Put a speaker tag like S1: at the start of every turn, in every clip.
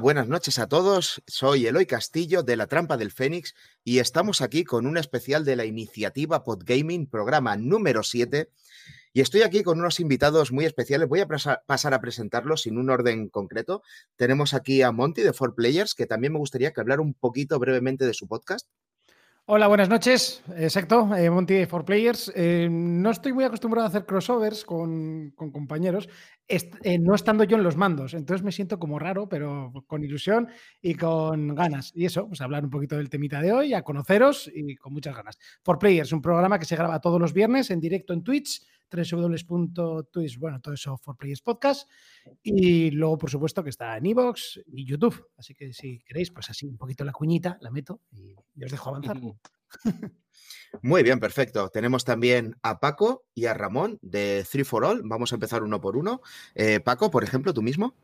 S1: Buenas noches a todos. Soy Eloy Castillo de La Trampa del Fénix y estamos aquí con un especial de la iniciativa Podgaming, programa número 7. Y estoy aquí con unos invitados muy especiales. Voy a pasar a presentarlos sin un orden concreto. Tenemos aquí a Monty de 4Players, que también me gustaría que hablara un poquito brevemente de su podcast.
S2: Hola, buenas noches. Exacto, eh, Monty for Players. Eh, no estoy muy acostumbrado a hacer crossovers con, compañeros, eh, no estando yo en los mandos. Entonces me siento como raro, pero con ilusión y con ganas. Y eso, pues hablar un poquito del temita de hoy, a conoceros y con muchas ganas. For Players, un programa que se graba todos los viernes en directo en Twitch www.twitch, bueno, todo eso for Players Podcast. Y luego, por supuesto, que está en Evox y YouTube. Así que si queréis, pues así un poquito la cuñita, la meto y, os dejo avanzar.
S1: Muy bien, perfecto. Tenemos también a Paco y a Ramón de Three for All. Vamos a empezar uno por uno. Eh, Paco, por ejemplo, tú mismo.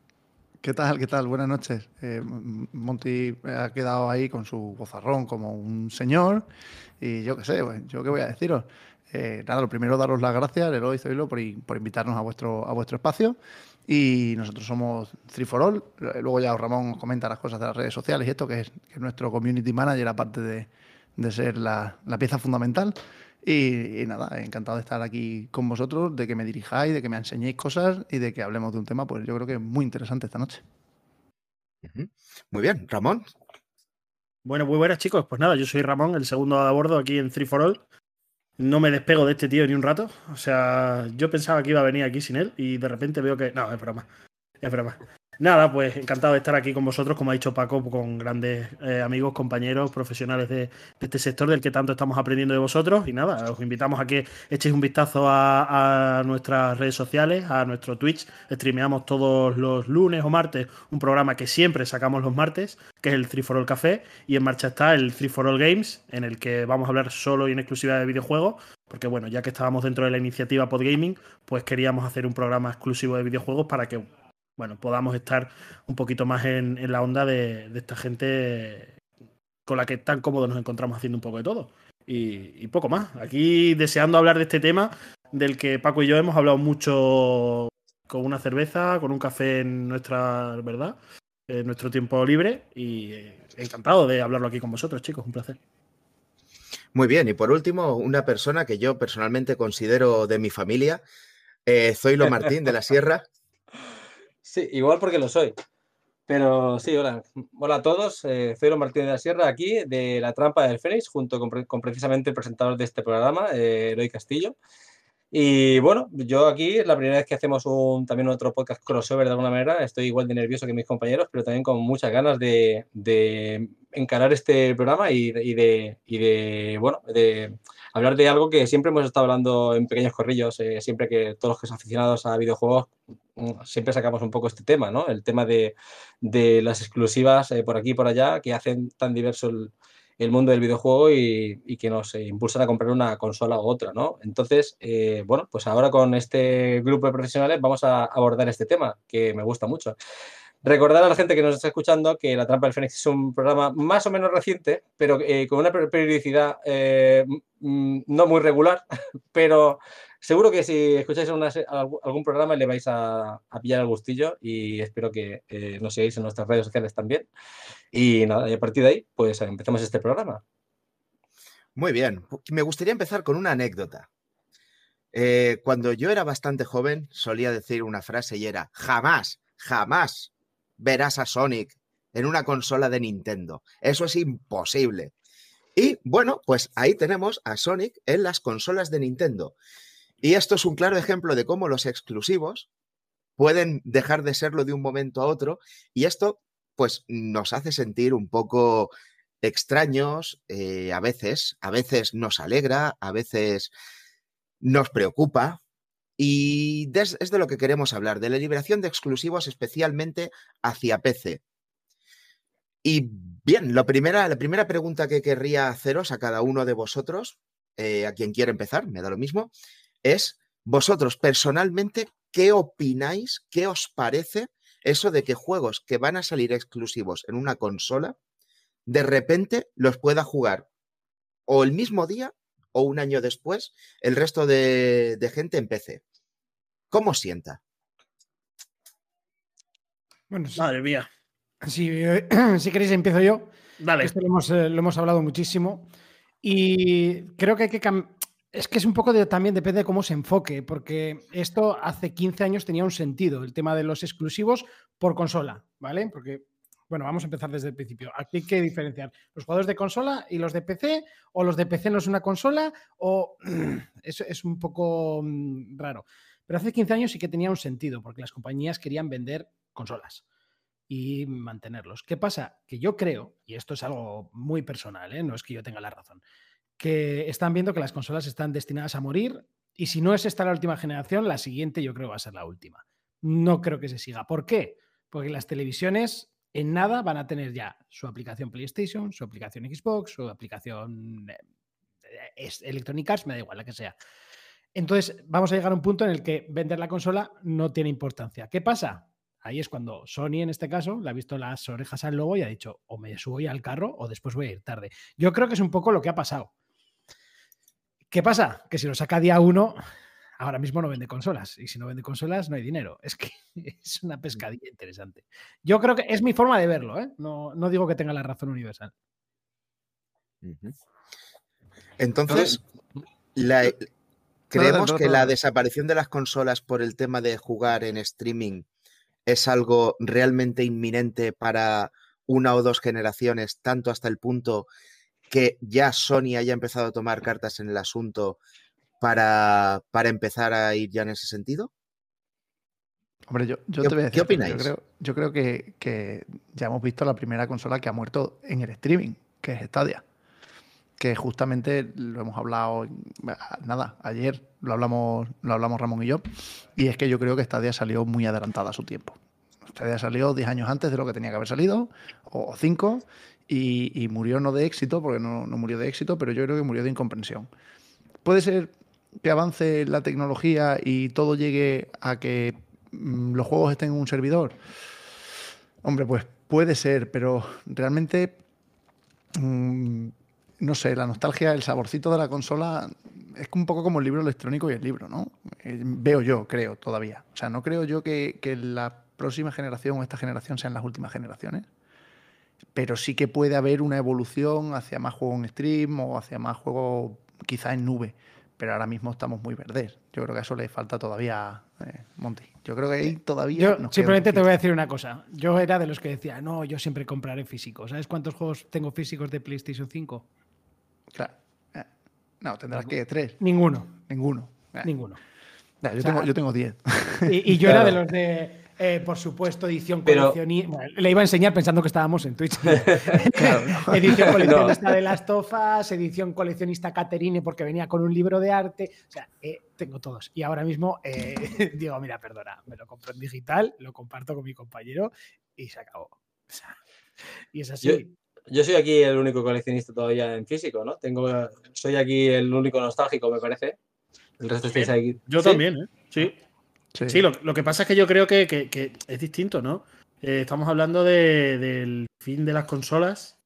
S3: ¿Qué tal? ¿Qué tal? Buenas noches. Eh, Monty ha quedado ahí con su bozarrón como un señor y yo qué sé, pues, yo qué voy a deciros. Eh, nada, lo primero daros las gracias, Eloy y Zoilo, por, por, invitarnos a vuestro, a vuestro espacio. Y nosotros somos Three for All. Luego ya Ramón comenta las cosas de las redes sociales y esto, que es, nuestro community manager, aparte de, de ser la, pieza fundamental. Y, nada, encantado de estar aquí con vosotros, de que me dirijáis, de que me enseñéis cosas y de que hablemos de un tema, pues yo creo que es muy interesante esta noche.
S1: Muy bien, Ramón.
S4: Bueno, muy buenas chicos. Pues nada, yo soy Ramón, el segundo a bordo aquí en Three for All no me despego de este tío ni un rato. O sea, yo pensaba que iba a venir aquí sin él y de repente veo que. No, es broma. Es broma. Nada, pues encantado de estar aquí con vosotros, como ha dicho Paco, con grandes eh, amigos, compañeros, profesionales de, este sector del que tanto estamos aprendiendo de vosotros. Y nada, os invitamos a que echéis un vistazo a, nuestras redes sociales, a nuestro Twitch. Streameamos todos los lunes o martes un programa que siempre sacamos los martes, que es el 3 for All Café. Y en marcha está el 3 for All Games, en el que vamos a hablar solo y en exclusiva de videojuegos. Porque bueno, ya que estábamos dentro de la iniciativa Podgaming, pues queríamos hacer un programa exclusivo de videojuegos para que bueno, podamos estar un poquito más en, la onda de, esta gente con la que tan cómodos nos encontramos haciendo un poco de todo. Y, poco más. Aquí deseando hablar de este tema del que Paco y yo hemos hablado mucho con una cerveza, con un café en nuestra, ¿verdad? En nuestro tiempo libre y eh, encantado de hablarlo aquí con vosotros, chicos, un placer.
S1: Muy bien, y por último, una persona que yo personalmente considero de mi familia, eh, Zoilo Martín de la Sierra.
S5: Sí, igual porque lo soy. Pero sí, hola. Hola a todos. Eh, Martínez de la Sierra, aquí de La Trampa del Fénix, junto con, precisamente el presentador de este programa, eh, Eloy Castillo. Y bueno, yo aquí la primera vez que hacemos un, también otro podcast crossover de alguna manera. Estoy igual de nervioso que mis compañeros, pero también con muchas ganas de, de encarar este programa y, y, de, y de, bueno, de hablar de algo que siempre hemos estado hablando en pequeños corrillos, eh, siempre que todos los que son aficionados a videojuegos, mm, siempre sacamos un poco este tema, ¿no? El tema de, de las exclusivas eh, por aquí y por allá que hacen tan diverso el, mundo del videojuego y, que nos impulsan a comprar una consola u otra, ¿no? Entonces, eh, bueno, pues ahora con este grupo de profesionales vamos a abordar este tema que me gusta mucho. Recordar a la gente que nos está escuchando que La Trampa del Fénix es un programa más o menos reciente, pero eh, con una periodicidad eh, no muy regular, pero seguro que si escucháis algún programa le vais a, pillar el gustillo y espero que eh, nos sigáis en nuestras redes sociales también. Y nada, y a partir de ahí, pues empezamos este programa.
S1: Muy bien, me gustaría empezar con una anécdota. cuando yo era bastante joven, solía decir una frase y era, jamás, jamás verás a Sonic en una consola de Nintendo. Eso es imposible. Y bueno, pues ahí tenemos a Sonic en las consolas de Nintendo. Y esto es un claro ejemplo de cómo los exclusivos pueden dejar de serlo de un momento a otro. Y esto, pues, nos hace sentir un poco extraños eh, a veces. A veces nos alegra, a veces nos preocupa, y es de lo que queremos hablar, de la liberación de exclusivos especialmente hacia PC. Y bien, la primera, la primera pregunta que querría haceros a cada uno de vosotros, eh, a quien quiera empezar, me da lo mismo, es vosotros personalmente, ¿qué opináis? ¿Qué os parece eso de que juegos que van a salir exclusivos en una consola, de repente los pueda jugar o el mismo día o un año después el resto de, de gente en PC? ¿Cómo sienta?
S4: Bueno, Madre mía.
S2: Si, si queréis, empiezo yo.
S4: Dale.
S2: Esto lo hemos, eh, lo hemos hablado muchísimo. Y creo que hay que cambiar. Es que es un poco de, también depende de cómo se enfoque, porque esto hace 15 años tenía un sentido, el tema de los exclusivos por consola, ¿vale? Porque, bueno, vamos a empezar desde el principio. Aquí hay que diferenciar los jugadores de consola y los de PC, o los de PC no es una consola, o es un poco mm, raro. Pero hace 15 años sí que tenía un sentido, porque las compañías querían vender consolas y mantenerlos. ¿Qué pasa? Que yo creo, y esto es algo muy personal, ¿eh? no es que yo tenga la razón, que están viendo que las consolas están destinadas a morir y si no es esta la última generación, la siguiente yo creo va a ser la última. No creo que se siga. ¿Por qué? Porque las televisiones en nada van a tener ya su aplicación PlayStation, su aplicación Xbox, su aplicación eh, Electronic Arts, me da igual la que sea. Entonces, vamos a llegar a un punto en el que vender la consola no tiene importancia. ¿Qué pasa? Ahí es cuando Sony, en este caso, le ha visto las orejas al lobo y ha dicho, o me subo ya al carro o después voy a ir tarde. Yo creo que es un poco lo que ha pasado. ¿Qué pasa? Que si lo saca día uno, ahora mismo no vende consolas. Y si no vende consolas, no hay dinero. Es que es una pescadilla interesante. Yo creo que es mi forma de verlo, ¿eh? No, no digo que tenga la razón universal.
S1: Entonces, la, creemos que la desaparición de las consolas por el tema de jugar en streaming es algo realmente inminente para una o dos generaciones, tanto hasta el punto que ya Sony haya empezado a tomar cartas en el asunto para, para empezar a ir ya en ese sentido?
S3: Hombre, yo, te voy a decir,
S1: ¿qué opináis?
S3: Yo creo, que, que, ya hemos visto la primera consola que ha muerto en el streaming, que es Stadia. Que justamente lo hemos hablado, nada, ayer lo hablamos, lo hablamos Ramón y yo, y es que yo creo que Stadia salió muy adelantada a su tiempo. Stadia salió 10 años antes de lo que tenía que haber salido, o 5, y, murió no de éxito, porque no, murió de éxito, pero yo creo que murió de incomprensión. Puede ser que avance la tecnología y todo llegue a que mm, los juegos estén en un servidor. Hombre, pues puede ser, pero realmente mm, no sé, la nostalgia, el saborcito de la consola es un poco como el libro electrónico y el libro, ¿no? Eh, veo yo, creo, todavía. O sea, no creo yo que, que, la próxima generación o esta generación sean las últimas generaciones, pero sí que puede haber una evolución hacia más juego en stream o hacia más juego quizá en nube. Pero ahora mismo estamos muy verdes. Yo creo que a eso le falta todavía, eh, Monty. Yo creo que ahí todavía.
S2: Yo simplemente te voy a decir una cosa. Yo era de los que decía, no, yo siempre compraré físico. ¿Sabes cuántos juegos tengo físicos de PlayStation 5?
S3: Claro. Eh, no, tendrás que tres.
S2: Ninguno.
S3: Ninguno.
S2: Eh. Ninguno.
S3: yo, tengo, yo tengo diez.
S2: Y, yo era de los de. Eh, por supuesto, edición coleccionista. le iba a enseñar pensando que estábamos en Twitch. edición coleccionista de las tofas, edición coleccionista Caterine porque venía con un libro de arte. O sea, tengo todos. Y ahora mismo digo, mira, perdona, me lo compro en digital, lo comparto con mi compañero y se acabó. y es así.
S5: Yo soy aquí el único coleccionista todavía en físico, ¿no? Tengo, soy aquí el único nostálgico, me parece. El resto estáis ahí.
S4: Yo también, ¿eh? Sí. Sí, lo, que pasa es que yo creo que, es distinto, ¿no? Eh, estamos hablando del fin de las consolas.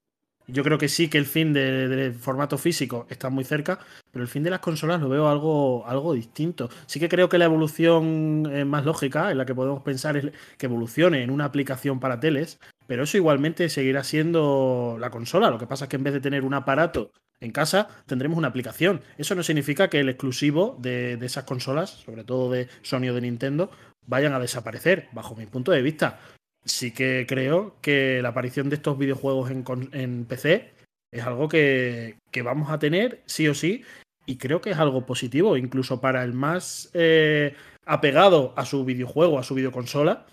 S4: Yo creo que sí que el fin del formato físico está muy cerca, pero el fin de las consolas lo veo algo, algo distinto. Sí que creo que la evolución más lógica, en la que podemos pensar, es que evolucione en una aplicación para teles, pero eso igualmente seguirá siendo la consola. Lo que pasa es que en vez de tener un aparato en casa, tendremos una aplicación. Eso no significa que el exclusivo de, esas consolas, sobre todo de Sony o de Nintendo, vayan a desaparecer, bajo mi punto de vista. Sí que creo que la aparición de estos videojuegos en, PC es algo que, vamos a tener sí o sí, y creo que es algo positivo, incluso para el más eh, apegado a su videojuego, a su videoconsola,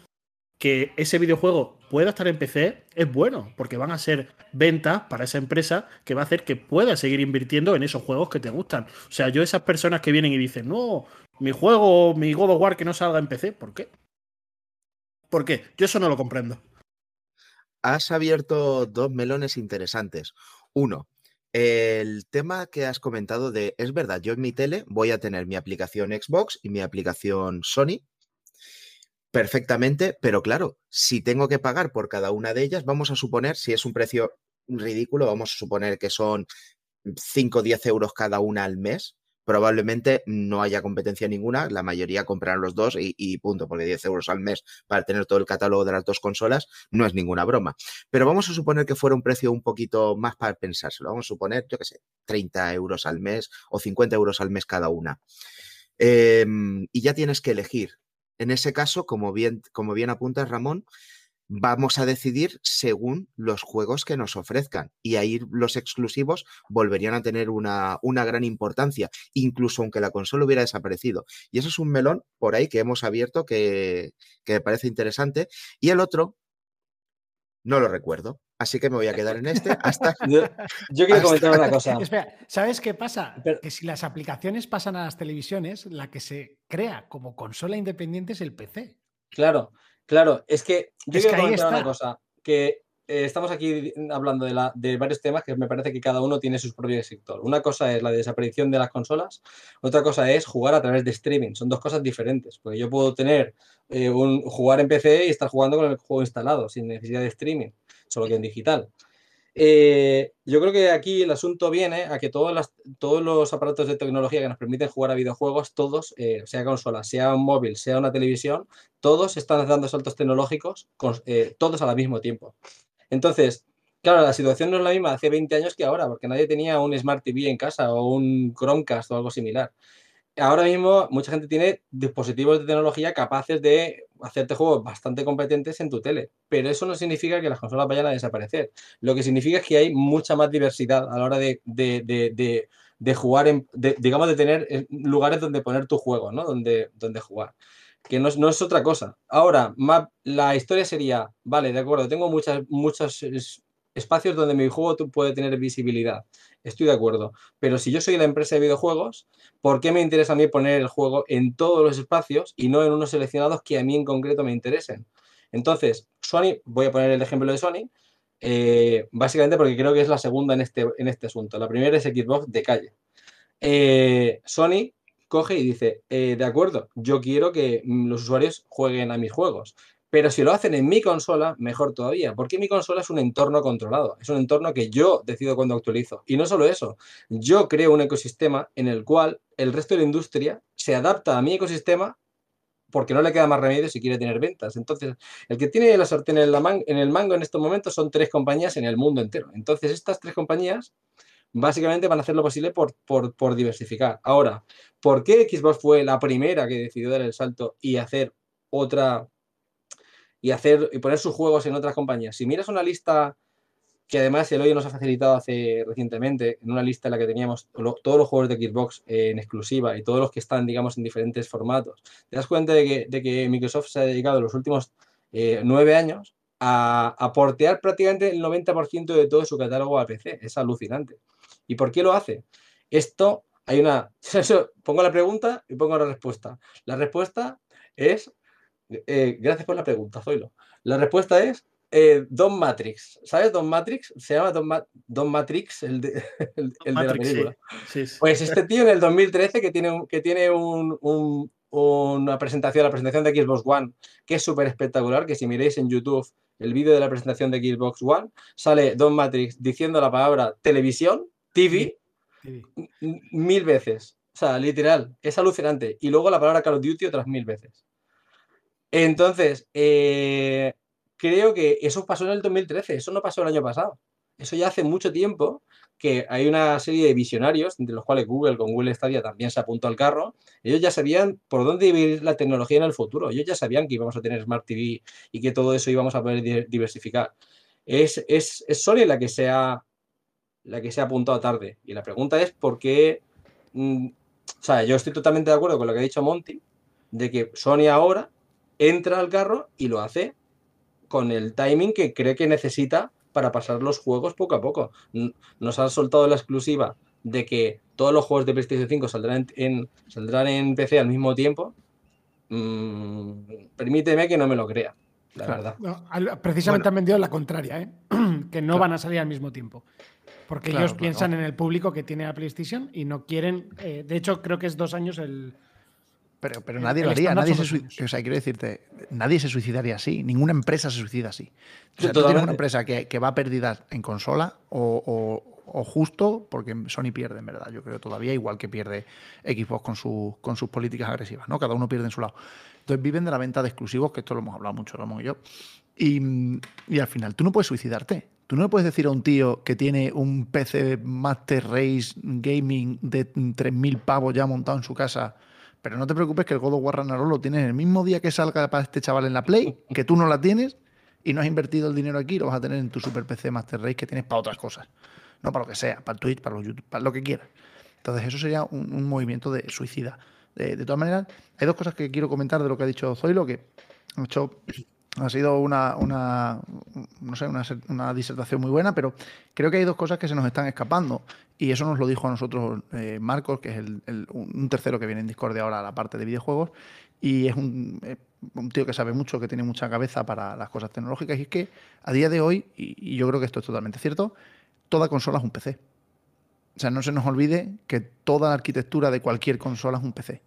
S4: que ese videojuego pueda estar en PC es bueno, porque van a ser ventas para esa empresa que va a hacer que pueda seguir invirtiendo en esos juegos que te gustan. O sea, yo esas personas que vienen y dicen, no, mi juego, mi God of War que no salga en PC, ¿por qué? ¿Por qué? Yo eso no lo comprendo.
S1: Has abierto dos melones interesantes. Uno, el tema que has comentado de, es verdad, yo en mi tele voy a tener mi aplicación Xbox y mi aplicación Sony perfectamente, pero claro, si tengo que pagar por cada una de ellas, vamos a suponer, si es un precio ridículo, vamos a suponer que son 5 o 10 euros cada una al mes, probablemente no haya competencia ninguna, la mayoría comprarán los dos y, punto, porque 10 euros al mes para tener todo el catálogo de las dos consolas no es ninguna broma. Pero vamos a suponer que fuera un precio un poquito más para pensárselo, vamos a suponer, yo qué sé, 30 euros al mes o 50 euros al mes cada una. Em, y ya tienes que elegir. En ese caso, como bien, como bien apuntas, Ramón, vamos a decidir según los juegos que nos ofrezcan. Y ahí los exclusivos volverían a tener una, una, gran importancia, incluso aunque la consola hubiera desaparecido. Y eso es un melón por ahí que hemos abierto que, que me parece interesante. Y el otro, no lo recuerdo. Así que me voy a quedar en este hasta.
S5: Yo, quiero comentar una cosa.
S2: Espera, ¿sabes qué pasa? Que si las aplicaciones pasan a las televisiones, la que se crea como consola independiente es el PC.
S5: Claro, Claro, es que yo quiero comentar una cosa, que eh, estamos aquí hablando de, la, de, varios temas que me parece que cada uno tiene su propio sector. Una cosa es la desaparición de las consolas, otra cosa es jugar a través de streaming. Son dos cosas diferentes, porque yo puedo tener eh, un jugar en PC y estar jugando con el juego instalado sin necesidad de streaming, solo que en digital. Eh, yo creo que aquí el asunto viene a que todos, todos los aparatos de tecnología que nos permiten jugar a videojuegos, todos, eh, sea consola, sea un móvil, sea una televisión, todos están dando saltos tecnológicos, eh, todos al mismo tiempo. Entonces, claro, la situación no es la misma hace 20 años que ahora, porque nadie tenía un Smart TV en casa o un Chromecast o algo similar ahora mismo mucha gente tiene dispositivos de tecnología capaces de hacerte juegos bastante competentes en tu tele, pero eso no significa que las consolas vayan a desaparecer. Lo que significa es que hay mucha más diversidad a la hora de, jugar, en, digamos, de tener eh, lugares donde poner tu juego, ¿no? Donde, donde jugar. Que no es, otra cosa. Ahora, la historia sería, vale, de acuerdo, tengo muchas, muchos espacios donde mi juego puede tener visibilidad. Estoy de acuerdo. Pero si yo soy la empresa de videojuegos, ¿por qué me interesa a mí poner el juego en todos los espacios y no en unos seleccionados que a mí en concreto me interesen? Entonces, Sony, voy a poner el ejemplo de Sony, eh, básicamente porque creo que es la segunda en este, en este asunto. La primera es Xbox de calle. Eh, Sony coge y dice, eh, de acuerdo, yo quiero que mm, los usuarios jueguen a mis juegos, pero si lo hacen en mi consola, mejor todavía, porque mi consola es un entorno controlado, es un entorno que yo decido cuando actualizo. Y no solo eso, yo creo un ecosistema en el cual el resto de la industria se adapta a mi ecosistema porque no le queda más remedio si quiere tener ventas. Entonces, el que tiene la sartén en, el mango en estos momentos son tres compañías en el mundo entero. Entonces, estas tres compañías básicamente van a hacer lo posible por, por, por diversificar. Ahora, ¿por qué Xbox fue la primera que decidió dar el salto y hacer otra y hacer y poner sus juegos en otras compañías. Si miras una lista que además el hoy nos ha facilitado hace recientemente, en una lista en la que teníamos todos los juegos de Xbox en exclusiva y todos los que están, digamos, en diferentes formatos, te das cuenta de que, Microsoft se ha dedicado los últimos eh, nueve años a, a, portear prácticamente el 90% de todo su catálogo a PC. Es alucinante. ¿Y por qué lo hace? Esto, hay una... pongo la pregunta y pongo la respuesta. La respuesta es eh, gracias por la pregunta, Zoilo. La respuesta es eh, Don Matrix. ¿Sabes Don Matrix? Se llama Don, Matrix, el de, la película. Pues este tío en el 2013 que tiene, que tiene una presentación, la presentación de Xbox One, que es súper espectacular, que si miréis en YouTube el vídeo de la presentación de Xbox One, sale Don Matrix diciendo la palabra televisión, TV, mil veces. O sea, literal, es alucinante. Y luego la palabra Call of Duty otras mil veces. Entonces, eh, creo que eso pasó en el 2013, eso no pasó el año pasado. Eso ya hace mucho tiempo que hay una serie de visionarios, entre los cuales Google con Google Stadia también se apuntó al carro. Ellos ya sabían por dónde iba la tecnología en el futuro. Ellos ya sabían que íbamos a tener Smart TV y que todo eso íbamos a poder diversificar. Es Sony la que, se ha, la que se ha apuntado tarde. Y la pregunta es por qué... Mm, o sea, yo estoy totalmente de acuerdo con lo que ha dicho Monty, de que Sony ahora entra al carro y lo hace con el timing que cree que necesita para pasar los juegos poco a poco. Nos han soltado la exclusiva de que todos los juegos de PlayStation 5 saldrán en, saldrán en PC al mismo tiempo. Mm, permíteme que no me lo crea, la verdad.
S2: precisamente han vendido la contraria, ¿eh? que no van a salir al mismo tiempo. Porque ellos piensan en el público que tiene la PlayStation y no quieren. Eh, de hecho, creo que es dos años el,
S3: pero, pero nadie lo haría, nadie se, o sea, quiero decirte, nadie se suicidaría así, ninguna empresa se suicida así. O sea, tú tienes una empresa que, va a pérdidas en consola o, o justo, porque Sony pierde, en verdad. Yo creo todavía, igual que pierde Xbox con, su, con sus políticas agresivas, ¿no? Cada uno pierde en su lado. Entonces viven de la venta de exclusivos, que esto lo hemos hablado mucho, Ramón y yo. Y, y al final, tú no puedes suicidarte. Tú no le puedes decir a un tío que tiene un PC Master Race Gaming de 3.000 pavos ya montado en su casa, pero no te preocupes que el God of lo tienes el mismo día que salga para este chaval en la Play, que tú no la tienes y no has invertido el dinero aquí, lo vas a tener en tu super PC Master Race que tienes para otras cosas. No para lo que sea, para Twitch, para los YouTube, para lo que quieras. Entonces eso sería un, movimiento de suicida. De, de, todas maneras, hay dos cosas que quiero comentar de lo que ha dicho Zoilo, que ha hecho ha sido una, una, no sé, una, una, disertación muy buena, pero creo que hay dos cosas que se nos están escapando. Y eso nos lo dijo a nosotros eh, Marcos, que es el, un tercero que viene en Discord ahora a la parte de videojuegos. Y es un, eh, un, tío que sabe mucho, que tiene mucha cabeza para las cosas tecnológicas. Y es que a día de hoy, y, y yo creo que esto es totalmente cierto, toda consola es un PC. O sea, no se nos olvide que toda la arquitectura de cualquier consola es un PC.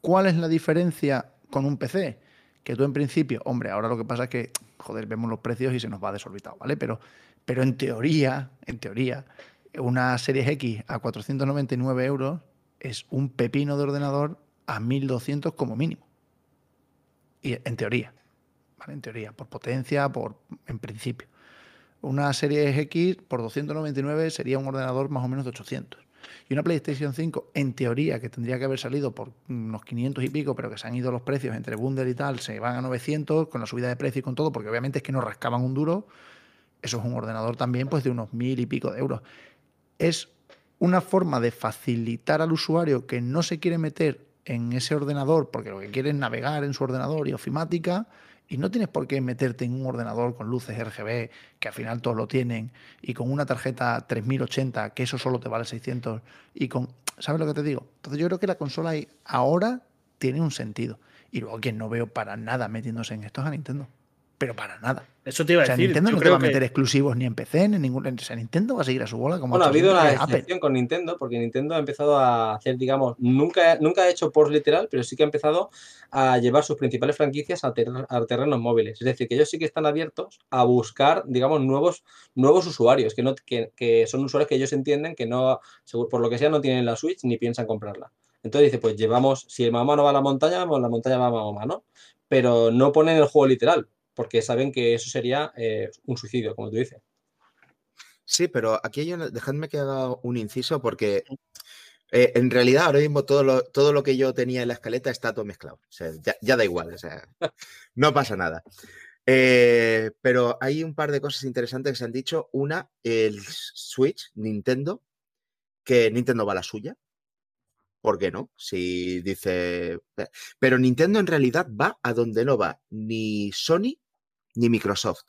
S3: ¿Cuál es la diferencia con un PC? Que tú en principio, hombre, ahora lo que pasa es que, joder, vemos los precios y se nos va desorbitado, ¿vale? Pero, pero en teoría, en teoría, una Series X a 499 euros es un pepino de ordenador a 1200 como mínimo. Y en teoría, ¿vale? En teoría, por potencia, por en principio. Una Series X por 299 sería un ordenador más o menos de 800. Y una PlayStation 5, en teoría, que tendría que haber salido por unos 500 y pico, pero que se han ido los precios entre bundle y tal, se van a 900 con la subida de precio y con todo, porque obviamente es que no rascaban un duro. Eso es un ordenador también pues de unos mil y pico de euros. Es una forma de facilitar al usuario que no se quiere meter en ese ordenador porque lo que quiere es navegar en su ordenador y ofimática y no tienes por qué meterte en un ordenador con luces RGB, que al final todos lo tienen, y con una tarjeta 3080, que eso solo te vale 600, y con... ¿Sabes lo que te digo? Entonces yo creo que la consola ahora tiene un sentido. Y luego quien no veo para nada metiéndose en esto es a Nintendo. Pero para nada.
S4: Eso te iba a
S3: o sea,
S4: decir.
S3: Nintendo
S4: yo
S3: no te va a meter
S4: que-
S3: exclusivos ni en PC, ni en ningún. O sea, Nintendo va a seguir a su bola como
S5: Bueno, ha habido una excepción con Nintendo, porque Nintendo ha empezado a hacer, digamos, nunca, nunca ha hecho por literal, pero sí que ha empezado a llevar sus principales franquicias a, ter- a terrenos móviles. Es decir, que ellos sí que están abiertos a buscar, digamos, nuevos, nuevos usuarios, que, no, que, que son usuarios que ellos entienden que no, seguro- por lo que sea, no tienen la Switch ni piensan comprarla. Entonces dice, pues llevamos, si el mamá no va a la montaña, pues la montaña va a mamá, ¿no? Pero no ponen el juego literal, porque saben que eso sería eh, un suicidio, como tú dices.
S1: Sí, pero aquí hay una, dejadme que haga un inciso porque eh, en realidad ahora mismo todo lo, todo lo que yo tenía en la escaleta está todo mezclado. O sea, ya, ya da igual, o sea, no pasa nada. Eh, pero hay un par de cosas interesantes que se han dicho. Una, el Switch, Nintendo, que Nintendo va a la suya. ¿Por qué no? Si dice... Pero Nintendo en realidad va a donde no va ni Sony ni Microsoft.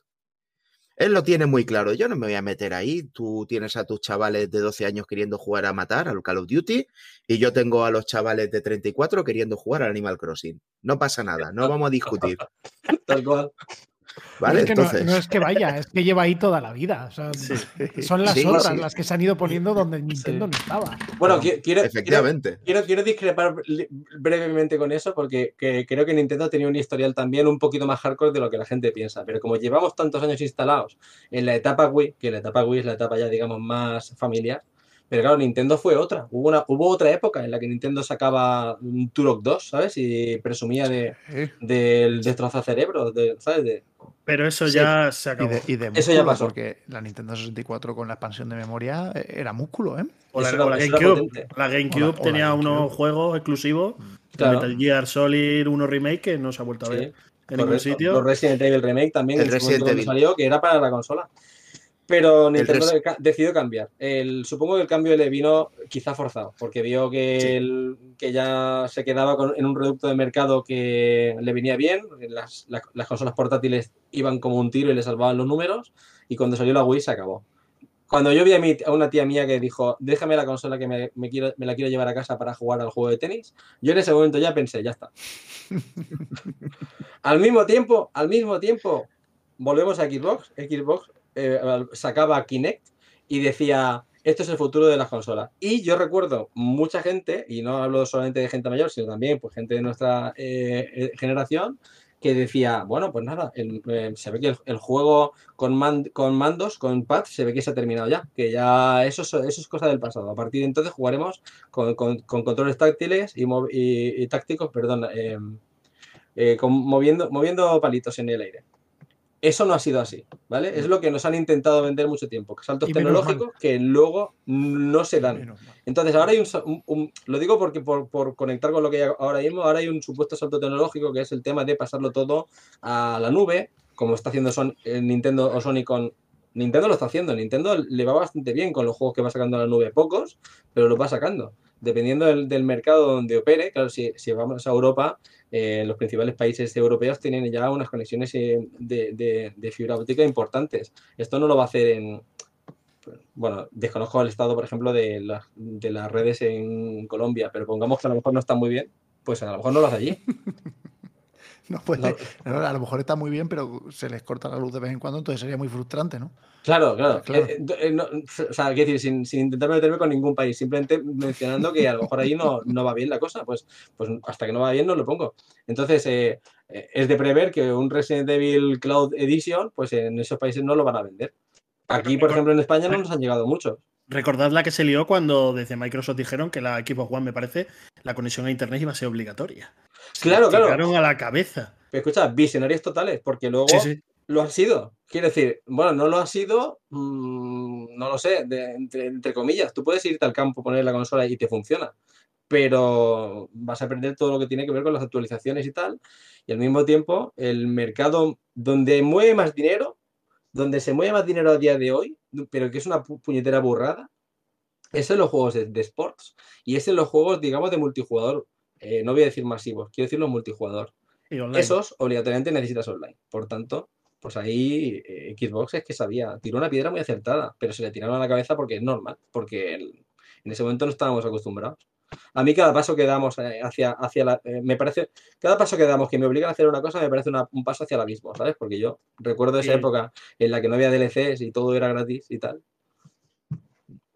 S1: Él lo tiene muy claro. Yo no me voy a meter ahí. Tú tienes a tus chavales de 12 años queriendo jugar a matar al Call of Duty y yo tengo a los chavales de 34 queriendo jugar al Animal Crossing. No pasa nada, no vamos a discutir.
S5: Tal cual.
S1: ¿Vale?
S2: es que no,
S1: Entonces,
S2: no es que vaya, es que lleva ahí toda la vida. o sea, Son las
S1: Sí,
S2: otras
S1: sí.
S2: las que se han ido poniendo donde Nintendo no estaba.
S5: Bueno,
S1: No,
S5: qui- quiero, quiero,
S1: efectivamente.
S5: quiero, quiero discrepar brevemente con eso porque que creo que Nintendo tenía un historial también un poquito más hardcore de lo que la gente piensa. Pero como llevamos tantos años instalados en la etapa Wii, que la etapa Wii es la etapa ya, digamos, más familiar, pero claro, Nintendo fue otra. Hubo, una, hubo otra época en la que Nintendo sacaba un Turok 2, ¿sabes? Y presumía de,
S3: Sí.
S5: del destrozacerebros, de, ¿sabes? De,
S4: Pero eso
S1: Sí.
S4: ya se
S3: Y
S4: acabó.
S3: de, y de
S5: Eso ya pasó.
S3: Porque la Nintendo 64 con la expansión de memoria eh, era músculo, ¿eh?
S4: O la,
S5: era-
S4: o la GameCube. La GameCube
S3: O la- o la
S4: tenía
S3: GameCube.
S4: unos juegos exclusivos.
S5: Claro.
S4: Metal Gear Solid 1 Remake que no se ha vuelto a
S5: Sí,
S4: ver en ningún sitio.
S5: Los Resident Evil Remake también,
S1: El Resident Evil.
S5: salió, que era para la consola. Pero Nintendo decidió cambiar. El, supongo que el cambio le vino quizá forzado, porque vio que,
S1: Sí.
S5: el- que ya se quedaba con- en un producto de mercado que le venía bien, las, las- las consolas portátiles iban como un tiro y le salvaban los números, y cuando salió la Wii se acabó. Cuando yo vi a, mi- a una tía mía que dijo, déjame la consola que me, me quiero, me la quiero llevar a casa para jugar al juego de tenis, yo en ese momento ya pensé, ya está. al mismo tiempo, al mismo tiempo, volvemos a Xbox. Xbox eh, sacaba Kinect y decía, esto es el futuro de las consolas. Y yo recuerdo mucha gente, y no hablo solamente de gente mayor, sino también pues, gente de nuestra eh, eh, generación, que decía, bueno, pues nada, se ve que el, juego con, man- con mandos, con pads, se ve que se ha terminado ya, que ya eso, es- cosa del pasado. A partir de entonces jugaremos con, con- con controles táctiles y, tácticos, perdón, con- moviendo, moviendo palitos en el aire. Eso no ha sido así, ¿vale? Es lo que nos han intentado vender mucho tiempo, saltos tecnológicos que luego no se dan. Entonces, ahora hay un, un- un- lo digo porque por, por conectar con lo que hay ahora mismo, ahora hay un supuesto salto tecnológico que es el tema de pasarlo todo a la nube, como está haciendo Son- eh, Nintendo o Sony con... Nintendo lo está haciendo, Nintendo le va bastante bien con los juegos que va sacando a la nube, pocos, pero lo va sacando. Dependiendo del, del mercado donde opere, claro, si, si vamos a Europa, eh, los principales países europeos tienen ya unas conexiones eh, de, de- de fibra óptica importantes. Esto no lo va a hacer en, bueno, desconozco el estado, por ejemplo, de, las- de las redes en Colombia, pero pongamos que a lo mejor no está muy bien, pues a lo mejor no lo hace allí.
S3: No puede.
S5: No.
S3: a lo mejor está muy bien, pero se les corta la luz de vez en cuando, entonces sería muy frustrante, ¿no?
S5: Claro, claro.
S3: Claro.
S5: Eh, eh, no, o sea, quiero decir, sin, sin intentar meterme con ningún país, simplemente mencionando que a lo mejor ahí no, no va bien la cosa, pues, pues hasta que no va bien no lo pongo. Entonces, eh, eh, es de prever que un Resident Evil Cloud Edition, pues en esos países no lo van a vender. Aquí, por ejemplo, en España no nos han llegado muchos.
S4: Recordad la que se lió cuando desde Microsoft dijeron que la Xbox One, me parece, la conexión a internet iba a ser obligatoria.
S5: Claro,
S4: la
S5: claro.
S4: tiraron a la cabeza.
S5: Pero escucha, visionarios totales, porque luego
S4: Sí, sí.
S5: lo han sido. Quiero decir, bueno, no lo ha sido, mm, no lo sé, de- entre, entre comillas. Tú puedes irte al campo, poner la consola y te funciona, pero vas a perder todo lo que tiene que ver con las actualizaciones y tal. Y al mismo tiempo, el mercado donde mueve más dinero, donde se mueve más dinero a día de hoy, pero que es una pu- puñetera burrada, es en los juegos de, de sports y es en los juegos, digamos, de multijugador. Eh, no voy a decir masivos, quiero decir los multijugador.
S4: Y.
S5: Esos obligatoriamente necesitas online. Por tanto, pues ahí eh, Xbox es que sabía, tiró una piedra muy acertada, pero se le tiraron a la cabeza porque es normal, porque el- en ese momento no estábamos acostumbrados. A mí cada paso que damos eh, hacia, hacia la... eh, me parece... Cada paso que damos que me obligan a hacer una cosa me parece una- un paso hacia el abismo, ¿sabes? Porque yo recuerdo esa
S4: Sí.
S5: época en la que no había DLCs y todo era gratis y tal.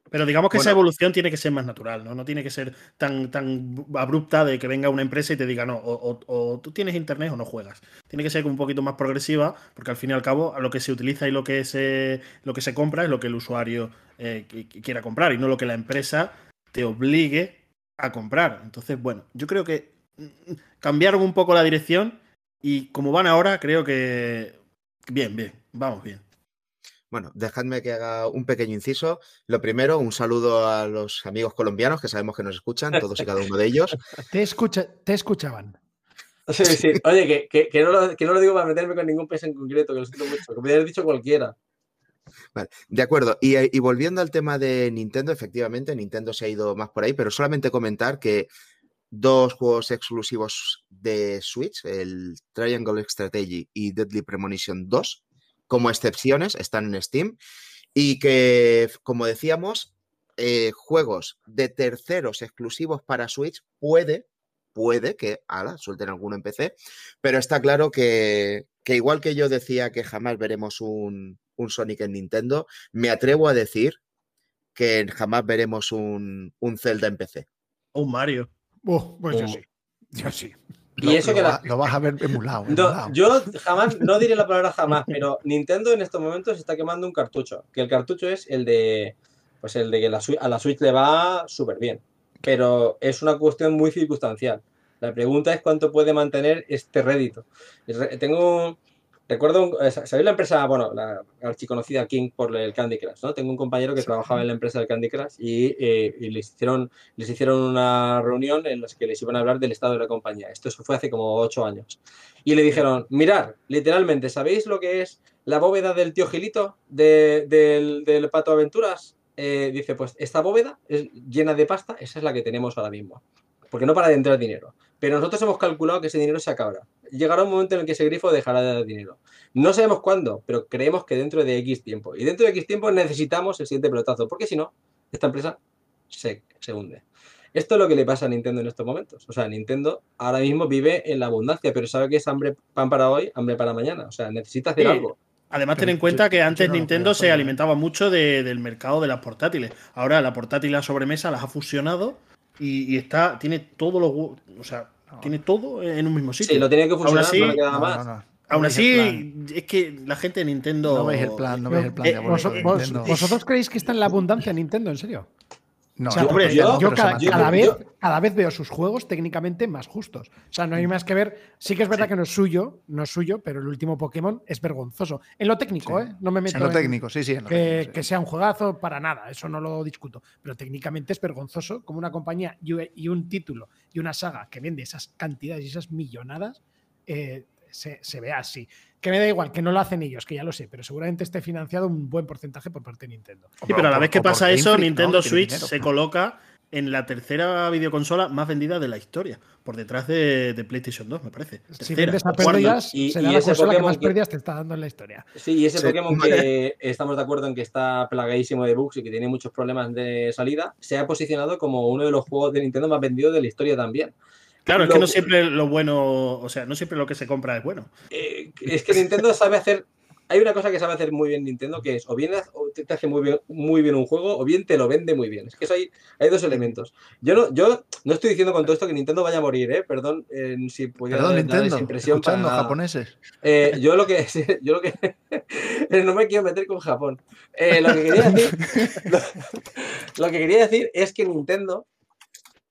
S4: Pero digamos que esa evolución tiene que ser más natural, ¿no? No tiene que ser tan, tan abrupta de que venga una empresa y te diga, no, o, o- o tú tienes internet o no juegas. Tiene que ser un poquito más progresiva, porque al fin y al cabo lo que se utiliza y lo que se, lo que se compra es lo que el usuario eh, qui- qui- quiera comprar y no lo que la empresa te obligue a comprar. Entonces, bueno, yo creo que mm, cambiaron un poco la dirección y como van ahora, creo que bien, bien, vamos bien.
S1: Bueno, dejadme que haga un pequeño inciso. Lo primero, un saludo a los amigos colombianos que sabemos que nos escuchan, todos y cada uno de ellos.
S2: Te, escucha, te escuchaban.
S5: Sí, sí. Oye, que, que- que no lo, que no lo digo para meterme con ningún país en concreto, que lo siento mucho, que me hubieras dicho cualquiera.
S1: Vale, de acuerdo. Y, eh, y volviendo al tema de Nintendo, efectivamente, Nintendo se ha ido más por ahí, pero solamente comentar que dos juegos exclusivos de Switch, el Triangle Strategy y Deadly Premonition 2, como excepciones, están en Steam. Y que, como decíamos, eh, juegos de terceros exclusivos para Switch puede, puede que, ala, suelten alguno en PC, pero está claro que, que igual que yo decía que jamás veremos un, un Sonic en Nintendo, me atrevo a decir que jamás veremos un, un Zelda en PC.
S4: O un Mario.
S2: Pues yo sí. Yo sí.
S5: Y
S3: Lo-
S5: eso
S3: lo
S5: que la-
S3: lo vas a ver emulado.
S5: No, yo jamás, no diré la palabra jamás, pero Nintendo en estos momentos está quemando un cartucho. Que el cartucho es el de. Pues el de que la a la Switch le va súper bien. Pero es una cuestión muy circunstancial. La pregunta es cuánto puede mantener este rédito. Tengo. Recuerdo, eh, ¿sabéis la empresa, bueno, la archiconocida King por el Candy Crush, ¿no? Tengo un compañero que trabajaba en la empresa del Candy Crush y, eh, y les, hicieron, les hicieron una reunión en la que les iban a hablar del estado de la compañía. Esto fue hace como ocho años. Y le dijeron, mirad, literalmente, ¿sabéis lo que es la bóveda del tío Gilito de- del, del Pato Aventuras? Eh, dice, pues esta bóveda es llena de pasta, esa es la que tenemos ahora mismo. Porque no para de entrar dinero. Pero nosotros hemos calculado que ese dinero se acabará. Llegará un momento en el que ese grifo dejará de dar dinero. No sabemos cuándo, pero creemos que dentro de X tiempo. Y dentro de X tiempo necesitamos el siguiente pelotazo, porque si no, esta empresa se, se hunde. Esto es lo que le pasa a Nintendo en estos momentos. O sea, Nintendo ahora mismo vive en la abundancia, pero sabe que es hambre pan para hoy, hambre para mañana. O sea, necesita hacer
S4: Sí.
S5: algo.
S4: Además,
S3: Pero
S4: ten en
S3: yo-
S4: cuenta que antes Nintendo se alimentaba mucho de- del mercado de las portátiles. Ahora la portátil y la sobremesa las ha fusionado y, y está, tiene todos los. O sea,
S3: no.
S4: Tiene todo en un mismo sitio.
S5: Sí, lo tiene que funcionar,
S4: así-
S5: no le queda
S3: No,
S5: más.
S3: no, no. No
S4: Aún así, es que la gente de Nintendo.
S3: No veis el plan, no veis el plan
S4: Eh,
S3: diabólico
S2: ¿Vos-
S3: de.
S2: ¿Vosotros creéis que está en la abundancia Nintendo, en serio?
S3: No,
S2: O sea,
S4: hombre,
S5: yo-
S2: cada, vez, cada vez veo sus juegos técnicamente más justos. O sea, no hay más que ver. Sí que es verdad que no es suyo, no es suyo, pero el último Pokémon es vergonzoso. En lo técnico,
S3: Sí.
S2: ¿eh? No me meto
S3: En lo técnico, sí, sí. En lo
S2: que,
S3: técnico, sí.
S2: que sea un juegazo para nada, eso no lo discuto. Pero técnicamente es vergonzoso como una compañía y y un título y una saga que vende esas cantidades y esas millonadas eh, se, se vea así. Que me da igual, que no lo hacen ellos, que ya lo sé, pero seguramente esté financiado un buen porcentaje por parte de Nintendo.
S4: Sí, pero a la vez que pasa eso. Nintendo Switch
S3: dinero.
S4: se coloca en la tercera videoconsola más vendida de la historia, por detrás de, de PlayStation 2, me parece.
S2: Si vendes a pérdidas,
S5: Y-
S2: será
S5: y
S2: la
S5: ese
S2: consola que
S5: Pokémon
S2: más
S5: que-
S2: pérdidas te está dando en la historia.
S5: Sí, y ese
S1: Sí.
S5: Pokémon que estamos de acuerdo en que está plagadísimo de bugs y que tiene muchos problemas de salida, se ha posicionado como uno de los juegos de Nintendo más vendidos de la historia también.
S4: Claro, es que no siempre lo bueno, o sea, no siempre lo que se compra es bueno.
S5: Eh, es que Nintendo sabe hacer. Hay una cosa que sabe hacer muy bien Nintendo, que es o bien o te hace muy bien, muy bien un juego, o bien te lo vende muy bien. Es que eso hay, hay dos elementos. Yo no, yo no estoy diciendo con todo esto que Nintendo vaya a morir, ¿eh? Perdón eh, si pudiera
S3: Perdón,
S5: dar- dar esa
S3: Nintendo.
S5: impresión para nada.
S3: japoneses.
S5: Eh, yo lo que yo lo que no me quiero meter con Japón. Eh, lo que quería decir lo, lo que quería decir es que Nintendo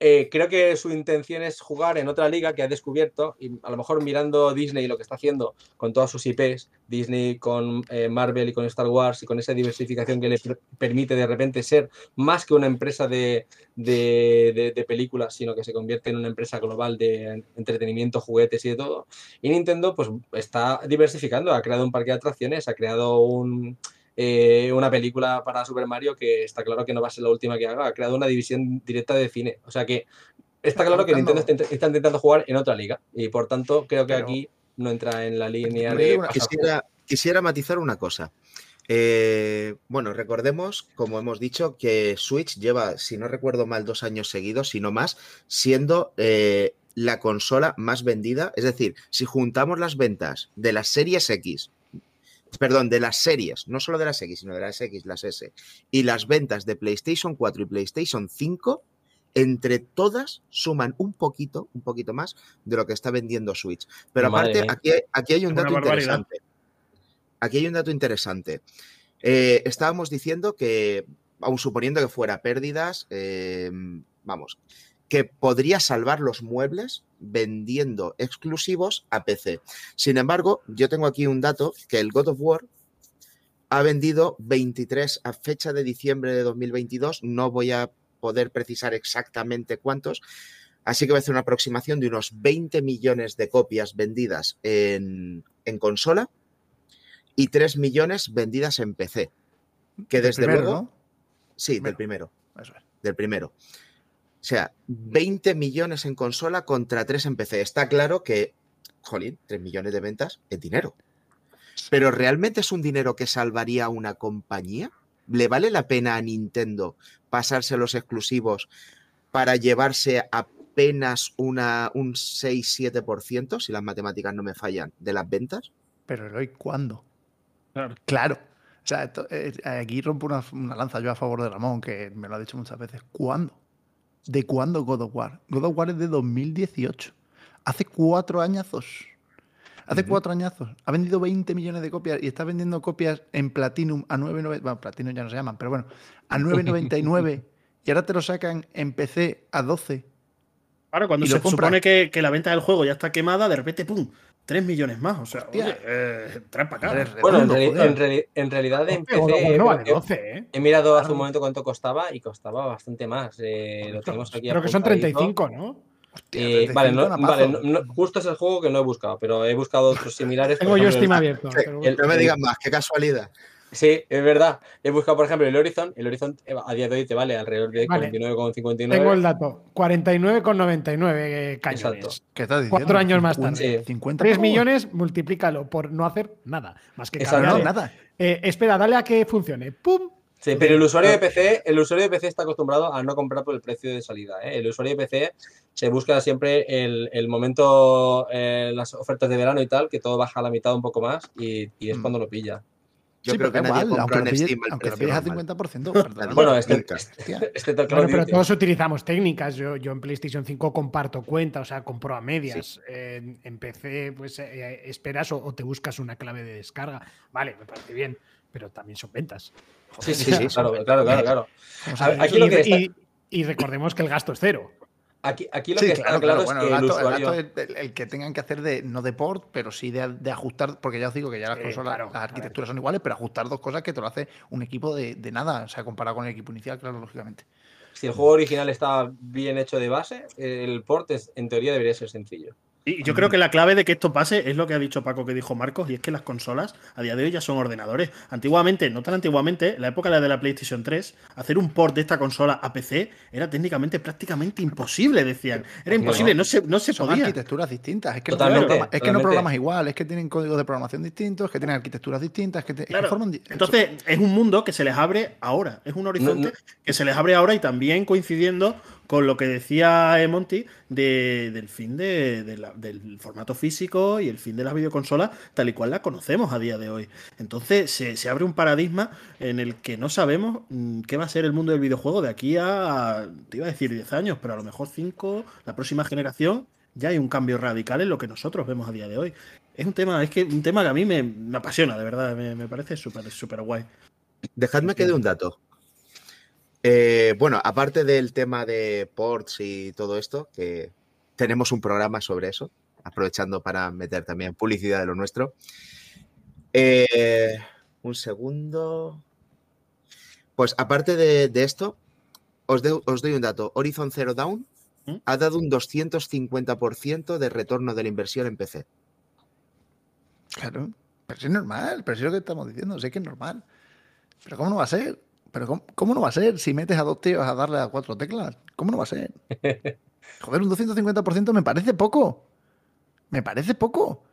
S5: eh, creo que su intención es jugar en otra liga que ha descubierto y a lo mejor mirando Disney lo que está haciendo con todas sus IPs, Disney con eh, Marvel y con Star Wars y con esa diversificación que le per- permite de repente ser más que una empresa de, de, de- de películas, sino que se convierte en una empresa global de entretenimiento, juguetes y de todo. Y Nintendo pues está diversificando, ha creado un parque de atracciones, ha creado un, eh, una película para Super Mario que está claro que no va a ser la última que haga, ha creado una división directa de cine. O sea que está claro que Nintendo está, int- está intentando jugar en otra liga y por tanto creo que
S3: Pero-
S5: aquí no entra en la línea de...
S3: una-
S1: Quisiera, quisiera matizar una cosa. Eh, bueno, recordemos, como hemos dicho, que Switch lleva, si no recuerdo mal, dos años seguidos, si no más, siendo eh, la consola más vendida. Es decir, si juntamos las ventas de las series X, perdón, de las series, no solo de las X, sino de las X, las S, y las ventas de PlayStation 4 y PlayStation 5, entre todas suman un poquito, un poquito más de lo que está vendiendo Switch. Pero
S5: Madre
S1: aparte, aquí, hay- aquí hay un dato interesante. Aquí hay un dato interesante. Eh, estábamos diciendo que, aun suponiendo que fuera pérdidas, eh, vamos, que podría salvar los muebles vendiendo exclusivos a PC. Sin embargo, yo tengo aquí un dato que el God of War ha vendido 23 a fecha de diciembre de 2022. No voy a poder precisar exactamente cuántos. Así que voy a hacer una aproximación de unos 20 millones de copias vendidas en, en consola y 3 millones vendidas en PC. Que desde
S3: primero,
S1: luego...
S3: ¿no?
S1: Sí, del primero
S3: Eso es.
S1: del primero. O sea, 20 millones en consola contra 3 en PC. Está claro que, jolín, 3 millones de ventas es dinero. Pero ¿realmente es un dinero que salvaría a una compañía? ¿Le vale la pena a Nintendo pasarse los exclusivos para llevarse apenas una, un 6-7%, si las matemáticas no me fallan, de las ventas?
S3: Pero Eloy, ¿cuándo?
S4: Claro.
S3: Claro. O sea, esto- eh, aquí rompo una, una lanza yo a favor de Ramón, que me lo ha dicho muchas veces. ¿Cuándo? ¿De cuándo God of War? God of War es de 2018. Hace cuatro añazos. Hace cuatro añazos. Ha vendido 20 millones de copias y está vendiendo copias en Platinum a 9.99. Bueno, Platinum ya no se llaman, pero bueno, a 9.99. y ahora te lo sacan en PC a 12.
S4: Claro, cuando
S3: Y
S4: se supone que, que la venta del juego ya está quemada, de repente, ¡pum! 3 millones más. O sea,
S3: Hostia.
S4: oye, eh, trampa cara.
S3: Joder,
S5: Bueno, en,
S3: redondo,
S5: reali-
S3: joder.
S5: en reali- en realidad en PC...
S2: bueno, no vale
S5: creo que-
S2: 12, ¿eh?
S5: He mirado hace un momento cuánto costaba y costaba bastante más. Eh, lo tenemos aquí
S2: Creo que son
S5: apuntadito.
S2: 35, ¿no?
S3: Hostia,
S5: Eh, vale, no,
S3: 35
S5: vale
S3: napazo.
S5: no- no- justo es el juego que no he buscado, pero he buscado otros similares.
S2: Tengo yo Steam abierto. pero
S5: el-
S1: No me digan más, qué casualidad.
S5: Sí, es verdad. He buscado, por ejemplo, el Horizon. El Horizon eh, a día de hoy te vale alrededor de
S2: Vale.
S5: 49,59.
S2: tengo el dato. 49,99 eh, cañones.
S5: Exacto.
S3: ¿Qué estás diciendo?
S2: Cuatro años más
S3: 50,
S5: tarde.
S3: 50
S2: 3
S3: pavos.
S2: millones, multiplícalo por no hacer nada. Más que
S5: Exacto.
S3: No, nada.
S2: Eh, espera, dale a que funcione. ¡Pum!
S5: Sí, pero el usuario de PC, el usuario de PC está acostumbrado a no comprar por el precio de salida. ¿eh? El usuario de PC se busca siempre el, el momento, eh, las ofertas de verano y tal, que todo baja a la mitad un poco más y, y es
S3: Mm.
S5: cuando lo pilla.
S1: Yo
S3: Sí,
S1: creo
S3: pero
S1: que nadie
S3: igual, aunque
S1: en Steam el
S3: aunque pilles a
S1: normal.
S3: 50%, perdóname.
S5: Bueno, este, este, este
S2: Bueno, pero todos utilizamos técnicas. Yo, yo en PlayStation 5 comparto cuenta, o sea, compro a medias. En, en PC, pues eh, esperas o, o te buscas una clave de descarga. Vale, me parece bien, pero también son ventas.
S5: Sí, sí,
S1: Sí,
S5: sí,
S1: sí,
S5: claro, claro, claro, claro.
S3: Vamos
S5: A
S3: a
S5: ver,
S3: ver.
S5: aquí lo que
S2: y,
S5: está-
S2: y- y recordemos que el gasto es cero.
S5: Aquí, aquí lo
S3: Sí,
S5: que está
S3: claro,
S5: claro,
S3: claro. Bueno,
S5: es
S3: el
S5: que el,
S3: gasto, el
S5: usuario.
S3: gasto es el, el que tengan que hacer de, no de port, pero sí de, de ajustar, porque ya os digo que ya las
S2: Sí,
S3: consolas,
S2: claro,
S3: las arquitecturas son iguales, pero ajustar dos cosas que te lo hace un equipo de, de nada, o sea, comparado con el equipo inicial, claro, lógicamente.
S5: Si el juego original está bien hecho de base, el port es- en teoría debería ser sencillo.
S4: Y yo creo que la clave de que esto pase es lo que ha dicho Paco que dijo Marcos, y es que las consolas a día de hoy ya son ordenadores. Antiguamente, no tan antiguamente, en la época de la PlayStation 3, hacer un port de esta consola a PC era técnicamente prácticamente imposible, decían. Era imposible, no se, no se
S3: Son
S4: podía.
S3: arquituras distintas, es que,
S5: Totalmente,
S3: no, programas, es que no programas igual, es que tienen códigos de programación distintos, es que tienen arquitecturas distintas, es que, te- es que
S4: Claro.
S3: forman
S4: Entonces, es un mundo que se les abre ahora. Es un horizonte
S5: No, no.
S4: que se les abre ahora y también coincidiendo con lo que decía Monty de- del fin de, de la- del formato físico y el fin de las videoconsolas tal y cual la conocemos a día de hoy. Entonces, se, se abre un paradigma en el que no sabemos mm, qué va a ser el mundo del videojuego de aquí a, te iba a decir 10 años, pero a lo mejor 5, la próxima generación. Ya hay un cambio radical en lo que nosotros vemos a día de hoy. Es un tema, es que un tema que a mí me, me apasiona, de verdad, me, me parece súper, súper guay.
S1: Dejadme que dé un dato. Eh, bueno, aparte del tema de ports y todo esto, que tenemos un programa sobre eso, aprovechando para meter también publicidad de lo nuestro. Eh, un segundo. Pues aparte de, de esto, os, de- os doy un dato. Horizon Zero Dawn
S4: ¿Mm?
S1: ha dado un 250% de retorno de la inversión en PC.
S3: Claro, pero es normal, pero es lo que estamos diciendo, sé que es normal. Pero ¿cómo no va a ser? Pero ¿cómo, cómo no va a ser si metes a dos tíos a darle a cuatro teclas? ¿Cómo no va a ser? Joder, un 250% me parece poco. Me parece poco.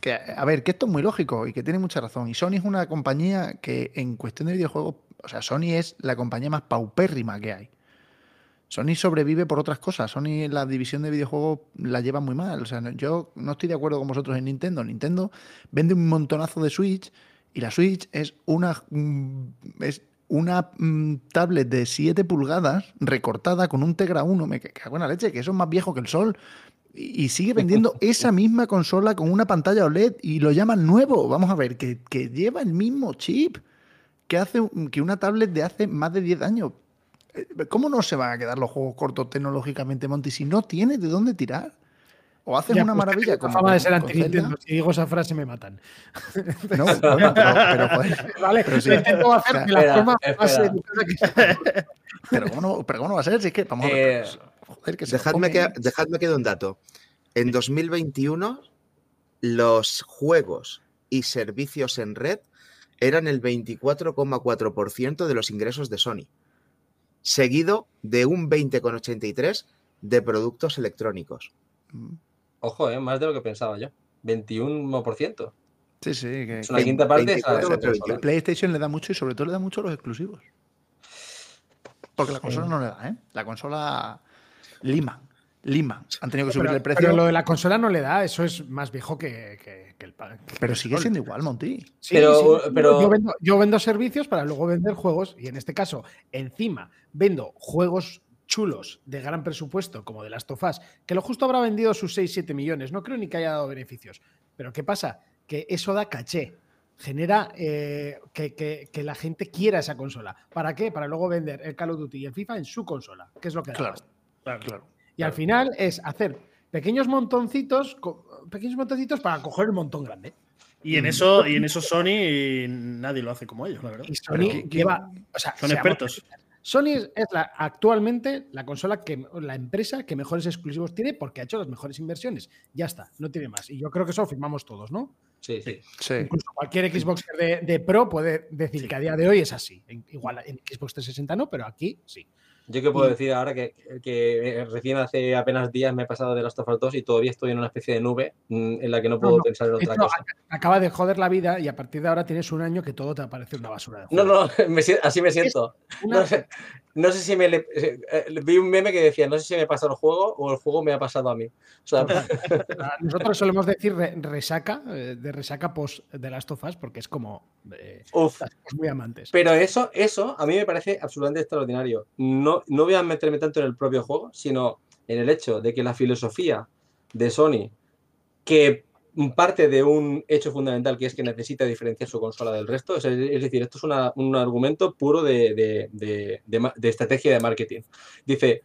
S3: Que, a ver, que esto es muy lógico y que tiene mucha razón. Y Sony es una compañía que en cuestión de videojuegos, o sea, Sony es la compañía más paupérrima que hay. Sony sobrevive por otras cosas. Sony en la división de videojuegos la lleva muy mal. O sea, no- yo no estoy de acuerdo con vosotros en Nintendo. Nintendo vende un montonazo de Switch y la Switch es una mm, es una mm, tablet de 7 pulgadas recortada con un Tegra 1. Me cago en la leche, que eso es más viejo que el sol. Y, y sigue vendiendo esa misma consola con una pantalla OLED y lo llaman nuevo. Vamos a ver, que, que lleva el mismo chip que hace que una tablet de hace más de 10 años. Eh, ¿Cómo no se van a quedar los juegos cortos tecnológicamente, Monty, si no tiene de dónde tirar? O haces
S2: Ya,
S3: una
S2: pues,
S3: maravilla como
S2: fama de
S3: con-
S2: ser
S3: con
S2: anti-Nintendo. Si digo esa frase me matan.
S3: No, bueno, pero, pero, joder,
S2: Vale,
S3: Pero sí.
S2: intento hacer de la forma más
S3: pero ¿cómo, no, pero ¿cómo no va a ser? Si es que, vamos a ver,
S5: Eh,
S3: joder, que se
S1: Dejadme que,
S3: comen.
S1: dejadme que dé un dato. En 2021, los juegos y servicios en red eran el 24,4% de los ingresos de Sony, seguido de un 20,83% de productos electrónicos.
S3: Mm,
S5: Ojo, eh, más de lo que pensaba yo. 21%.
S3: Sí, sí, que,
S5: Es una
S3: que
S5: quinta parte. esa-
S1: 24,
S5: esa consola.
S1: pero
S3: PlayStation le da mucho y sobre todo le da mucho a los exclusivos. Porque la consola
S2: Sí.
S3: no le da, ¿eh? La consola lima. Lima. Han tenido que subir
S2: pero,
S3: el precio.
S2: pero
S3: Pero,
S2: lo de la consola no le da, eso es más viejo que, que- que el que el
S3: sigue siendo igual, Monty.
S2: Sí,
S5: Pero-
S2: sí,
S5: pero-
S2: Yo, vendo, yo vendo servicios para luego vender juegos y en este caso, encima, vendo juegos chulos de gran presupuesto como de Last of Us, que lo justo habrá vendido sus 6-7 millones, no creo ni que haya dado beneficios. Pero ¿qué pasa? Que eso da caché, genera eh, que, que- que la gente quiera esa consola. ¿Para qué? Para luego vender el Call of Duty y el FIFA en su consola, que es lo que da
S3: Claro,
S2: pasta.
S3: claro.
S2: Y al final es hacer pequeños montoncitos, pequeños montoncitos para coger el montón grande.
S4: Y en eso, y en eso Sony nadie lo hace como ellos, la verdad.
S2: Y Sony
S3: ¿qué- qué-
S2: lleva. O sea,
S4: Son expertos.
S2: Sony es, la, actualmente la consola que la empresa que mejores exclusivos tiene porque ha hecho las mejores inversiones. Ya está, no tiene más. Y yo creo que eso lo firmamos todos, ¿no?
S5: Sí, sí.
S3: Sí.
S2: Incluso cualquier Xboxer de, de Pro puede decir
S4: Sí.
S2: que a día de hoy es así. Igual en Xbox 360 no, pero aquí sí.
S5: Yo que puedo decir ahora que, que recién hace apenas días me he pasado de Last of Us 2 y todavía estoy en una especie de nube mm, en la que no puedo
S2: no,
S5: pensar en otra
S2: Esto
S5: cosa.
S2: ac- acaba de joder la vida y a partir de ahora tienes un año que todo te parece una basura de
S5: No,
S2: juego.
S5: no, me así me siento.
S2: Una-
S5: No sé, no sé si me le- eh, eh, vi un meme que decía, no sé si me ha pasado el juego o el juego me ha pasado a mí. O sea,
S2: Nosotros solemos decir re- resaca, eh, de resaca post de Last of Us, porque es como eh,
S5: uf.
S2: muy amantes.
S5: Pero eso, eso a mí me parece absolutamente extraordinario. No, no voy a meterme tanto en el propio juego, sino en el hecho de que la filosofía de Sony, que parte de un hecho fundamental que es que necesita diferenciar su consola del resto, es, decir, esto es un argumento puro de, estrategia de marketing. Dice,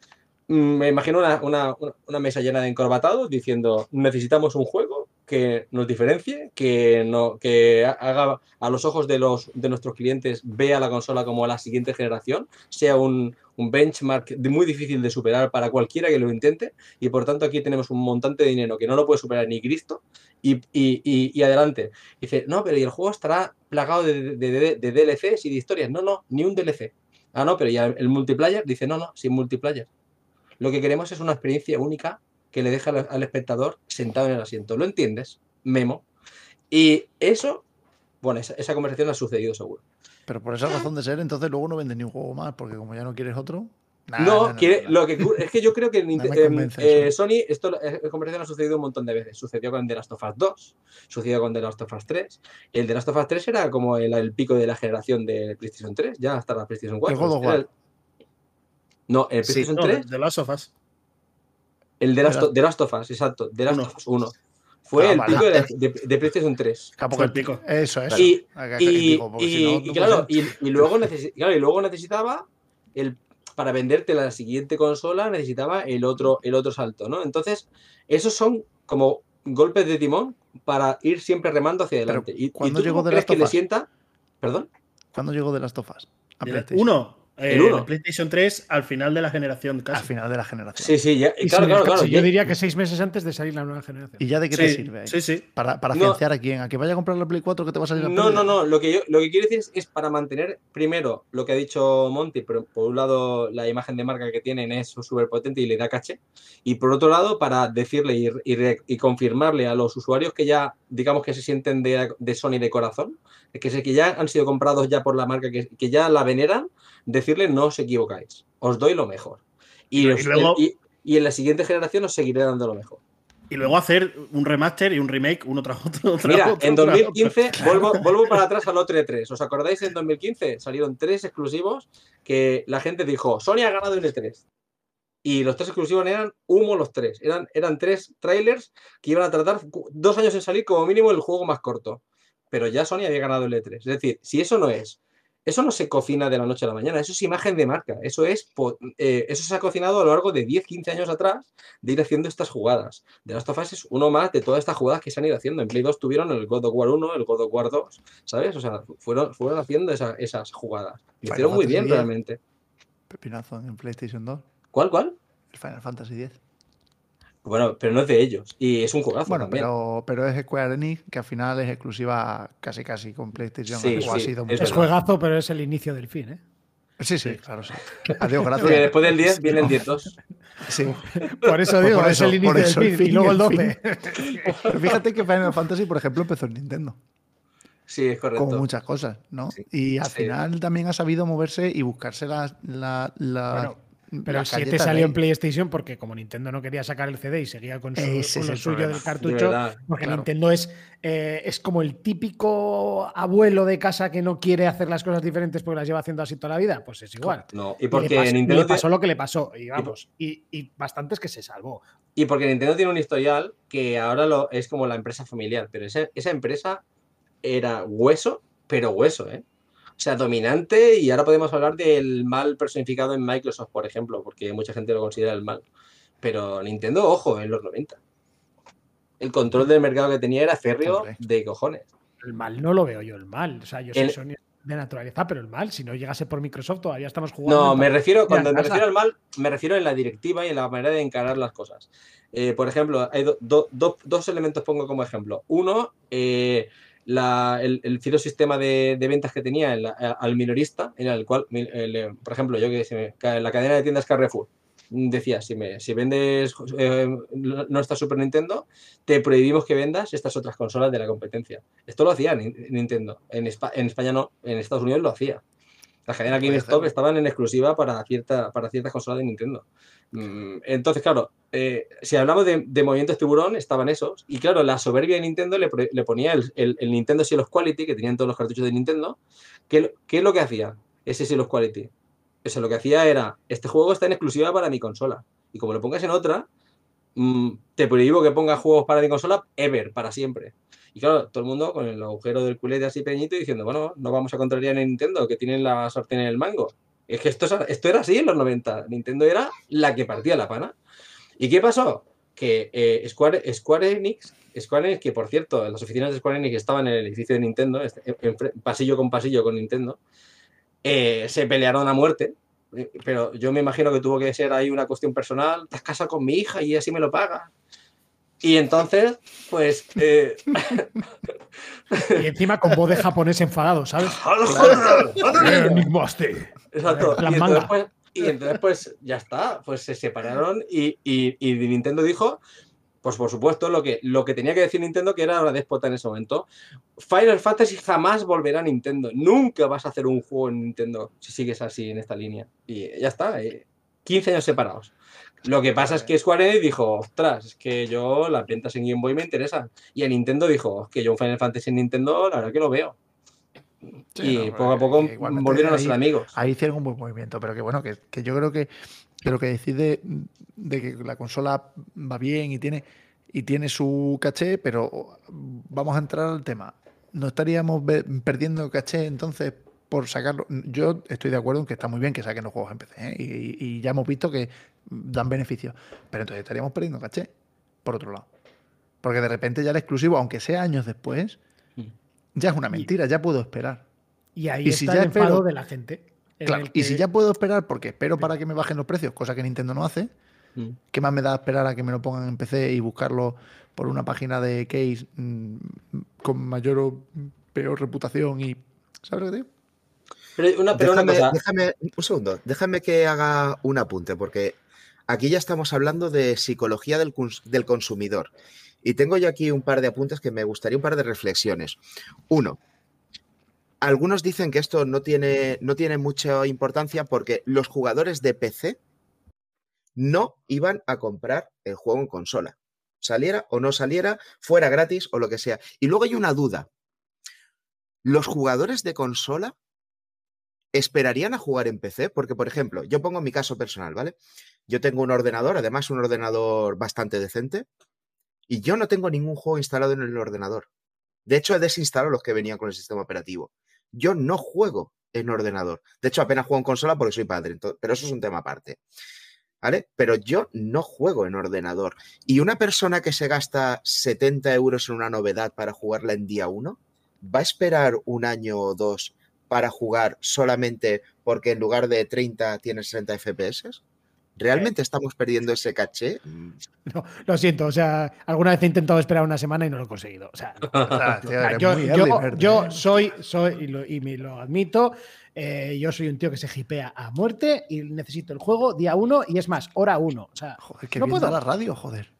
S5: mm, me imagino una- una mesa llena de encorbatados diciendo, necesitamos un juego que nos diferencie, que, no, que haga a los ojos de, los, de nuestros clientes, vea la consola como la siguiente generación, sea un, un benchmark muy difícil de superar para cualquiera que lo intente, y por tanto aquí tenemos un montante de dinero que no lo puede superar ni Cristo, y, y- y- y adelante. Dice, no, pero y el juego estará plagado de, de- de- de DLCs y de historias. No, no, ni un DLC. Ah, no, pero ya el multiplayer, dice, no, no, sin multiplayer. Lo que queremos es una experiencia única que le deja al, al espectador sentado en el asiento. ¿Lo entiendes? Memo. Y eso, bueno, esa, esa conversación ha sucedido seguro.
S3: Pero por esa razón de ser, entonces luego no vendes ni un juego más, porque como ya no quieres otro. Nah,
S5: no, quiere- lo que es que yo creo que em, eh. Sony, esto la conversación ha sucedido un montón de veces. Sucedió con The Last of Us 2, sucedió con The Last of Us 3. El The Last of Us 3 era como el, el pico de la generación de PlayStation 3, ya hasta la PlayStation 4.
S3: God of War.
S5: el- No, el
S1: Sí,
S5: PlayStation
S4: No,
S5: 3,
S4: de, de Last of Us.
S5: El The Last, The Last of Us, exacto, The Last
S4: Uno.
S5: of Us 1. Fue
S3: Ah,
S5: el
S3: vale.
S5: pico de, la- de- de PlayStation 3.
S3: Capo
S4: Fue
S3: que-
S4: el pico.
S3: Eso, eso.
S5: Y- Y, claro, y, luego necesi- claro, y luego necesitaba el para venderte la siguiente consola necesitaba el otro el otro salto, ¿no? Entonces, esos son como golpes de timón para ir siempre remando hacia adelante. ¿Y, y
S3: ¿cuándo
S5: tú
S3: llegó of
S5: le
S3: Us?
S5: sienta? ¿Perdón?
S3: ¿Cuándo llegó de las tofas?
S4: De-. Uno. Eh,
S5: El
S4: PlayStation 3 al final de la generación
S3: Al final de la generación.
S5: Sí, sí, ya,
S2: Y
S5: claro, claro,
S2: yo diría que seis meses antes de salir la nueva generación.
S3: ¿Y ya de qué te sirve? ahí?
S4: sí, sí.
S3: ¿Para, para
S5: No.
S3: financiar a quién? ¿A que vaya a comprar la Play 4 que te va a salir la
S5: No, no, no. Lo que, yo, lo que quiero decir es, es para mantener, primero, lo que ha dicho Monty, pero por un lado, la imagen de marca que tienen es súper potente y le da caché. Y por otro lado, para decirle y, y re- y confirmarle a los usuarios que ya, digamos que se sienten de, de Sony de corazón, que, se, que ya han sido comprados ya por la marca, que, que ya la veneran, decirle no os equivocáis. Os doy lo mejor. Y,
S4: luego-
S5: y- y en la siguiente generación os seguiré dando lo mejor.
S4: Y luego hacer un remaster y un remake uno tras otro. tras
S5: Mira,
S4: otro,
S5: en
S4: tras
S5: 2015, vuelvo, vuelvo para atrás al otro 3 ¿Os acordáis? En 2015 salieron tres exclusivos que la gente dijo, Sony ha ganado el E3. Y los tres exclusivos eran humo los tres. Eran, eran tres trailers que iban a tratar dos años en salir como mínimo el juego más corto. Pero ya Sony había ganado el E3. Es decir, si eso no es, eso no se cocina de la noche a la mañana, eso es imagen de marca. Eso, es, eh, eso se ha cocinado a lo largo de 10, 15 años atrás de ir haciendo estas jugadas. The Last of Us es uno más de todas estas jugadas que se han ido haciendo. En Play 2 tuvieron el God of War 1, el God of War 2, ¿sabes? O sea, fueron, fueron haciendo esa- esas jugadas. Lo hicieron muy bien realmente.
S3: Pepinazo en PlayStation 2.
S5: ¿Cuál, cuál?
S3: El Final Fantasy X.
S5: Bueno, pero no es de ellos. Y es un juegazo
S3: Bueno,
S5: también.
S3: pero, pero es Square Enix, que al final es exclusiva casi casi con PlayStation.
S5: Sí,
S3: ha
S5: sí,
S3: sido
S5: es
S2: juegazo, pero es el inicio del fin, ¿eh?
S3: Sí, sí, claro, sí. Adiós,
S5: Porque
S3: gracias.
S5: después del 10 viene el 10-2.
S3: Sí.
S2: Por eso
S3: Pues
S2: digo,
S3: por
S2: es el
S3: eso,
S2: inicio
S3: por eso,
S2: del
S3: el
S2: fin, y luego el
S3: y el
S2: 12.
S3: Pero fíjate que Final Fantasy, por ejemplo, empezó en Nintendo.
S5: Sí, es correcto.
S3: Como muchas cosas, ¿no?
S5: Sí.
S3: Y al
S5: Sí.
S3: final también ha sabido moverse y buscarse las. La, la-
S2: Bueno, Pero el
S3: las
S2: 7
S3: galletas
S2: salió
S3: de-
S2: en PlayStation porque como Nintendo no quería sacar el CD y seguía con, su,
S3: Ese
S2: con lo
S3: el
S2: suyo
S3: problema.
S2: del
S5: De
S2: cartucho,
S5: verdad.
S2: porque
S3: claro.
S2: Nintendo es, eh, es como el típico abuelo de casa que no quiere hacer las cosas diferentes porque las lleva haciendo así toda la vida, pues es igual.
S5: No, y
S2: Y le
S5: porque
S2: pas- y
S5: Nintendo
S2: le pasó lo que le pasó, y vamos, y, y bastantes que se salvó.
S5: Y porque Nintendo tiene un historial que ahora lo, es como la empresa familiar, pero esa, esa empresa era hueso, pero hueso, ¿eh? O sea, dominante y ahora podemos hablar del mal personificado en Microsoft, por ejemplo, porque mucha gente lo considera el mal. Pero Nintendo, ojo, en los 90. El control del mercado que tenía era férreo
S3: Hombre.
S5: de cojones.
S2: El mal no lo veo yo, el mal. O sea, yo soy
S5: El-
S2: Sony de naturaleza, pero el mal, si no llegase por Microsoft, todavía estamos jugando.
S5: No, me refiero, cuando me refiero al mal, me refiero en la directiva y en la manera de encarar las cosas. Eh, por ejemplo, hay do- do- do- dos elementos pongo como ejemplo. Uno, eh, la, el, el sistema de, de ventas que tenía a- al minorista, en el cual, el, eh, por ejemplo, yo que sé, ca- la cadena de tiendas Carrefour mm, decía, si, me, si vendes eh, nuestra Super Nintendo, te prohibimos que vendas estas otras consolas de la competencia. Esto lo hacía Nin- Nintendo. En, en España no, en Estados Unidos lo hacía. Las cadenas
S3: Puede
S5: GameStop estaban en exclusiva para, cierta, para ciertas consolas de Nintendo. Mm, Entonces, claro, eh, si hablamos de, de movimientos tiburón, estaban esos. Y claro, la soberbia de Nintendo le, le ponía el, el- el Nintendo Seal Quality, que tenían todos los cartuchos de Nintendo. ¿Qué, qué es lo que hacía ese Seal Quality? Eso lo que hacía era, este juego está en exclusiva para mi consola. Y como lo pongas en otra, mm, te prohíbo que pongas juegos para mi consola ever, para siempre. Y claro, todo el mundo con el agujero del culete así pequeñito diciendo, bueno, no vamos a contrariar a Nintendo, que tienen la sartén en el mango. Es que esto, es- esto era así en los 90. Nintendo era la que partía la pana. ¿Y qué pasó? Que eh, Square, Square Enix, Square Enix, que por cierto, las oficinas de Square Enix estaban en el edificio de Nintendo, este, en- en- pasillo con pasillo con Nintendo, eh, se pelearon a muerte. Eh, Pero yo me imagino que tuvo que ser ahí una cuestión personal. Te has casado con mi hija y así me lo pagas. Y entonces, pues. eh,
S2: Y encima con voz de japonés enfadado, ¿sabes?
S5: Exacto. Y entonces, pues, y entonces, pues, ya está. Pues se separaron y, y- y Nintendo dijo, pues por supuesto, lo que, lo que tenía que decir Nintendo, que era una déspota en ese momento. Final Fantasy jamás volverá a Nintendo. Nunca vas a hacer un juego en Nintendo si sigues así en esta línea. Y ya está. eh, 15 años separados. Lo que pasa es que Square Enix dijo, ostras, es que yo las ventas en Game Boy me interesan. Y a Nintendo dijo, es que yo un Final Fantasy en Nintendo, la verdad que lo veo.
S3: Sí,
S5: y
S3: no,
S5: poco a
S3: eh,
S5: poco
S3: igualmente
S5: volvieron a ser amigos.
S3: Ahí hicieron un buen movimiento, pero que bueno, que, que yo creo que, que lo que decide de que la consola va bien y tiene, y tiene su caché, pero vamos a entrar al tema. ¿No estaríamos perdiendo caché entonces por sacarlo? Yo estoy de acuerdo en que está muy bien que saquen los juegos en PC ¿eh? y, y ya hemos visto que dan beneficios, pero entonces estaríamos perdiendo caché, por otro lado. Porque de repente ya el exclusivo, aunque sea años después,
S5: Mm.
S3: ya es una mentira, ya puedo esperar.
S2: Y ahí
S3: Y si
S2: está
S3: ya
S2: el enfado
S3: espero-
S2: de la gente. en
S3: Claro, y si ya puedo esperar porque espero para que me bajen los precios, cosa que Nintendo no hace,
S5: Mm.
S3: ¿qué más me da esperar a que me lo pongan en PC y buscarlo por una página de case mm, con mayor o peor reputación y ¿sabes lo que digo?
S5: Pero una, pero una
S1: déjame,
S5: cosa,
S1: déjame- un segundo, déjame que haga un apunte, porque aquí ya estamos hablando de psicología del, del consumidor. Y tengo yo aquí un par de apuntes que me gustaría, un par de reflexiones. Uno, algunos dicen que esto no tiene, no tiene mucha importancia porque los jugadores de PC no iban a comprar el juego en consola. Saliera o no saliera, fuera gratis o lo que sea. Y luego hay una duda. ¿Los jugadores de consola esperarían a jugar en PC? Porque, por ejemplo, yo pongo mi caso personal, ¿vale? Yo tengo un ordenador, además un ordenador bastante decente, y yo no tengo ningún juego instalado en el ordenador. De hecho, he desinstalado los que venían con el sistema operativo. Yo no juego en ordenador. De hecho, apenas juego en consola porque soy padre, ento- pero eso es un tema aparte. ¿Vale? Pero yo no juego en ordenador. Y una persona que se gasta 70 euros en una novedad para jugarla en día 1, ¿va a esperar un año o dos para jugar solamente porque en lugar de 30 tiene 60 FPS? ¿Realmente estamos perdiendo ese caché?
S2: No, lo siento, o sea, alguna vez he intentado esperar una semana y no lo he conseguido. O sea.
S3: O
S2: yo,
S3: ¿eh?
S2: soy, soy y, lo, y me lo admito, eh, yo soy un tío que se hipea a muerte y necesito el juego día uno y es más, hora uno. O sea,
S3: Joder, que
S2: no puedo.
S3: la radio, joder.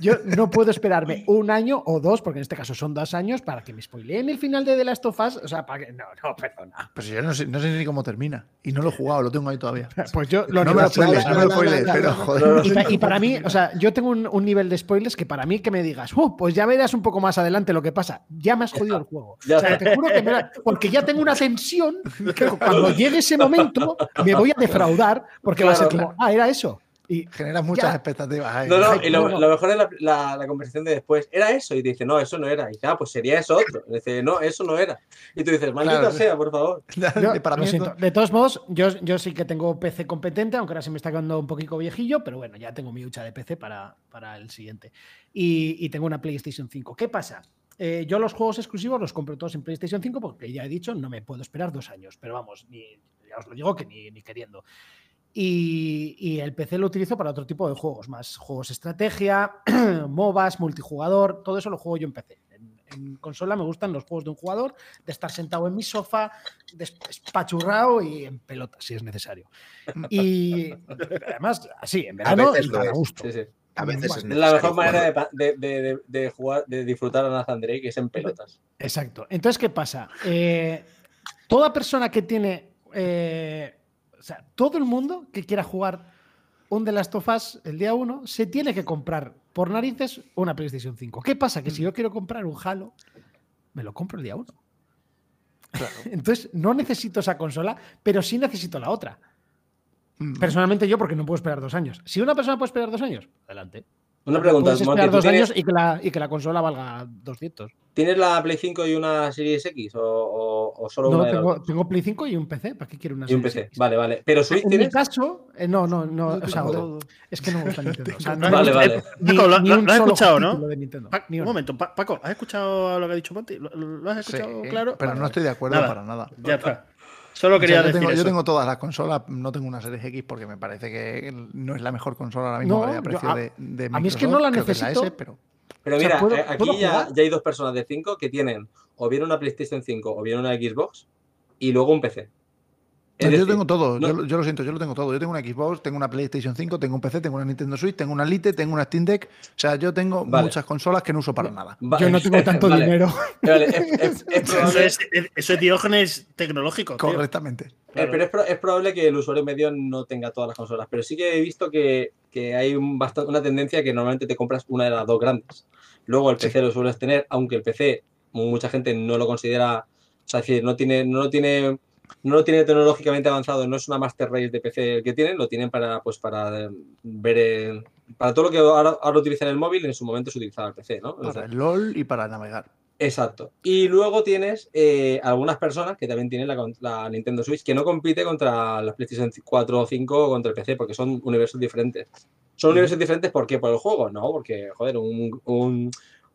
S2: Yo no puedo esperarme un año o dos, porque en este caso son dos años, para que me spoileen el final de The Last of Us. O sea, para que. No, no, perdona.
S3: Pues yo no sé, no sé ni cómo termina. Y no lo he jugado, lo tengo ahí todavía.
S2: Pues yo lo
S3: No me lo spoiles, no me lo spoiles, pero joder.
S2: Y, pa- y para mí, o sea, yo tengo un, un nivel de spoilers que para mí que me digas, "Uh, pues ya verás un poco más adelante lo que pasa. Ya me has jodido el juego. O sea, te juro que me la- porque ya tengo una tensión que cuando llegue ese momento me voy a defraudar porque va a ser como, ah, era eso. Y
S3: Generas muchas
S2: Ya.
S3: expectativas. ahí.
S5: No, no,
S2: Ay,
S5: y lo, lo mejor es la, la- la conversación de después. ¿Era eso? Y te dice, no, eso no era. Y dice, ah, pues sería eso otro. Y dice, no, eso no era. Y tú dices, maldita
S3: Claro.
S5: sea, por favor.
S2: yo,
S3: Para
S2: lo
S3: mí
S2: siento.
S3: esto-
S2: De todos modos, yo, yo sí que tengo PC competente, aunque ahora se me está quedando un poquito viejillo, pero bueno, ya tengo mi hucha de PC para, para el siguiente. Y, y tengo una PlayStation 5. ¿Qué pasa? Eh, yo los juegos exclusivos los compro todos en PlayStation 5 porque ya he dicho, no me puedo esperar dos años, pero vamos, ni, ya os lo digo que ni, ni queriendo. Y, y el PC lo utilizo para otro tipo de juegos, más juegos estrategia, MOBAs, multijugador, todo eso lo juego yo en PC, en, En consola me gustan los juegos de un jugador, de estar sentado en mi sofá, despachurrado y en pelota, si es necesario. Y además, así, en verano, y
S1: lo
S2: a
S1: es.
S2: gusto.
S5: Sí, sí.
S1: A veces
S2: Bueno,
S1: es
S5: la mejor manera de,
S1: jugar.
S5: de- de- de- de jugar, de disfrutar a Nathan Drake, que es en pelotas.
S2: Exacto. Entonces, ¿qué pasa? Eh, toda persona que tiene. eh, o sea, todo el mundo que quiera jugar un The Last of Us el día 1 se tiene que comprar por narices una PlayStation 5. ¿Qué pasa? Que si yo quiero comprar un Halo, me lo compro el día 1. Entonces, no necesito esa consola, pero sí necesito la otra.
S3: Mm.
S2: Personalmente yo, porque no puedo esperar dos años. Si una persona puede esperar dos años, adelante.
S5: Una pregunta,
S2: Puedes esperar
S5: ¿tú
S2: dos
S5: tienes,
S2: años y que, la, y que la consola valga 200.
S5: ¿tienes la Play 5 y una Series X o, o- o solo
S2: No,
S5: una de
S2: tengo, tengo Play 5 y un PC. ¿Para qué quiero una
S5: Y un
S2: Series
S5: PC,
S2: X?
S5: vale, vale. ¿Pero Switch
S2: En mi
S5: tienes?
S2: caso, eh, no, no, no. o sea,
S3: todo.
S2: es que no me gusta Nintendo. O sea, no
S4: Vale,
S5: vale.
S2: ni-
S4: Paco, lo-
S2: ni
S4: lo-
S2: un
S4: lo has
S2: solo
S4: escuchado, ¿no?
S2: título de Nintendo,
S4: Pa-
S2: ni
S4: un
S2: uno.
S4: momento, Pa- Paco, ¿has escuchado lo que ha dicho Monty? ¿Lo, lo has
S3: Sí,
S4: escuchado claro?
S3: pero
S4: Vale,
S3: no estoy de acuerdo
S4: Nada,
S3: para nada.
S4: Ya está. Solo
S3: O sea,
S4: quería
S3: yo,
S4: decir
S3: tengo, yo
S4: eso.
S3: tengo todas las consolas, no tengo una Series X porque me parece que no es la mejor consola ahora mismo
S2: No, yo-
S3: precio
S2: a-
S3: de, de
S2: a mí es que no la necesito.
S3: S, pero
S5: Pero
S2: O sea,
S5: mira,
S2: ¿puedo-
S5: eh, aquí
S2: puedo
S5: ya, ya hay dos personas de 5 que tienen o bien una PlayStation 5 o bien una Xbox y luego un PC. Es
S3: No, yo
S5: decir,
S3: tengo todo,
S5: no-
S3: yo, lo- yo lo siento, yo lo tengo todo. Yo tengo una Xbox, tengo una PlayStation 5, tengo un PC, tengo una Nintendo Switch, tengo una Lite, tengo una Steam Deck. O sea, yo tengo
S5: Vale.
S3: muchas consolas que no uso para nada.
S5: va-
S2: Yo no tengo tanto
S5: vale,
S2: dinero.
S5: vale, es, es- es
S4: Eso es, es- eso es diógenes tecnológico. tío.
S3: Correctamente.
S5: eh,
S4: Claro.
S5: pero es, pro- es probable que el usuario medio no tenga todas las consolas. Pero sí que he visto que, que hay un una tendencia que normalmente te compras una de las dos grandes. Luego el
S3: Sí.
S5: PC lo sueles tener, aunque el PC mucha gente no lo considera, o sea, es decir, no tiene, no lo tiene, no lo tiene tecnológicamente avanzado, no es una Master Race de PC el que tienen, lo tienen para, pues, para eh, ver, para todo lo que ahora, ahora utilizan el móvil, en su momento se utilizaba el PC, ¿no?
S3: Para el LOL y para navegar.
S5: Exacto. Y luego tienes eh, algunas personas que también tienen la, Nintendo Switch que no compite contra las PlayStation 4 o 5 o contra el PC porque son universos diferentes. ¿Son universos diferentes por qué? ¿Por el juego? No, porque, joder, un, un-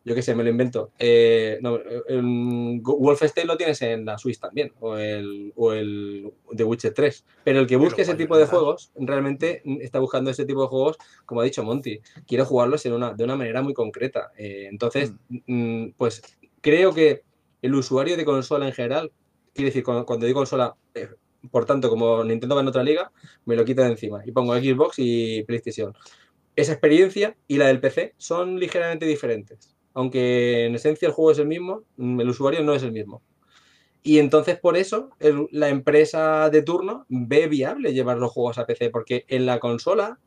S5: yo qué sé, me lo invento. Eh, no, el Wolfenstein lo tienes en la Switch también, o el, o el The Witcher 3. Pero el que busque ese tipo de juegos, realmente está buscando ese tipo de juegos, como ha dicho Monty, quiere jugarlos en una, de una manera muy concreta. Eh, entonces, mm, pues creo que el usuario de consola en general, quiere decir, cuando, cuando digo consola, eh, por tanto, como Nintendo va en otra liga, me lo quito de encima y pongo Xbox y PlayStation. Esa experiencia y la del PC son ligeramente diferentes. Aunque en esencia el juego es el mismo, mm, el usuario no es el mismo. Y entonces por eso la empresa de turno ve viable llevar los juegos a PC, porque en la consola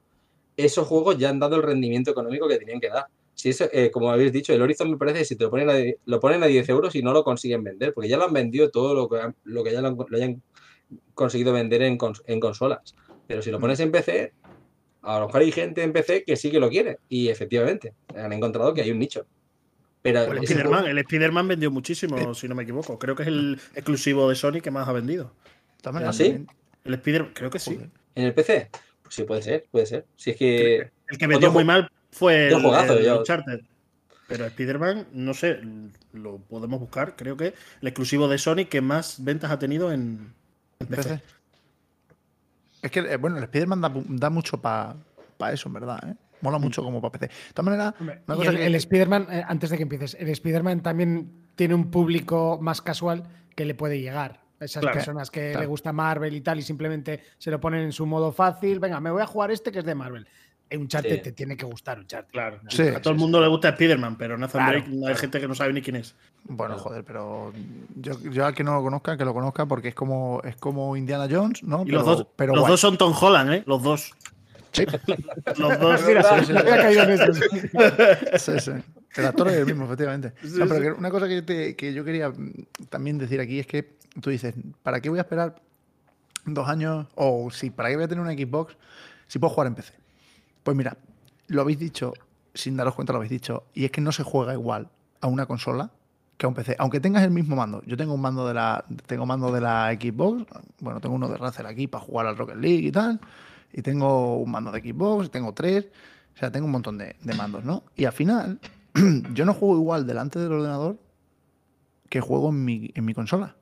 S5: esos juegos ya han dado el rendimiento económico que tenían que dar. Si eso, eh, como habéis dicho, el Horizon me parece que si te lo ponen a, lo ponen a 10 euros y no lo consiguen vender, porque ya lo han vendido todo lo que, lo que ya lo, han- lo hayan conseguido vender en, cons- en consolas. Pero si lo pones en PC, a lo mejor hay gente en PC que sí que lo quiere. Y efectivamente, han encontrado que hay un nicho. Pero
S4: O el Spider-Man,
S5: juego-
S4: el Spider-Man vendió muchísimo, si no me equivoco. Creo que es el exclusivo de Sony que más ha vendido.
S3: También
S5: ¿Ah, sí?
S4: El Spider, creo que sí.
S5: En el PC, pues sí, puede ser, puede ser. Si es que
S4: El que vendió muy mal fue el,
S5: otro juegazo,
S4: el
S5: yo-
S4: Uncharted. Pero Spider-Man, no sé, lo podemos buscar. Creo que el exclusivo de Sony que más ventas ha tenido en, en PC.
S3: PC. Es que, eh, bueno, el Spider-Man da, da mucho para eso, en verdad. ¿eh? Mola mucho como para PC. De todas maneras, una cosa
S2: el,
S3: que-
S2: el Spider-Man, eh, antes de que empieces, el Spider-Man también tiene un público más casual que le puede llegar. Esas
S4: Claro,
S2: personas que
S3: claro.
S2: le gusta Marvel y tal y simplemente se lo ponen en su modo fácil. Venga, me voy a jugar este que es de Marvel. Un chat
S5: Sí.
S2: te tiene que gustar un chat.
S4: Claro.
S3: Sí,
S4: a todo el mundo le gusta Spider-Man, pero Nathan
S2: Claro,
S4: Drake hay gente que no sabe ni quién es.
S3: Bueno, joder, pero yo, yo al que no lo conozca, que lo conozca porque es como, es como Indiana Jones, ¿no?
S4: Y
S3: pero,
S4: los dos,
S3: pero
S4: los
S3: guay.
S4: dos son Tom Holland, ¿eh? Los dos.
S3: Sí,
S4: Los dos.
S2: Mira,
S3: Sí,
S2: había caído en eso.
S3: sí, sí. El actor es el mismo, efectivamente. No, pero que una cosa que, te- que yo quería también decir aquí es que tú dices, ¿para qué voy a esperar dos años? O si, ¿para qué voy a tener una Xbox si puedo jugar en PC? Pues mira, lo habéis dicho, sin daros cuenta lo habéis dicho, y es que no se juega igual a una consola que a un PC. Aunque tengas el mismo mando. Yo tengo un mando de la, tengo mando de la Xbox, bueno, tengo uno de Razer aquí para jugar al Rocket League y tal, y tengo un mando de Xbox, tengo tres, o sea, tengo un montón de, de mandos, ¿no? Y al final, yo no juego igual delante del ordenador que juego en mi, en mi consola.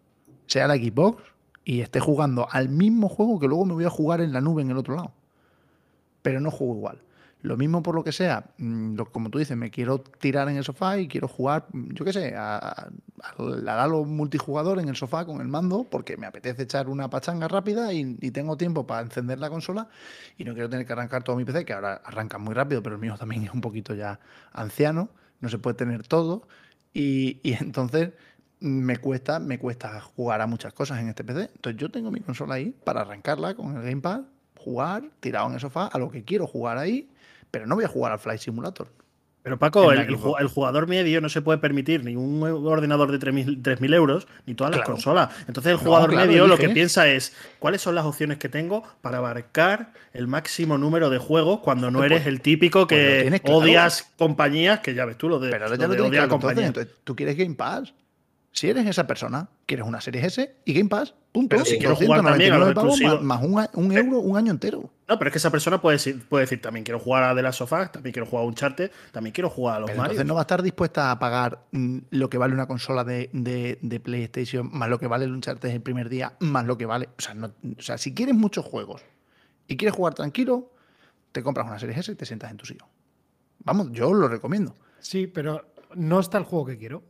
S3: Sea la Xbox y esté jugando al mismo juego que luego me voy a jugar en la nube en el otro lado. Pero no juego igual. Lo mismo por lo que sea, mm, como tú dices, me quiero tirar en el sofá y quiero jugar, mm, yo qué sé, a- a- al Halo multijugador en el sofá con el mando, porque me apetece echar una pachanga rápida y, y tengo tiempo para encender la consola y no quiero tener que arrancar todo mi PC, que ahora arranca muy rápido, pero el mío también es un poquito ya anciano, no se puede tener todo. Y, y entonces me cuesta, me cuesta jugar a muchas cosas en este PC. Entonces yo tengo mi consola ahí para arrancarla con el Gamepad, jugar, tirado en el sofá, a lo que quiero jugar ahí, pero no voy a jugar al Flight Simulator.
S4: Pero Paco, el, jugador medio no se puede permitir ni un ordenador de 3.000 3.000 euros ni todas las
S3: Claro.
S4: consolas. Entonces el
S3: No,
S4: jugador
S3: claro,
S4: medio lo que piensa es cuáles son las opciones que tengo para abarcar el máximo número de juegos cuando no
S3: Pues-
S4: eres el típico
S3: pues
S4: que
S3: tienes claro.
S4: odias compañías, que ya ves tú lo de,
S3: Pero
S4: lo
S3: ya lo
S4: de odiar compañías.
S3: entonces, tú quieres Game Pass. Si eres esa persona, quieres una serie S y Game Pass, punto.
S4: Pero si quiero jugar también a los
S3: 299 pavos
S4: exclusivos.
S3: más, más un, un euro un año entero.
S4: No, pero es que esa persona puede decir, puede decir también quiero jugar a The Last of Us, también quiero jugar a Uncharted, también quiero jugar a los
S3: Pero
S4: Mario.
S3: entonces no va a estar dispuesta a pagar mm, lo que vale una consola de, de- de PlayStation, más lo que vale el Uncharted el primer día, más lo que vale. O sea, no- o sea, si quieres muchos juegos y quieres jugar tranquilo, te compras una serie S y te sientas en tu sillón. Vamos, yo lo recomiendo.
S2: Sí, pero no está el juego que quiero.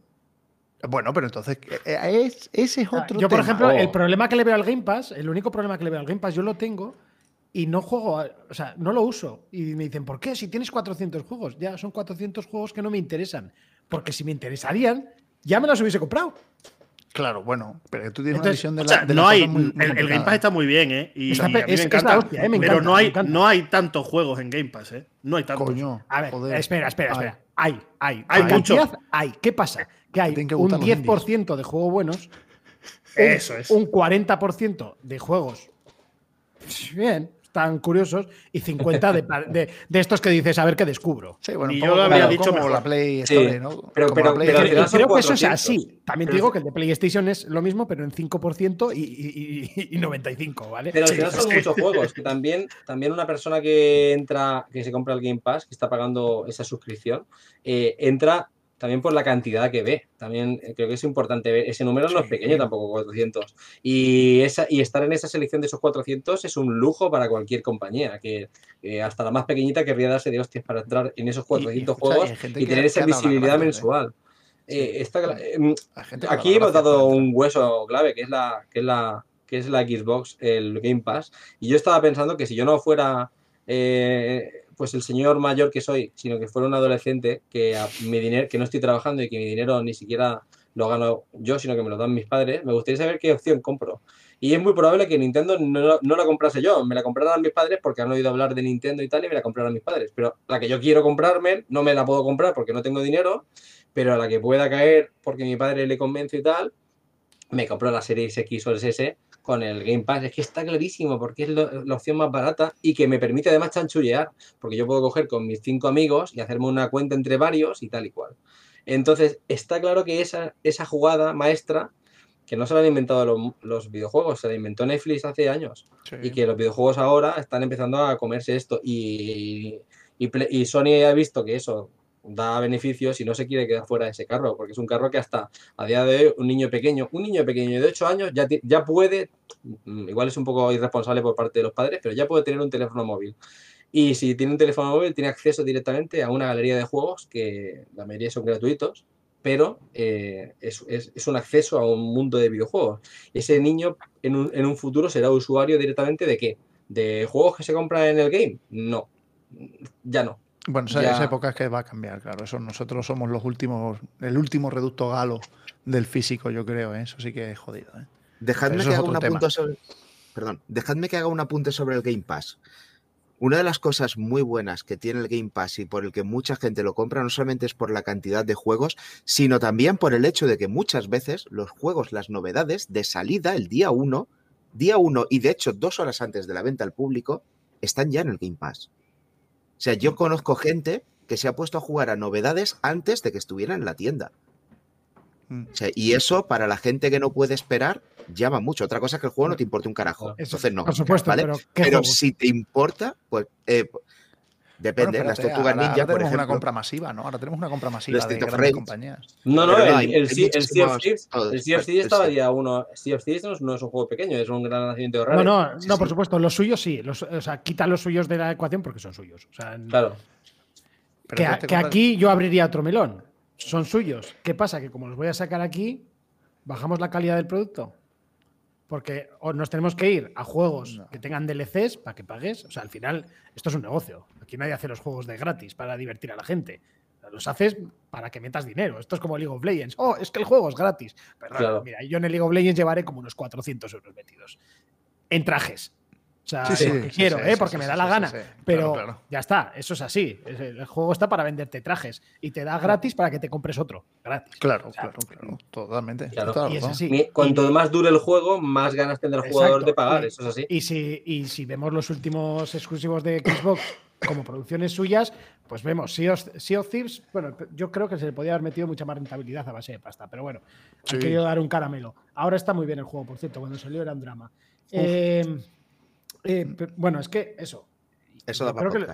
S3: Bueno, pero entonces eh, es, ese es
S2: Ah,
S3: otro
S2: Yo, por
S3: tema.
S2: ejemplo,
S5: Oh.
S2: el problema que le veo al Game Pass, el único problema que le veo al Game Pass, yo lo tengo y no juego, o sea, no lo uso. Y me dicen, ¿por qué? Si tienes 400 juegos. Ya, son 400 juegos que no me interesan. Porque si me interesarían, ya me los hubiese comprado.
S3: Claro, bueno, pero tú tienes
S2: Entonces,
S3: una visión de
S4: O
S3: la,
S4: sea,
S3: de
S4: no hay.
S3: muy- muy
S4: el, el Game. Pass está muy bien, ¿eh? Y,
S2: Está
S4: y a mí
S2: es-
S4: me encanta.
S2: hostia, ¿eh? Me
S4: pero
S2: encanta,
S4: no
S2: me
S4: hay,
S2: encanta.
S4: no hay tantos juegos en Game Pass, ¿eh? No hay tantos.
S3: Coño,
S2: A ver,
S3: joder.
S2: espera, espera, espera. Hay, hay.
S4: Hay
S2: Cantidad
S4: mucho.
S2: Hay. ¿Qué pasa? Que hay
S3: que
S2: un
S3: gustar los
S2: 10% de juegos buenos,
S4: Eso es.
S2: un 40% de juegos bien, están curiosos, y 50 de, de- de estos que dices, a ver qué descubro.
S3: Sí, bueno, un
S4: yo lo
S3: como- como
S4: dicho mejor.
S3: la Play
S5: Sí,
S3: Store, ¿no?
S5: pero-
S3: Como Play
S2: Y creo que eso es
S5: 400.
S2: así. También te digo que el de PlayStation es lo mismo, pero en 5% y, y- y- y 95, ¿vale?
S5: Pero al final son muchos juegos. Que también, también una persona que entra, que se compra el Game Pass, que está pagando esa suscripción, eh, entra también por la cantidad que ve. También eh, creo que es importante ver. Ese número no es pequeño tampoco, 400. Y, esa, y estar en esa selección de esos 400 es un lujo para cualquier compañía. Que eh, hasta la más pequeñita querría darse de hostias para entrar en esos 400
S3: escucha, y
S5: juegos y, tener esa
S3: la
S5: visibilidad
S3: ¿eh?
S5: mensual. Eh,
S3: gente que
S5: Aquí hemos dado un hueso clave, que es la, que es la, que es la Xbox, el Game Pass. Y yo estaba pensando que si yo no fuera eh, pues el señor mayor que soy, sino que fuera un adolescente, que mi dinero, que no estoy trabajando y que mi dinero ni siquiera lo gano yo, sino que me lo dan mis padres, me gustaría saber qué opción compro. Y es muy probable que Nintendo no, la comprase yo, me la compraran mis padres porque han oído hablar de Nintendo y tal, y me la compraran mis padres. Pero la que yo quiero comprarme, no me la puedo comprar porque no tengo dinero, pero a la que pueda caer porque mi padre le convence y tal, me compro la Series X o el S con el Game Pass. Es que está clarísimo porque es lo- la opción más barata y que me permite además chanchullear, porque yo puedo coger con mis cinco amigos y hacerme una cuenta entre varios y tal y cual. Entonces, está claro que esa, esa jugada maestra, que no se la han inventado los, los videojuegos, se la inventó Netflix hace años
S3: Sí.
S5: y que los videojuegos ahora están empezando a comerse esto y, y Sony ha visto que eso da beneficios y no se quiere quedar fuera de ese carro, porque es un carro que hasta a día de hoy un niño pequeño, un niño pequeño de 8 años ya, ya puede, mm, igual es un poco irresponsable por parte de los padres, pero ya puede tener un teléfono móvil. Y si tiene un teléfono móvil, tiene acceso directamente a una galería de juegos que la mayoría son gratuitos, pero eh, es, es- es un acceso a un mundo de videojuegos. Ese niño en un, en un futuro será usuario directamente de qué? ¿De juegos que se compran en el game? No, ya no.
S3: Bueno, esa,
S5: Ya-
S3: esa época es que va a cambiar, claro. Eso nosotros somos los últimos, el último reducto galo del físico, yo creo, ¿eh? Eso sí que es jodido, ¿eh?
S1: Dejadme que haga un apunte sobre. Perdón, dejadme que haga un apunte sobre el Game Pass. Una de las cosas muy buenas que tiene el Game Pass y por el que mucha gente lo compra no solamente es por la cantidad de juegos, sino también por el hecho de que muchas veces los juegos, las novedades de salida el día 1, día 1 y de hecho dos horas antes de la venta al público, están ya en el Game Pass. O sea, yo conozco gente que se ha puesto a jugar a novedades antes de que estuvieran en la tienda.
S3: Mm.
S1: O sea, y eso para la gente que no puede esperar llama mucho. Otra cosa es que el juego no te importe un carajo.
S2: Eso,
S1: Entonces no.
S2: por supuesto,
S1: ¿vale?
S2: pero
S1: si te importa, pues eh, Depende,
S3: Bueno,
S1: las
S3: espérate,
S1: tortugas
S3: ahora-
S1: ninja,
S3: ahora
S1: por
S3: tenemos una compra masiva, ¿no? Ahora tenemos una compra masiva de grandes compañías.
S5: No, no,
S1: Pero
S5: el,
S1: no,
S5: el, el Sea of
S1: muchísimos-
S5: Thieves,
S1: todo-
S5: el Sea of Thieves estaba día uno. Sea of Thieves no es, no es un juego pequeño, es un gran nacimiento de
S2: No,
S5: raro.
S2: no,
S1: Sí,
S2: no,
S1: sí.
S2: por supuesto, los suyos sí. Los, o sea, quita los suyos de la ecuación porque son suyos. O sea,
S5: Claro.
S2: Que, que aquí yo abriría otro melón. Son suyos. ¿Qué pasa? Que como los voy a sacar aquí, bajamos la calidad del producto. Porque o nos tenemos que ir a juegos
S3: No.
S2: que tengan DLCs para que pagues. O sea, al final, esto es un negocio. Aquí nadie hace los juegos de gratis para divertir a la gente. Los haces para que metas dinero. Esto es como League of Legends. Oh, es que el juego es gratis. Perdón,
S5: Claro.
S2: mira, yo en el League of Legends llevaré como unos 400 euros metidos. En trajes. O sea,
S3: Sí, sí,
S2: porque
S3: sí,
S2: quiero,
S3: sí,
S2: ¿eh?
S3: sí,
S2: porque
S3: sí,
S2: me da
S3: sí,
S2: la
S3: sí,
S2: gana.
S3: sí.
S2: Pero
S3: Claro, claro.
S2: ya está, eso es así. El juego está para venderte trajes y te da gratis para que te compres otro. Gratis.
S3: Claro,
S2: O sea,
S3: claro, claro. Totalmente.
S5: Claro.
S2: Y es así.
S5: Cuanto más dure el juego, más ganas tendrá el jugador de pagar,
S2: Y-
S5: eso es así.
S2: Y si, y si vemos los últimos exclusivos de Xbox como producciones suyas, pues vemos Sea of, Sea of Thieves. Bueno, yo creo que se le podía haber metido mucha más rentabilidad a base de pasta, pero bueno,
S3: Sí.
S2: han querido dar un caramelo. Ahora está muy bien el juego, por cierto, cuando salió era un drama. Eh, eh, bueno, es que eso.
S1: Eso da para
S2: que-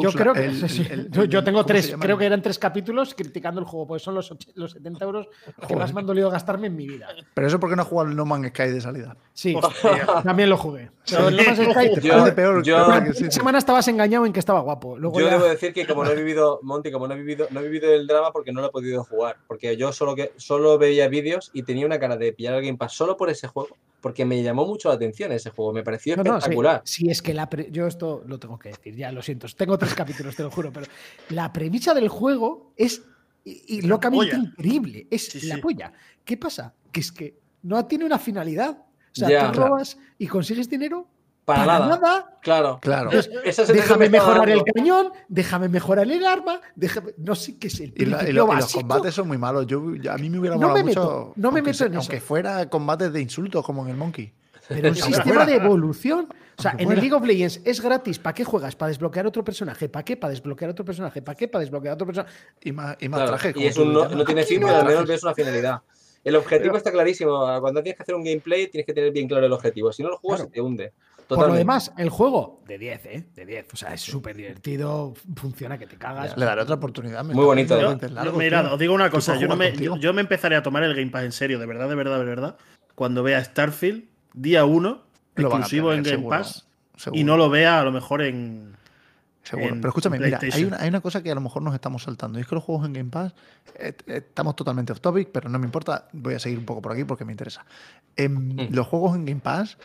S2: Yo creo que
S3: el-
S2: sí, sí.
S3: el- el-
S2: yo, tengo
S3: ¿cómo se
S2: tres, creo que eran tres capítulos criticando el juego, pues son los, los 70 euros que más me han dolido gastarme en mi vida.
S3: Pero eso porque no has jugado el No Man's Sky de salida.
S2: Sí,
S4: Hostia.
S2: también lo jugué. Pero el No Man's Sky,
S3: Te
S5: Yo-
S3: parece peor.
S5: yo-
S3: peor que
S2: una
S3: sí, sí.
S2: semana estabas engañado en que estaba guapo. Luego
S5: Yo
S2: ya-
S5: debo decir que como no he vivido, Monty, como no he vivido, no he vivido el drama porque no lo he podido jugar. Porque yo solo que solo veía vídeos y tenía una cara de pillar el Game Pass solo por ese juego. Porque me llamó mucho la atención ese juego. Me pareció
S2: No, no, sí.
S5: espectacular.
S2: Sí, es que la pre- yo esto lo tengo que decir, ya lo siento. Tengo tres capítulos, te lo juro, pero la premisa del juego es y, y locamente increíble. Es
S4: Sí,
S2: la
S4: sí.
S2: polla. ¿Qué pasa? Que es que no tiene una finalidad. O sea,
S5: Ya.
S2: tú robas y consigues dinero
S5: Para,
S2: para,
S5: nada.
S2: nada.
S5: Claro.
S3: Claro.
S5: Sensación
S2: Déjame mejorar el cañón, déjame mejorar el arma, déjame, no sé qué es el
S3: Y, la- y
S2: principio
S3: lo- y los combates son muy malos. Yo, yo- a mí me hubiera
S2: No
S3: molado
S2: me meto,
S3: mucho.
S2: no me meto
S3: se-
S2: en eso.
S3: Aunque fuera combates de insultos como en el Monkey.
S2: Pero un sistema
S3: fuera.
S2: de evolución. O sea,
S3: Aunque
S2: en el. League of Legends es gratis. ¿Para qué juegas? ¿Para desbloquear otro personaje? ¿Para qué? Para desbloquear otro personaje. ¿Para qué? Para desbloquear otro personaje.
S3: Y más, y más
S5: Claro,
S3: trajes.
S5: y es
S3: lo
S5: no, tiene fin,
S2: no
S5: pero al menos ves una finalidad. El objetivo
S2: Pero-
S5: está clarísimo. Cuando tienes que hacer un gameplay, tienes que tener bien claro el objetivo. Si no, el juego
S2: Claro.
S5: se te hunde.
S2: Por lo demás, el juego de 10, ¿eh? De 10. O sea, es súper divertido, funciona que te cagas.
S3: Le daré otra oportunidad. me
S5: Muy bonito, ¿eh?
S4: Yo,
S3: largo,
S4: mirad,
S3: tío.
S4: os digo una cosa, yo, no me, yo, yo me empezaré a tomar el Game Pass en serio, de verdad, de verdad, de verdad, cuando vea Starfield día 1,
S3: Lo van a
S4: exclusivo en Game
S3: seguro,
S4: Pass,
S3: seguro,
S4: y no lo vea a lo mejor en...
S3: seguro. Pero escúchame, mira, hay una, hay una cosa que a lo mejor nos estamos saltando. Y es que los juegos en Game Pass, eh, eh, estamos totalmente off topic, pero no me importa. Voy a seguir un poco por aquí porque me interesa.
S5: Mm.
S3: Los juegos en Game Pass,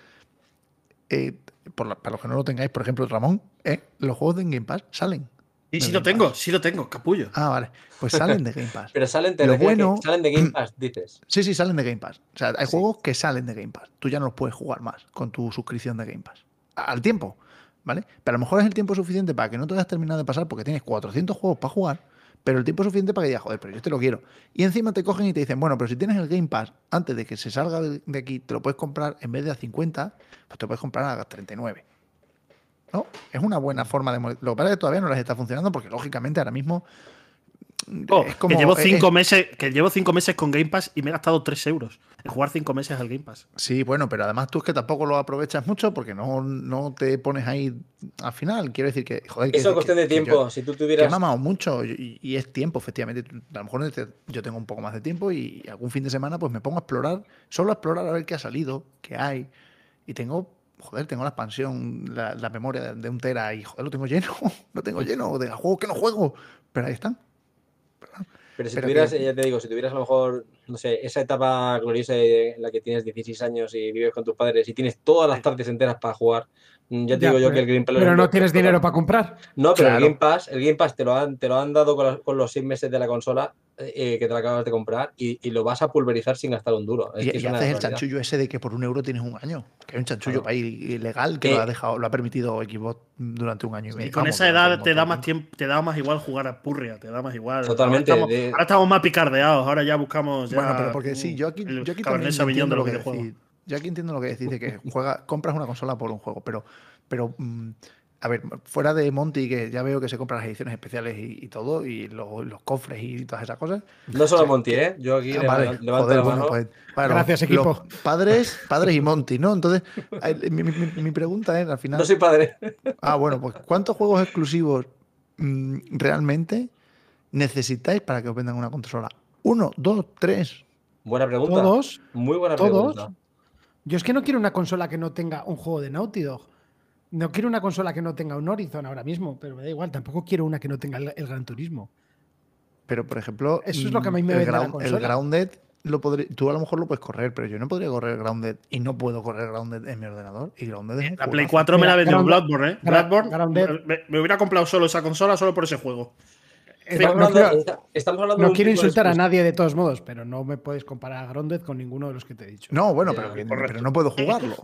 S3: eh, por la- para los que no lo tengáis, por ejemplo, Ramón, eh, los juegos de Game Pass salen.
S4: Y
S3: de
S4: sí
S3: Game
S4: lo tengo,
S3: Pass.
S4: sí lo tengo, capullo.
S3: Ah, vale. Pues salen de Game Pass.
S5: Pero salen, te
S3: Lo
S5: que
S3: bueno-
S5: salen de Game Pass, dices.
S3: Sí, sí, salen de Game Pass. O sea, hay
S5: Sí.
S3: juegos que salen de Game Pass. Tú ya no los puedes jugar más con tu suscripción de Game Pass. Al tiempo, ¿vale? Pero a lo mejor es el tiempo suficiente para que no te hayas terminado de pasar porque tienes 400 juegos para jugar, pero el tiempo suficiente para que digas, joder, pero yo este lo quiero. Y encima te cogen y te dicen, bueno, pero si tienes el Game Pass, antes de que se salga de aquí, te lo puedes comprar en vez de a 50, pues te puedes comprar a 39. ¿No? Es una buena forma de... Lo que pasa es que todavía no les está funcionando porque, lógicamente, ahora mismo...
S4: Oh,
S3: es como-
S4: que, llevo
S3: es-
S4: cinco meses, que llevo cinco meses con Game Pass y me he gastado 3 euros en jugar cinco meses al Game Pass.
S3: Sí, bueno, pero además tú es que tampoco lo aprovechas mucho porque no, no te pones ahí al final. Quiero decir que, joder, que,
S5: Eso es
S3: que-
S5: cuestión de
S3: que
S5: tiempo.
S3: yo-
S5: si tú
S3: que
S5: tuvieras.
S3: mamado mucho y, y es tiempo, efectivamente. A lo mejor yo tengo un poco más de tiempo y algún fin de semana pues me pongo a explorar, solo a explorar a ver qué ha salido, qué hay. Y tengo, joder, tengo la expansión, la, la memoria de, de un tera y, joder, lo tengo lleno, lo tengo lleno de juegos que no juego. Pero ahí están.
S5: Pero si
S3: Pero
S5: tuvieras,
S3: que-
S5: ya te digo, si tuvieras a lo mejor, no sé, esa etapa gloriosa en la que tienes 16 años y vives con tus padres y tienes todas las tardes enteras para jugar, ya te
S2: Ya,
S5: digo yo
S2: pero-
S5: que el Green Pass.
S2: Pero no tienes dinero para comprar.
S5: No, pero
S3: Claro.
S5: el Game Pass, el Game Pass te lo han, te lo han dado con, los- con los seis meses de la consola eh, que te la acabas de comprar y, y lo vas a pulverizar sin gastar un duro. Es
S3: y
S5: que es
S3: y
S5: una
S3: haces el chanchullo ese de que por un euro tienes un año. Que hay un chanchullo
S5: Claro.
S3: para ir ilegal que
S5: Eh,
S3: lo ha dejado, lo ha permitido Xbox durante un año y medio.
S4: Y con
S3: Vamos,
S4: esa edad te da más tiempo, te da más igual jugar a Purria, te da más igual.
S5: Totalmente,
S4: Ahora estamos,
S5: de-
S4: ahora estamos más picardeados, ahora ya buscamos. ya,
S3: Bueno, pero porque sí, yo aquí, yo aquí también entiendo lo que. Yo aquí entiendo lo que decís de que juega, compras una consola por un juego, pero, pero mm, a ver, fuera de Monty, que ya veo que se compra las ediciones especiales y, y todo, y los, los cofres y todas esas cosas.
S5: No solo Monty, ¿eh? Yo aquí
S3: Ah, vale,
S5: levanto
S3: joder,
S5: la
S3: bueno, pues, bueno,
S2: Gracias,
S3: los
S2: equipo.
S3: Padres, padres y Monty, ¿no? Entonces, mi, mi- mi- mi pregunta es, al final.
S5: No soy padre.
S3: Ah, bueno, pues ¿cuántos juegos exclusivos mm, realmente necesitáis para que os vendan una consola? ¿Uno, dos, tres?
S5: Buena pregunta.
S2: Todos.
S5: Muy buena
S2: Todos.
S5: pregunta.
S2: Yo es que no quiero una consola que no tenga un juego de Naughty Dog. No quiero una consola que no tenga un Horizon ahora mismo, pero me da igual. Tampoco quiero una que no tenga el, el Gran Turismo.
S3: Pero, por ejemplo,
S2: Eso es lo que a mí
S3: mm,
S2: me
S3: el,
S2: vende la
S3: Ground- el. Grounded, lo podré- tú a lo mejor lo puedes correr, pero yo no podría correr Grounded y no puedo correr Grounded en mi ordenador. Y Grounded es
S4: La Play
S3: juegazo.
S4: 4 me la vendió
S2: Ground-
S4: Bloodborne, ¿eh? Bloodborne. Me, me hubiera comprado solo esa consola solo por ese juego.
S5: Estamos
S2: no
S5: hablando,
S2: quiero-
S5: estamos hablando
S2: No insultar a nadie de todos modos, pero no me puedes comparar a Grounded con ninguno de los que te he dicho.
S3: No, bueno,
S5: Ya,
S3: pero, que-
S4: correcto.
S3: pero no puedo jugarlo.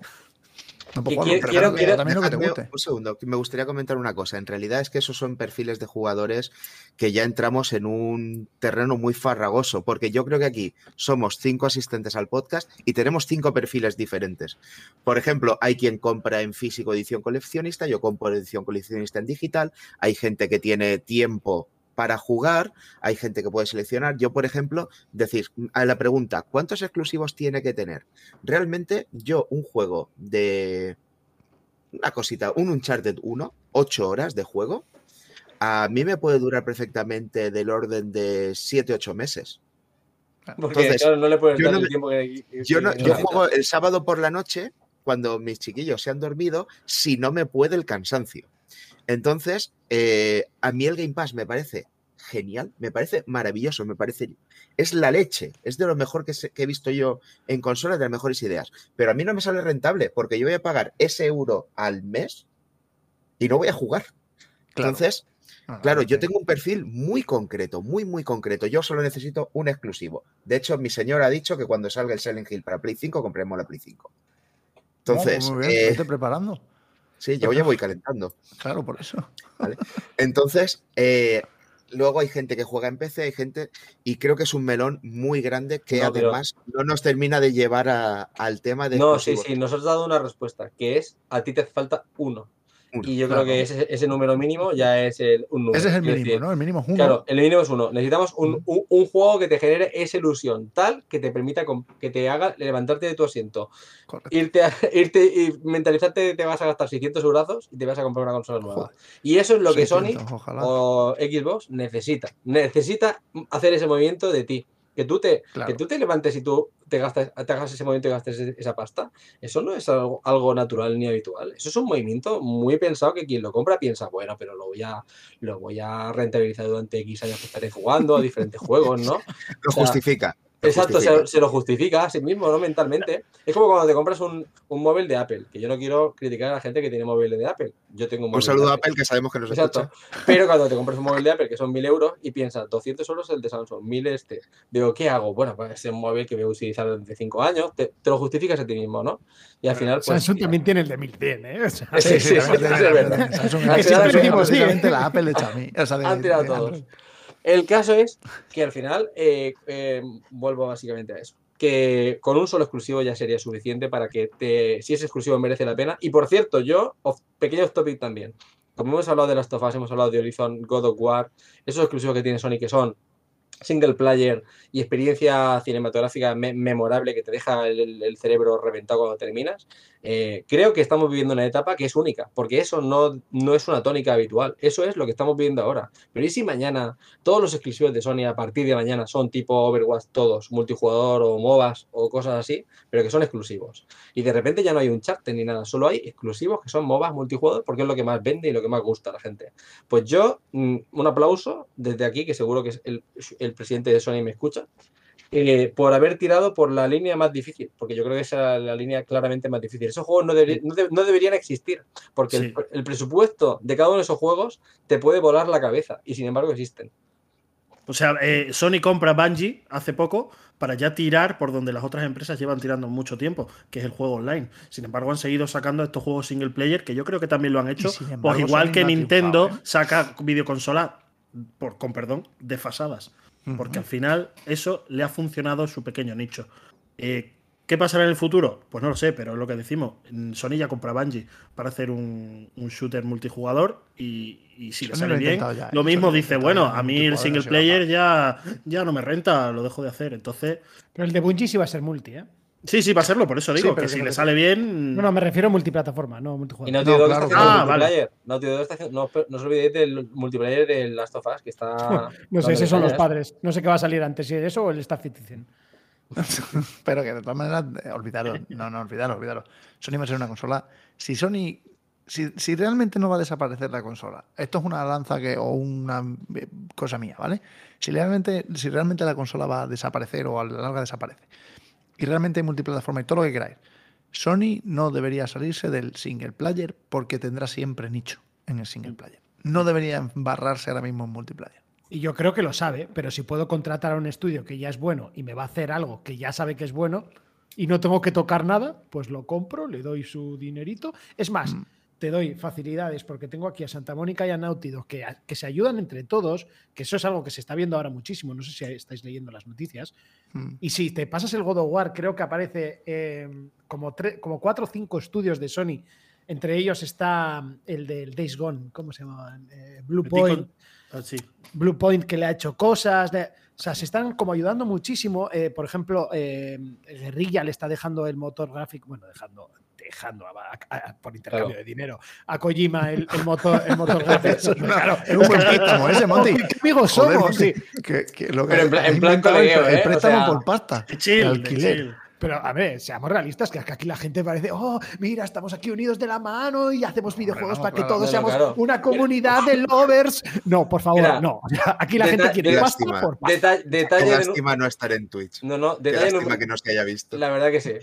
S3: No puedo jugarlo,
S5: quiero-
S3: pero
S5: quiero-
S3: claro,
S5: quiero-
S3: también lo que te guste.
S1: Un segundo, me gustaría comentar una cosa. En realidad es que esos son perfiles de jugadores que ya entramos en un terreno muy farragoso, porque yo creo que aquí somos cinco asistentes al podcast y tenemos cinco perfiles diferentes. Por ejemplo, hay quien compra en físico edición coleccionista, yo compro edición coleccionista en digital, hay gente que tiene tiempo para jugar, hay gente que puede seleccionar. Yo, por ejemplo, decir a la pregunta, ¿cuántos exclusivos tiene que tener? Realmente yo un juego de una cosita, un Uncharted 1, 8 horas de juego, a mí me puede durar perfectamente del orden de 7, 8 meses.
S5: Porque,
S1: Entonces,
S5: claro, no le puedes
S1: yo
S5: dar
S1: no
S5: el tiempo que. que-
S1: Yo, no,
S5: que
S1: yo juego el sábado por la noche, cuando mis chiquillos se han dormido, si no me puede el cansancio. Entonces, eh, a mí el Game Pass me parece genial, me parece maravilloso, me parece... Es la leche, es de lo mejor que, se- que he visto yo en consolas, de las mejores ideas. Pero a mí no me sale rentable, porque yo voy a pagar ese euro al mes y no voy a jugar.
S3: Claro.
S1: Entonces,
S3: no,
S1: Claro, yo tengo un perfil muy concreto, muy, muy concreto. Yo solo necesito un exclusivo. De hecho, mi señor ha dicho que cuando salga el Silent Hill para Play 5, compremos la Play 5. Entonces,
S3: No, pues muy bien,
S1: eh,
S3: preparando.
S1: Sí, yo ya voy calentando.
S3: Claro, por eso.
S1: Entonces, eh, luego hay gente que juega en PC, hay gente, y creo que es un melón muy grande que
S5: No, pero-
S1: además no nos termina de llevar a- al tema de.
S5: No, sí,
S1: exclusivos.
S5: sí, nos has dado una respuesta, que es a ti te falta uno.
S1: Uno,
S5: Y yo
S3: claro.
S5: creo que ese, ese número mínimo ya es el, un número.
S3: Ese es el mínimo,
S5: decir,
S3: ¿no? El mínimo es uno.
S5: Claro, el mínimo es uno. Necesitamos un, un- un juego que te genere esa ilusión, tal que te permita, que te haga levantarte de tu asiento,
S3: Correcto.
S5: irte, a- irte y mentalizarte te vas a gastar 600 euros y te vas a comprar una consola nueva.
S3: Joder.
S5: Y eso es lo que Sony
S3: 600, ojalá.
S5: o Xbox necesita. Necesita hacer ese movimiento de ti. Que tú te,
S3: Claro.
S5: que tú te levantes y tú te, gastas, te hagas ese movimiento y gastes ese- esa pasta. Eso no es algo, algo natural ni habitual. Eso es un movimiento muy pensado que quien lo compra piensa, bueno, pero lo voy a, lo voy a rentabilizar durante X años que estaré jugando a diferentes juegos, ¿no?
S1: Lo
S5: o sea,
S1: justifica.
S5: Exacto, se, se lo justifica a sí mismo, ¿no? Mentalmente. Es como cuando te compras un, un móvil de Apple, que yo no quiero criticar a la gente que tiene móviles de Apple. Yo tengo un móvil
S1: Un saludo
S5: de
S1: a Apple, que sabemos que nos
S5: Exacto.
S1: escucha.
S5: Pero cuando te compras un móvil de Apple que son 1000 euros y piensas 200 euros el de Samsung, 1000 este. Digo, ¿qué hago? Bueno, pues es un móvil que voy a utilizar durante 5 años. Te, te lo justificas a ti mismo, ¿no? Y al final, pues.
S2: Samsung también tiene el de 1100, ¿eh? O sea,
S5: Sí, sí, sí, sí, es verdad.
S3: Samsung
S5: Al
S3: es
S5: final
S3: básicamente-
S2: decimos,
S3: la Apple de Xiaomi. O sea, de-
S5: Han tirado
S3: de
S5: todos. El caso es que al final, eh, eh, vuelvo básicamente a eso. Que con un solo exclusivo ya sería suficiente para que te, si ese exclusivo merece la pena. Y por cierto, yo, off- pequeño topic también. Como hemos hablado de las Us, hemos hablado de Horizon, God of War, esos exclusivos que tiene Sony que son single player y experiencia cinematográfica me- memorable que te deja el cerebro reventado cuando terminas, eh, creo que estamos viviendo una etapa que es única, porque eso no, no es una tónica habitual, eso es lo que estamos viviendo ahora. Pero ¿y si mañana todos los exclusivos de Sony a partir de mañana son tipo Overwatch todos, multijugador o MOBAs o cosas así, pero que son exclusivos? Y de repente ya no hay un chat ni nada, solo hay exclusivos que son MOBAs multijugador porque es lo que más vende y lo que más gusta a la gente. Pues yo, mm, un aplauso desde aquí, que seguro que el, el presidente de Sony me escucha, eh, por haber tirado por la línea más difícil, porque yo creo que esa es la línea claramente más difícil. Esos juegos no, deberí- no de- no deberían existir, porque el,
S4: Sí.
S5: el presupuesto de cada uno de esos juegos te puede volar la cabeza, y sin embargo existen.
S4: O sea, eh, Sony compra Bungie hace poco para ya tirar por donde las otras empresas llevan tirando mucho tiempo, que es el juego online. Sin embargo, han seguido sacando estos juegos single player, que yo creo que también lo han hecho. Pues
S3: embargo,
S4: igual
S3: Sony
S4: que Nintendo
S3: triunfado, ¿eh?
S4: saca videoconsola, por, con perdón, desfasadas. Porque al final eso le ha funcionado su pequeño nicho. Eh, ¿Qué pasará en el futuro? Pues no lo sé, pero es lo que decimos. mm, Sony ya compra Bungie para hacer un, un shooter multijugador y, y si le sale
S3: lo
S4: bien,
S3: ya,
S4: lo
S3: ¿eh?
S4: mismo
S3: lo ha
S4: dice, bueno, a mí el single player ya, ya no me renta, lo dejo de hacer. Entonces,
S2: Pero el de Bungie sí va a ser multi, ¿eh?
S4: Sí, sí, va a serlo, por eso digo, que
S3: que
S4: si
S3: no
S4: le sale bien.
S2: No, no, me refiero a multiplataforma, no a
S5: Y
S2: multijugador.
S5: Naughty Dog
S3: claro,
S5: está haciendo
S4: claro.
S5: multiplayer. Naughty Dog está haciendo- no, no os olvidéis del multiplayer de Last of Us, que está.
S2: No sé, esos son los padres. No sé qué va a salir antes, si es eso o el Star Citizen.
S3: Pero que de todas maneras, eh, olvidaros, no, no, olvidaros, olvidaros. Sony va a ser una consola. Si Sony, si, si realmente no va a desaparecer la consola, esto es una lanza que, o una eh, cosa mía, ¿vale? Si realmente, si realmente la consola va a desaparecer o a la larga desaparece, y realmente hay multiplataforma y todo lo que queráis, Sony no debería salirse del single player porque tendrá siempre nicho en el single player. No debería embarrarse ahora mismo en multiplayer.
S2: Y yo creo que lo sabe, pero si puedo contratar a un estudio que ya es bueno y me va a hacer algo que ya sabe que es bueno y no tengo que tocar nada, pues lo compro, le doy su dinerito. Es más,
S3: Mm.
S2: Te doy facilidades porque tengo aquí a Santa Mónica y a Naughty Dog que, que se ayudan entre todos, que eso es algo que se está viendo ahora muchísimo. No sé si estáis leyendo las noticias.
S3: Mm.
S2: Y si te pasas el God of War, creo que aparece eh, como, como cuatro o cinco estudios de Sony. Entre ellos está el del Days Gone, ¿cómo se llama? Eh, Blue Point.
S4: Ah, sí.
S2: Blue Point que le ha hecho cosas. de- o sea, se están como ayudando muchísimo. Eh, por ejemplo, eh, Guerrilla le está dejando el motor gráfico, bueno, dejando, dejando a- a- a- por intercambio
S5: Claro.
S2: de dinero a Kojima el, el motor, el motor
S3: es una-
S2: Claro,
S3: es un buen préstamo ese, Monty.
S2: ¿Qué amigos
S3: Joder,
S2: somos?
S3: Monty,
S2: Sí.
S3: que- que lo que
S5: Pero en plan- en plan
S3: inventado el-
S5: ¿eh? O
S3: préstamo
S5: sea,
S3: por pasta.
S4: Chill,
S3: el alquiler.
S4: chill.
S2: Pero a ver, seamos realistas, que aquí la gente parece, oh, mira, estamos aquí unidos de la mano y hacemos videojuegos
S3: no,
S2: para que
S3: claro,
S2: todos
S5: no,
S2: seamos
S5: claro.
S2: una comunidad de lovers. No, por favor,
S5: Mira,
S2: no. Aquí la gente quiere
S1: lástima.
S2: por pasta.
S5: Deta-
S1: Qué
S5: detalle de nu-
S1: lástima no estar en Twitch.
S5: No, no,
S1: Qué
S5: detalle
S1: lástima
S5: nu-
S1: que no se haya visto.
S5: La verdad que sí.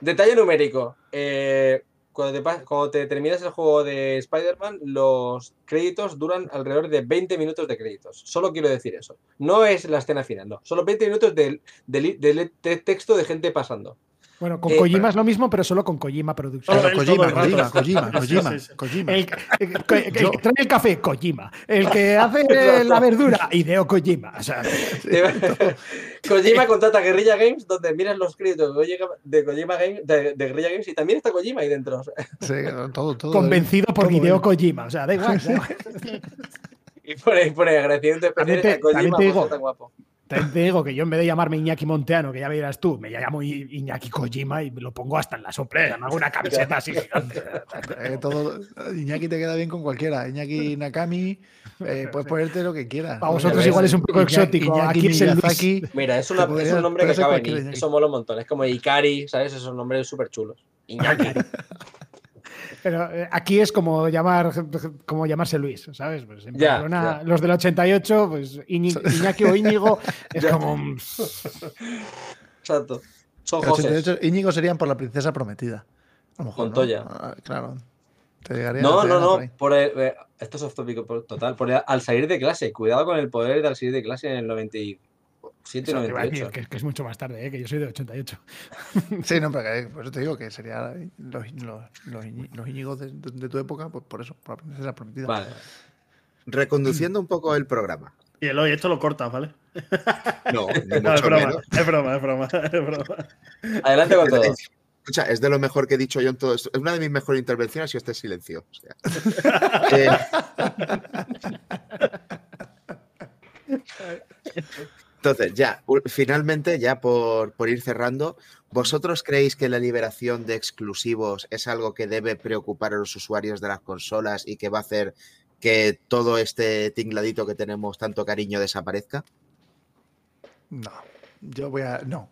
S5: Detalle numérico. eh, cuando, te, cuando te terminas el juego de Spider-Man, los créditos duran alrededor de 20 minutos de créditos. Solo quiero decir eso. No es la escena final, no. Solo 20 minutos de texto de gente pasando.
S2: Bueno, con
S5: Eh,
S2: Kojima es lo mismo, pero solo con Kojima Productions.
S4: Todo
S3: Kojima. Kojima, Kojima,
S4: Sí,
S3: Kojima,
S4: sí, sí.
S3: Kojima.
S2: El, el- el-
S3: Yo-
S2: que trae el café, Kojima. El que hace la verdura, Hideo Kojima. O sea,
S5: Kojima contrata Guerrilla Games, donde miras los créditos de Kojima, Games, de, de Guerrilla Games y también está Kojima ahí dentro.
S3: Sí, todo, todo.
S2: convencido por
S3: todo
S2: Hideo. Kojima. O sea, da igual. da igual.
S5: Y pone agradecimiento
S2: También
S5: especial
S2: te-
S5: a
S2: también
S5: Kojima
S2: te
S5: por
S2: digo-
S5: ser tan guapo.
S2: Te digo que yo en vez de llamarme Iñaki Monteano, que ya verás tú, me llamo Iñaki Kojima y me lo pongo hasta en la soplera. Me hago una camiseta así gigante.
S3: Eh, todo, Iñaki te queda bien con cualquiera. Iñaki Nakami, eh, puedes ponerte lo que quieras.
S2: Para vosotros
S5: igual
S2: es un poco exótico. Aquí.
S3: Miyazaki.
S5: Mira, es, una, es un nombre que acaba en.
S3: Iñaki.
S5: Eso mola un montón. Es como Ikari, ¿sabes? Esos nombres súper chulos. Iñaki.
S2: Pero eh, aquí es como llamar como llamarse Luis, ¿sabes? Pues en
S5: Ya,
S2: Barcelona,
S5: ya.
S2: los del 88, pues Iñi- Iñaki o Íñigo es
S5: Ya.
S2: como. un-
S5: Exacto. Son José.
S3: 88, Íñigo serían por la princesa prometida. A lo mejor, ¿no?
S5: Montoya.
S3: Ah, claro. Te llegaría,
S5: No,
S3: te
S5: no,
S3: por
S5: no. Por el- eh, esto es off topic total. Por el- al salir de clase. Cuidado con el poder de al salir de clase en el 97 y
S2: Eso te iba a decir,
S5: 98.
S2: que, que es mucho más tarde, ¿eh? que yo soy de 88.
S3: Sí, no, pero por eso te digo que sería los, los, los, Íñigos de, de- de tu época, pues por eso, por la princesa prometida.
S5: Vale.
S1: Reconduciendo un poco el programa.
S4: Y Eloy, esto lo cortas, ¿vale?
S1: No, ni
S4: No, es broma,
S1: menos.
S4: es broma, es broma, es broma.
S5: Adelante con todo.
S1: Es- Escucha, es de lo mejor que he dicho yo en todo esto. Es una de mis mejores intervenciones y este silencio. O sea. Eh, Entonces, ya, finalmente, ya por, por ir cerrando, ¿vosotros creéis que la liberación de exclusivos es algo que debe preocupar a los usuarios de las consolas y que va a hacer que todo este tingladito que tenemos tanto cariño desaparezca?
S3: No, yo voy a. No.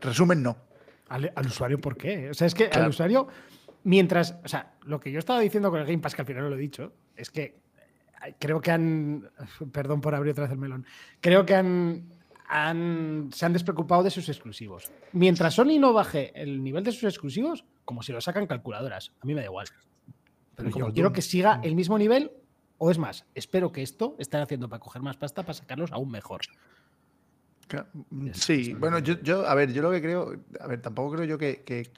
S3: Resumen, no.
S2: Al, al usuario, ¿por qué? O sea, es que
S3: Claro.
S2: al usuario, mientras. O sea, lo que yo estaba diciendo con el Game Pass, que al final no lo he dicho, es que creo que han. Perdón por abrir otra vez el melón. Creo que han. han- se han despreocupado de sus exclusivos. Mientras Sony no baje el nivel de sus exclusivos, como si lo sacan calculadoras. A mí me da igual. Pero
S3: Como
S2: yo quiero que siga el mismo nivel, o es más, espero que esto estén haciendo para coger más pasta para sacarlos aún mejor.
S3: Mm, Sí, bueno, yo, yo, a ver, yo lo que creo, a ver, tampoco creo yo que, que-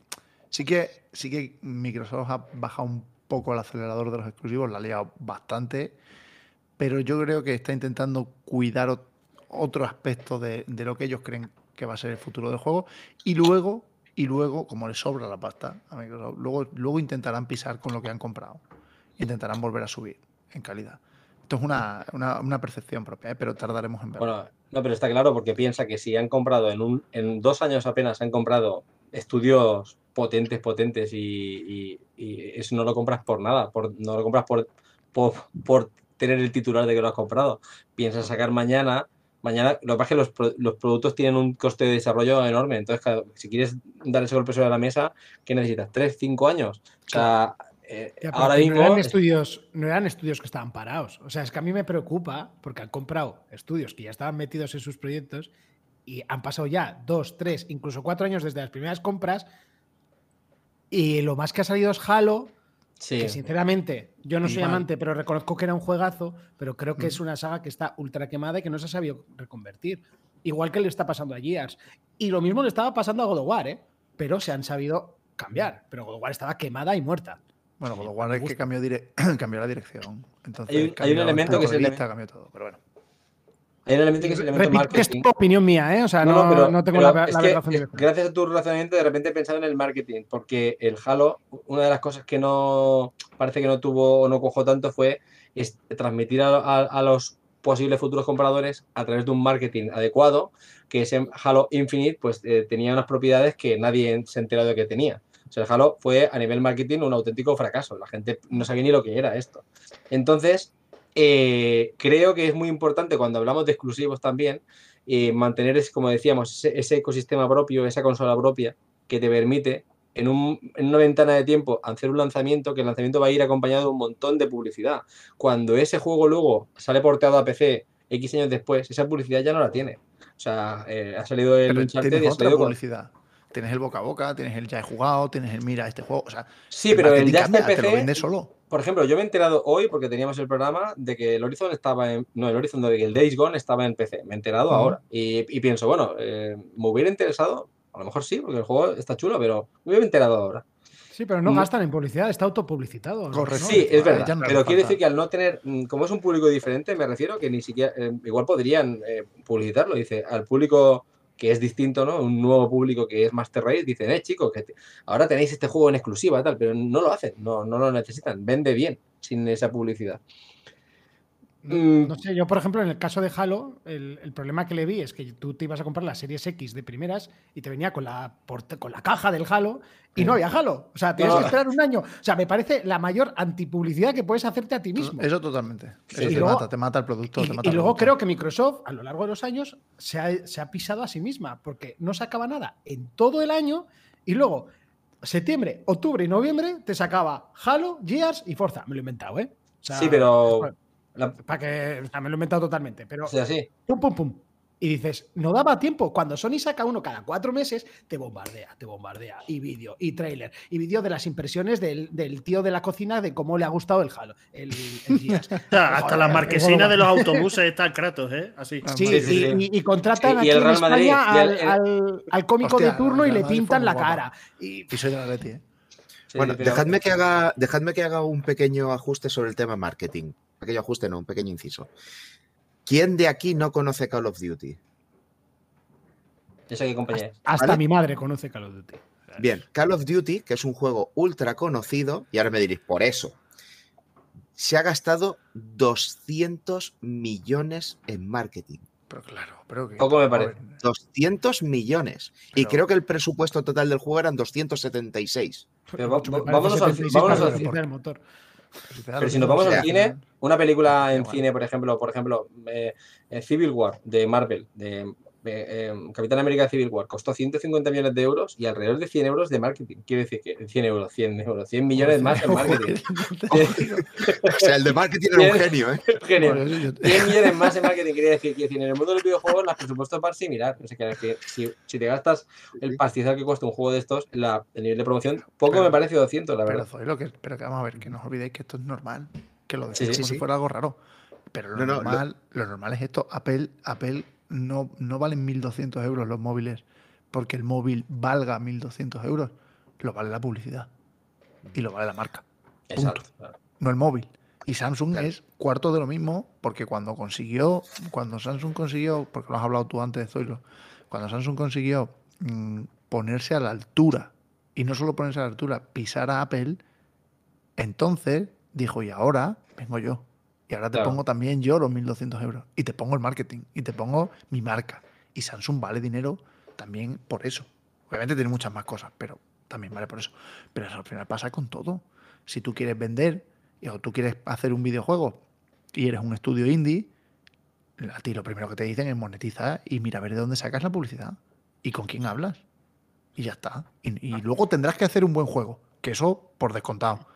S3: sí que sí que Microsoft ha bajado un poco el acelerador de los exclusivos, la ha liado bastante, pero yo creo que está intentando cuidar ot- otro aspecto de, lo que ellos creen que va a ser el futuro del juego y luego y luego como les sobra la pasta a Microsoft, luego luego intentarán pisar con lo que han comprado, intentarán volver a subir en calidad. Esto es una, una- una percepción propia, ¿eh? pero tardaremos en verlo.
S5: Bueno, no, pero está claro porque piensa que si han comprado en un, en dos años apenas han comprado estudios potentes, potentes y, y- y eso no lo compras por nada, por, no lo compras por, por, por tener el titular de que lo has comprado. Piensas sacar mañana, mañana, lo que pasa es que los, los productos tienen un coste de desarrollo enorme, entonces claro, si quieres dar ese golpe sobre la mesa, ¿qué necesitas? ¿Tres, cinco años? O sea, eh,
S2: Ya,
S5: ahora mismo...
S2: no eran, estudios, no eran estudios que estaban parados. O sea, es que a mí me preocupa porque han comprado estudios que ya estaban metidos en sus proyectos y han pasado ya dos, tres, incluso cuatro años desde las primeras compras. Y lo más que ha salido es Halo,
S5: sí.
S2: que sinceramente yo no soy amante, pero reconozco que era un juegazo, pero creo que
S3: Mm.
S2: es una saga que está ultra quemada y que no se ha sabido reconvertir. Igual que le está pasando a Gears. Y lo mismo le estaba pasando a God of War, ¿eh? pero se han sabido cambiar. Pero God of War estaba quemada y muerta.
S3: Bueno, con lo cual es que cambió, dire- cambió la dirección. Entonces,
S5: Hay un- hay elemento que
S3: vista, cambió todo. Pero bueno.
S5: Hay un elemento que es el elemento
S2: que es
S5: marketing.
S2: opinión mía, ¿eh? O sea, no, no tengo
S5: pero
S2: la,
S5: es
S2: la
S5: eh,
S2: directa.
S5: gracias a tu razonamiento de repente he pensado en el marketing, porque el Halo, una de las cosas que no parece que no tuvo o no cojo tanto fue es transmitir a, a- a los posibles futuros compradores a través de un marketing adecuado, que ese Halo Infinite pues eh, tenía unas propiedades que nadie se ha enterado de que tenía. O sea, el Halo fue a nivel marketing un auténtico fracaso. La gente no sabía ni lo que era esto. Entonces, eh, creo que es muy importante cuando hablamos de exclusivos también, eh, mantener, ese, como decíamos, ese, ese ecosistema propio, esa consola propia, que te permite en, un- en una ventana de tiempo hacer un lanzamiento, que el lanzamiento va a ir acompañado de un montón de publicidad. Cuando ese juego luego sale porteado a PC X años después, esa publicidad ya no la tiene. O sea, eh, ha salido el Uncharted y ha con-
S3: publicidad. Tienes el boca a boca, tienes el ya he jugado, tienes el mira este juego. O sea,
S5: Sí, pero el
S3: marketing
S5: ya está en
S3: cambia, te lo
S5: PC,
S3: vende solo.
S5: Por ejemplo, yo me he enterado hoy, porque teníamos el programa, de que el Horizon estaba en. No, el Horizon, de que el Days Gone estaba en PC. Me he enterado ahora. Y, y pienso, bueno, eh, me hubiera interesado. A lo mejor sí, porque el juego está chulo, pero me hubiera enterado ahora.
S2: Sí, pero no
S5: Mm.
S2: gastan en publicidad, está autopublicitado. ¿no?
S3: Correcto.
S2: ¿no?
S5: Sí, es verdad.
S3: no
S5: pero quiere decir que al no tener. mm, Como es un público diferente, me refiero que ni siquiera. eh, igual podrían eh, publicitarlo. Dice, al público que es distinto, ¿no? Un nuevo público que es Master Race, dicen, eh, chicos, que ahora tenéis este juego en exclusiva, tal, pero no lo hacen, no, no lo necesitan. Vende bien sin esa publicidad. Mm,
S2: No sé, yo por ejemplo en el caso de Halo, el, el problema que le vi es que tú te ibas a comprar la Series X de primeras y te venía con la, con la caja del Halo y no había Halo. O sea,
S5: No.
S2: que esperar un año. O sea, me parece la mayor antipublicidad que puedes hacerte a ti mismo.
S3: Eso totalmente. Eso
S5: y
S3: te
S2: luego-
S3: mata, te mata el producto.
S2: Y,
S3: te mata
S2: luego
S3: producto.
S2: creo que Microsoft, a lo largo de los años, se ha, se ha pisado a sí misma, porque no sacaba nada en todo el año y luego, septiembre, octubre y noviembre, te sacaba Halo, Gears y Forza. Me lo he inventado, ¿eh? O sea,
S5: sí, pero. La-
S2: Para que, o sea, me lo he inventado totalmente, pero
S5: o sea, sí.
S2: pum, pum, pum. Y dices, no daba tiempo. Cuando Sony saca uno cada cuatro meses, te bombardea, te bombardea. Y vídeo, y trailer, y vídeo de las impresiones del, del tío de la cocina de cómo le ha gustado el Halo. El, el
S4: hasta
S2: Joder,
S4: marquesinas
S2: huevo.
S4: de los autobuses están Kratos, ¿eh? Así.
S2: Sí,
S5: Sí, sí,
S2: y,
S5: sí.
S2: y- y contratan aquí
S5: el
S2: en España
S5: el-
S2: al,
S5: el-
S2: al- al cómico
S3: Hostia,
S2: de turno
S3: el
S2: y le pintan la cara. Y,
S3: Y soy de la Leti, ¿eh?
S1: Bueno, dejadme que, haga, dejadme que haga un pequeño ajuste sobre el tema marketing. Pequeño ajuste, no, un pequeño inciso. ¿Quién de aquí no conoce Call of Duty?
S5: Yo
S2: hasta
S1: ¿Vale?
S2: mi madre conoce Call of Duty.
S1: Bien, Call of Duty, que es un juego ultra conocido, y ahora me diréis, por eso, se ha gastado 200 millones en marketing.
S3: Pero claro, pero que.
S5: Poco me parece.
S1: 200 millones. Y creo que el presupuesto total del juego eran 276.
S5: Pero va- va- vámonos al-
S2: 76
S5: vámonos al-
S2: motor.
S5: Pero si nos vamos
S1: O sea,
S5: al cine, una película en
S3: Igual.
S5: cine, por ejemplo, por ejemplo, eh, eh, Civil War de Marvel, de eh, eh, Capitán América Civil War, costó 150 millones de euros y alrededor de 100 euros de marketing. Quiere decir que 100 euros, 100 euros, 100 millones más en marketing.
S1: O sea, el de marketing era un genio, ¿eh?
S5: Genial.
S3: Bueno, yo- yo-
S5: 100 millones más en marketing, quiere decir, decir, en el mundo de los videojuegos los presupuestos van similar. O sea, que que si, si te gastas el pastizal que cuesta un juego de estos, la- el nivel de promoción, poco
S3: Pero-
S5: me parece 200, la
S3: Pero,
S5: verdad.
S3: Que, pero que vamos a ver, que no os olvidéis que esto es normal. Que lo decís
S5: sí,
S3: como
S1: sí.
S3: si fuera algo raro. Pero lo,
S1: No, no, lo-
S3: normal, lo... normal es esto. Apple, Apple no, no valen 1.200 euros los móviles porque el móvil valga 1.200 euros. Lo vale la publicidad. Y lo vale la marca.
S5: Exacto.
S3: no el móvil. Y Samsung
S1: Claro.
S3: es cuarto de lo mismo, porque cuando consiguió, cuando Samsung consiguió, porque lo has hablado tú antes de Zoilo, cuando Samsung consiguió mm, ponerse a la altura, y no solo ponerse a la altura, pisar a Apple, entonces dijo, y ahora vengo yo. Y ahora te
S5: Claro.
S3: pongo también yo los 1.200 euros. Y te pongo el marketing. Y te pongo mi marca. Y Samsung vale dinero también por eso. Obviamente tiene muchas más cosas, pero también vale por eso. Pero eso al final pasa con todo. Si tú quieres vender o tú quieres hacer un videojuego y eres un estudio indie, a ti lo primero que te dicen es monetizar y mira a ver de dónde sacas la publicidad y con quién hablas. Y ya está. Y, y luego tendrás que hacer un buen juego, que eso por descontado.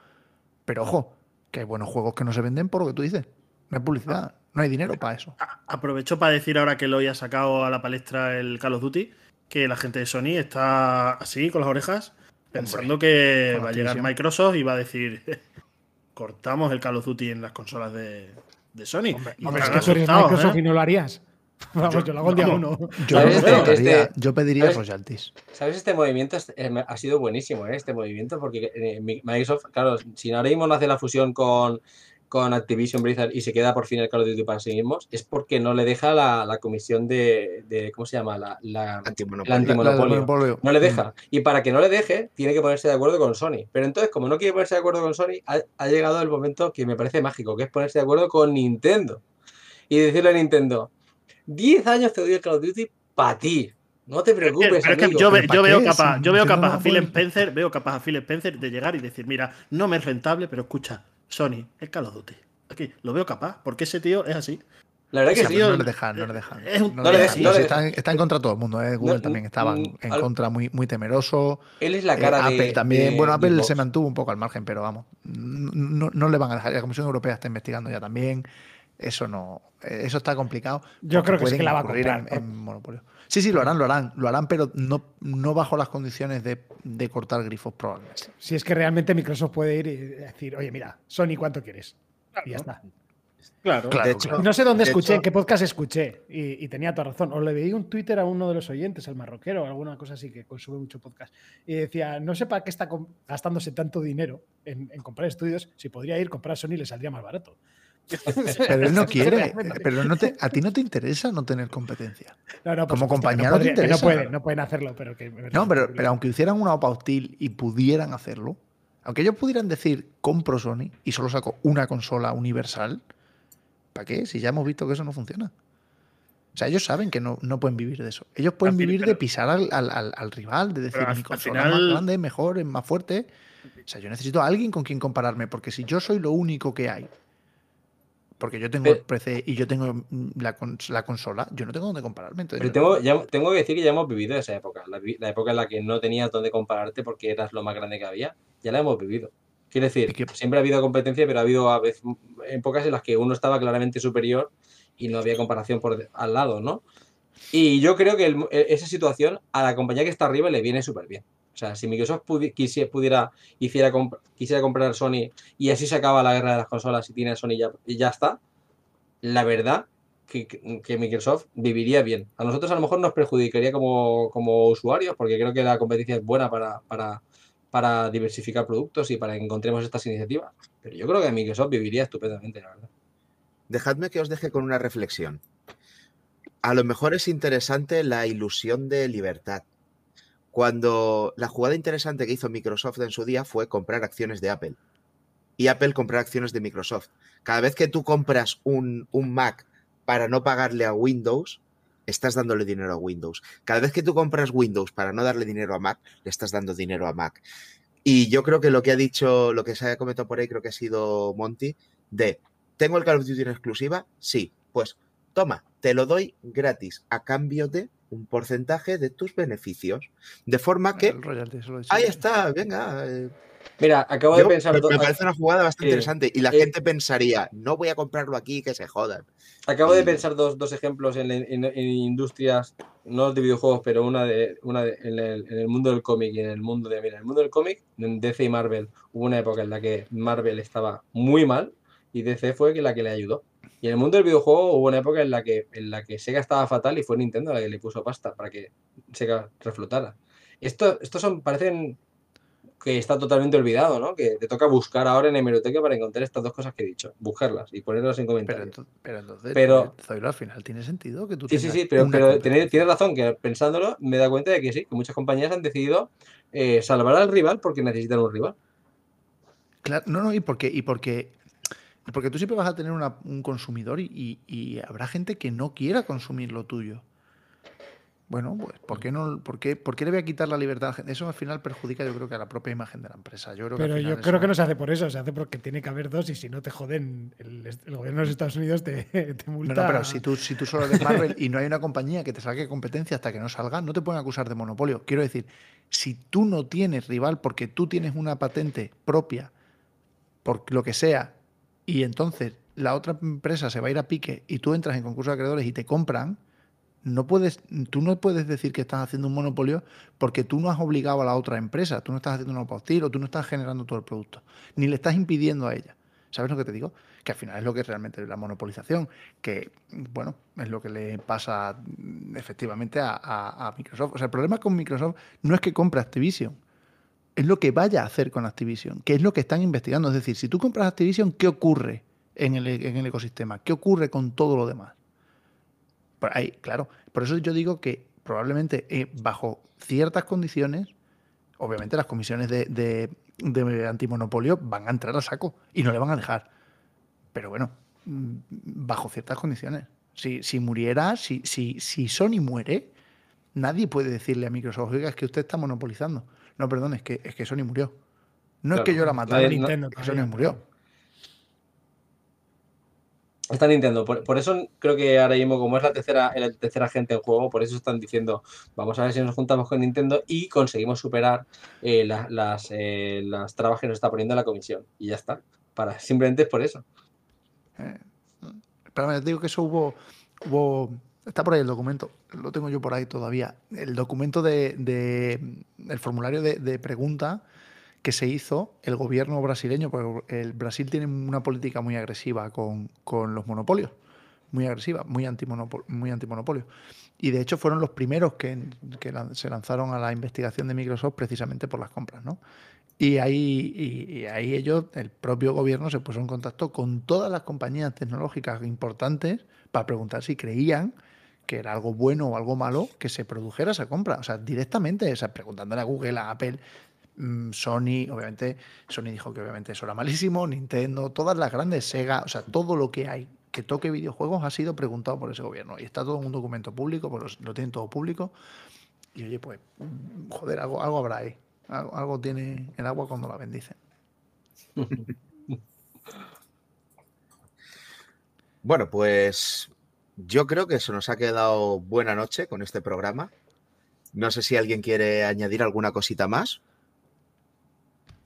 S3: Pero ojo, que hay buenos juegos que no se venden por lo que tú dices. No hay publicidad, no hay dinero para eso.
S4: Aprovecho para decir ahora que Eloy ha sacado a la palestra el Call of Duty, que la gente de Sony está así, con las orejas, pensando que va a llegar. Microsoft y va a decir, cortamos el Call of Duty en las consolas de, de Sony.
S2: Hombre,
S4: Y
S2: hombre, es
S4: estarán
S2: que tú eres
S4: asustados,
S2: Microsoft
S4: ¿eh?
S2: y no lo harías. Vamos, yo, lo hago el día uno.
S3: Yo,
S5: Este-
S3: pediría-
S5: este-
S3: yo pediría
S5: ¿sabes?
S3: royalties.
S5: ¿Sabes? Este movimiento es- eh, ha sido buenísimo, ¿eh? Este movimiento, porque eh, Mi- Microsoft, claro, si ahora mismo no hace la fusión con, con Activision Blizzard y se queda por fin el Call of Duty para sí mismos, es porque no le deja la, la comisión de, de- ¿cómo se llama? La, la-
S1: Antimonopolio.
S5: No le deja. Y para que no le deje, tiene que ponerse de acuerdo con Sony. Pero entonces, como no quiere ponerse de acuerdo con Sony, ha, ha llegado el momento que me parece mágico, que es ponerse de acuerdo con Nintendo. Y decirle a Nintendo, 10 años te doy el Call of Duty para ti. No te
S4: Pero
S5: preocupes,
S4: es que
S5: amigo".
S4: yo, ve-
S3: ¿Pero
S4: yo veo capaz, yo veo capaz
S3: no
S4: a Phil Spencer, veo capaz a Phil Spencer de llegar y decir, mira, no me es rentable, pero escucha, Sony, el Call of Duty. Aquí, lo veo capaz, porque ese tío es así.
S5: La verdad que
S3: Sí, pero no le dejan, no le dejan.
S4: Es un-
S3: No
S5: no
S3: le
S5: le
S3: dejan.
S5: no le
S3: está, en- está en contra de todo el mundo. ¿eh? Google
S5: No,
S3: también estaba en
S5: al-
S3: contra, muy, muy temeroso.
S5: Él es la
S3: Eh,
S5: cara de.
S3: Apple también.
S5: de-
S3: bueno, Apple
S5: de
S3: se mantuvo un poco al margen, pero vamos, no, no le van a dejar. La Comisión Europea está investigando ya también. Eso no, eso está complicado.
S2: Yo creo que sí que la va a comprar,
S3: En, en monopolio. Sí, sí, lo harán, lo harán, lo harán, pero no, no bajo las condiciones de, de cortar grifos probablemente.
S2: Si es que realmente Microsoft puede ir y decir, oye, mira, Sony, ¿cuánto quieres? Y ya está.
S4: Claro.
S3: Claro,
S1: De hecho,
S2: no sé dónde
S1: de
S2: escuché,
S1: hecho-
S2: en qué podcast escuché, y, y tenía toda razón. O le veí un Twitter a uno de los oyentes, el marroquero, alguna cosa así, que consume mucho podcast. Y decía, no sé para qué está gastándose tanto dinero en, en comprar estudios, si podría ir comprar Sony y le saldría más barato.
S3: Pero él no quiere. Pero no te, a ti no te interesa no tener competencia.
S2: No, no,
S3: Como
S2: supuesto,
S3: compañía
S2: que
S3: no te
S2: podría-
S3: interesa.
S2: no pueden, no pueden hacerlo, pero que.
S3: No, pero, pero aunque hicieran una OPA hostil y pudieran hacerlo, aunque ellos pudieran decir compro Sony y solo saco una consola universal, ¿para qué? Si ya hemos visto que eso no funciona. O sea, ellos saben que no, no pueden vivir de eso. Ellos pueden
S4: fin,
S3: vivir de pisar al, al- al- al rival, de decir mi consola
S4: final-
S3: es más grande, mejor, es más fuerte. O sea, yo necesito a alguien con quien compararme, porque si yo soy lo único que hay, porque yo tengo
S5: Pero-
S3: el PC y yo tengo mm, la, la consola, yo no tengo dónde compararme. Entonces
S5: Pero tengo, ya- tengo que decir que ya hemos vivido esa época. La, época en la que no tenías dónde compararte porque eras lo más grande que había. Ya la hemos vivido. Quiero decir,
S3: que-
S5: siempre ha habido competencia, pero ha habido a veces épocas en las que uno estaba claramente superior y no había comparación por al lado, ¿no? Y yo creo que el- e- esa situación a la compañía que está arriba le viene súper bien. Sea, si Microsoft pudi- quisi- pudiera, hiciera quisiera comprar Sony y así se acaba la guerra de las consolas y tiene Sony ya, y ya está, la verdad que, que- que Microsoft viviría bien. A nosotros a lo mejor nos perjudicaría como, como usuarios, porque creo que la competencia es buena para, para, para diversificar productos y para que encontremos estas iniciativas. Pero yo creo que Microsoft viviría estupendamente, la verdad.
S1: Dejadme que os deje con una reflexión. A lo mejor es interesante la ilusión de libertad. Cuando la jugada interesante que hizo Microsoft en su día fue comprar acciones de Apple. Y Apple comprar acciones de Microsoft. Cada vez que tú compras un, un Mac para no pagarle a Windows, estás dándole dinero a Windows. Cada vez que tú compras Windows para no darle dinero a Mac, le estás dando dinero a Mac. Y yo creo que lo que ha dicho, lo que se ha comentado por ahí, creo que ha sido Monty, de ¿Tengo el Call of Duty en exclusiva? Sí. Pues toma, te lo doy gratis a cambio de un porcentaje de tus beneficios. De forma que
S3: el royalty, eso lo he dicho
S1: ahí está, venga. eh,
S5: Mira, acabo
S1: yo-
S5: de pensar.
S1: me, parece una jugada bastante
S5: eh,
S1: interesante. Y la
S5: eh,
S1: gente pensaría, no voy a comprarlo aquí, que se jodan.
S5: Acabo de pensar dos, dos ejemplos en, en- en industrias, no de videojuegos, pero una de una de- en, el, en el mundo del cómic y en el mundo de, mira, en el mundo del cómic, en DC y Marvel, hubo una época en la que Marvel estaba muy mal y DC fue la que le ayudó. Y en el mundo del videojuego hubo una época en la que, en la que Sega estaba fatal y fue Nintendo la que le puso pasta para que Sega reflotara. Esto, estos son, parecen que está totalmente olvidado, ¿no? Que te toca buscar ahora en hemeroteca para encontrar estas dos cosas que he dicho, buscarlas y ponerlas en
S3: Pero,
S5: comentarios.
S3: ento- pero entonces,
S5: Pero-
S3: Zoilo, al final tiene sentido que tú
S5: Sí, sí, sí, pero, pero
S3: competencia.
S5: tiene- tienes razón, que pensándolo me da cuenta de que sí, que muchas compañías han decidido eh, salvar al rival porque necesitan un rival.
S3: Claro, no, no, y porque, y porque Porque tú siempre vas a tener una- un consumidor y, y- y habrá gente que no quiera consumir lo tuyo. Bueno, pues ¿por qué, no, por, qué, por qué le voy a quitar la libertad a la gente? Eso al final perjudica yo creo que a la propia imagen de la empresa. Yo creo
S2: Pero yo creo
S3: eso-
S2: que no se hace por eso, se hace porque tiene que haber dos y si no te joden, el, el gobierno de los Estados Unidos te, te multa.
S3: No, no, pero si tú, si tú solo eres Marvel y no hay una compañía que te saque competencia hasta que no salga, no te pueden acusar de monopolio. Quiero decir, si tú no tienes rival porque tú tienes una patente propia, por lo que sea, y entonces la otra empresa se va a ir a pique y tú entras en concurso de acreedores y te compran, no puedes, tú no puedes decir que estás haciendo un monopolio porque tú no has obligado a la otra empresa, tú no estás haciendo un postil o tú no estás generando todo el producto, ni le estás impidiendo a ella. ¿Sabes lo que te digo? Que al final es lo que es realmente la monopolización, que, bueno, es lo que le pasa efectivamente a, a- a Microsoft. O sea, el problema con Microsoft no es que compre Activision, es lo que vaya a hacer con Activision, que es lo que están investigando. Es decir, si tú compras Activision, ¿qué ocurre en el, en el ecosistema? ¿Qué ocurre con todo lo demás? Por ahí, claro. Por eso yo digo que probablemente eh, bajo ciertas condiciones, obviamente las comisiones de, de- de antimonopolio van a entrar a saco y no le van a dejar. Pero bueno, mm, bajo ciertas condiciones. Si, si muriera, si, si, si Sony muere, nadie puede decirle a Microsoft, oiga, es que usted está monopolizando. No, perdón, es que, es que Sony murió. No es que yo la matara,
S5: no-
S2: Nintendo
S3: es que
S2: todavía.
S3: Sony murió.
S5: Está Nintendo. Por, por eso creo que ahora mismo, como es la tercera, la tercera gente en juego, por eso están diciendo, vamos a ver si nos juntamos con Nintendo y conseguimos superar eh, la- las, eh, las trabas que nos está poniendo la comisión. Y ya está. Para, simplemente es por eso.
S3: Eh, pero te digo que eso hubo, hubo. Está por ahí el documento, lo tengo yo por ahí todavía. El documento de, el formulario de, pregunta que se hizo el gobierno brasileño, porque el Brasil tiene una política muy agresiva con, con los monopolios, muy agresiva, muy, antimonopol, muy antimonopolio. Y de hecho fueron los primeros que, que se lanzaron a la investigación de Microsoft precisamente por las compras, ¿no? Y ahí, y ahí ellos, el propio gobierno, se puso en contacto con todas las compañías tecnológicas importantes para preguntar si creían que era algo bueno o algo malo que se produjera esa compra. O sea, directamente, o preguntándole a Google, a Apple, mm, Sony, obviamente, Sony dijo que obviamente eso era malísimo, Nintendo, todas las grandes, Sega, o sea, todo lo que hay que toque videojuegos ha sido preguntado por ese gobierno. Y está todo en un documento público, pues lo, tienen todo público. Y oye, pues, mm, joder, algo, algo habrá ahí. Algo, algo tiene el agua cuando la bendicen.
S1: Bueno, pues yo creo que se nos ha quedado buena noche con este programa. No sé si alguien quiere añadir alguna cosita más.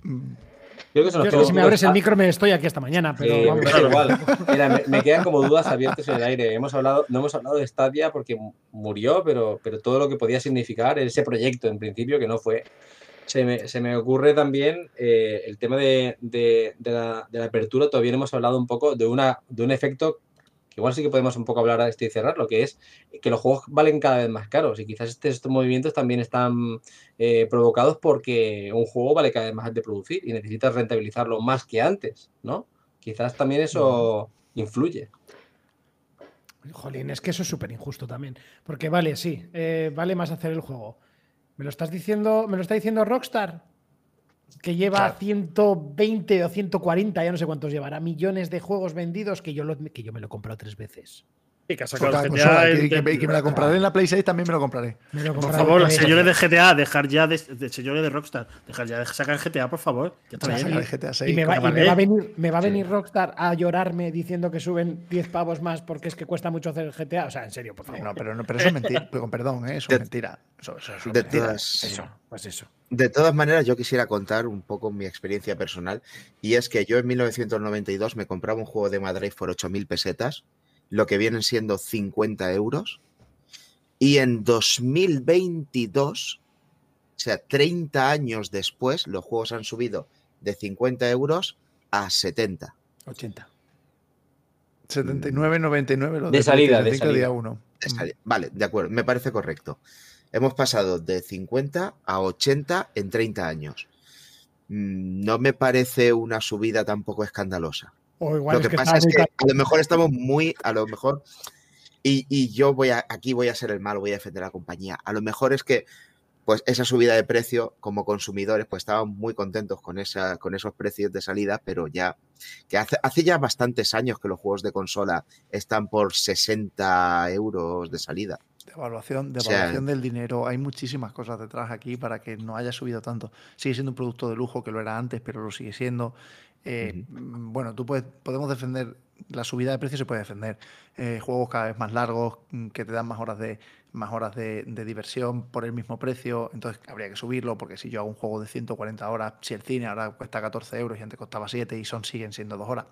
S5: Creo que
S2: Yo
S5: quedó
S2: que si me abres el micro me estoy aquí esta mañana, pero
S5: eh,
S2: vamos.
S5: da igual. Mira, me, me quedan como dudas abiertas en el aire. Hemos hablado, no hemos hablado de Stadia porque mu- murió, pero, pero todo lo que podía significar ese proyecto en principio que no fue. Se me, se me ocurre también eh, el tema de, de- de la, de la apertura. Todavía no hemos hablado un poco de, una, de un efecto que igual sí que podemos un poco hablar a este y cerrarlo, que es que los juegos valen cada vez más caros y quizás este- estos movimientos también están eh, provocados porque un juego vale cada vez más de producir y necesitas rentabilizarlo más que antes, ¿no? Quizás también eso influye.
S2: Jolín, es que eso es súper injusto también. Porque vale, sí, eh, vale más hacer el juego. ¿Me lo estás diciendo, me lo está diciendo Rockstar? Que lleva
S3: Claro.
S2: 120 o 140, ya no sé cuántos llevará, millones de juegos vendidos que yo, lo- que yo me lo he comprado tres veces.
S4: Y que ha
S3: por
S4: sacado
S3: cada
S4: el
S3: consola,
S4: GTA.
S3: que,
S4: en-
S3: que- que me la compraré en la Play 6, también me lo compraré.
S2: Me lo he
S4: Por favor, los señores de. GTA, dejar ya de, de señores de Rockstar, dejar ya de sacar GTA, por favor. Ya está bien.
S3: sacar el GTA 6.
S2: Y me va, y me a venir, me va a venir Rockstar a llorarme diciendo que suben 10 pavos más porque es que cuesta mucho hacer el GTA. O sea, en serio, por favor.
S3: No, pero, no, pero eso es mentira. Con perdón, ¿eh? eso es mentira. Eso, eso- eso es
S1: de
S3: mentira.
S1: todas-
S2: Eso, pues eso.
S1: De todas maneras, yo quisiera contar un poco mi experiencia personal. Y es que yo en 1992 me compraba un juego de Madrid por 8.000 pesetas, lo que vienen siendo 50 euros. Y en 2022, o sea, 30 años después, los juegos han subido de 50 euros a 70.
S2: 80.
S3: 79.99 los
S5: De salida, de
S3: 75 día
S5: salida.
S3: 1.
S1: De sali- Vale, de acuerdo, me parece correcto. Hemos pasado de 50 a 80 en 30 años. Mm, No me parece una subida tampoco escandalosa.
S2: O igual
S1: lo
S2: es
S1: que,
S2: que
S1: pasa es que a lo mejor estamos muy, a lo mejor, y, y yo voy a, aquí voy a ser el malo, voy a defender a la compañía. A lo mejor es que pues esa subida de precio como consumidores, pues estaban muy contentos con, esa, con esos precios de salida, pero ya que hace, hace ya bastantes años que los juegos de consola están por 60 euros de salida.
S3: De evaluación, de
S1: O sea-
S3: evaluación del dinero. Hay muchísimas cosas detrás aquí para que no haya subido tanto. Sigue siendo un producto de lujo que lo era antes, pero lo sigue siendo. Eh, mm, Bueno, tú puedes, podemos defender la subida de precio, se puede defender. Eh, juegos cada vez más largos mm, que te dan más horas de más horas de, de diversión por el mismo precio. Entonces habría que subirlo porque si yo hago un juego de 140 horas, si el cine ahora cuesta 14 euros y antes costaba 7 y son siguen siendo dos horas.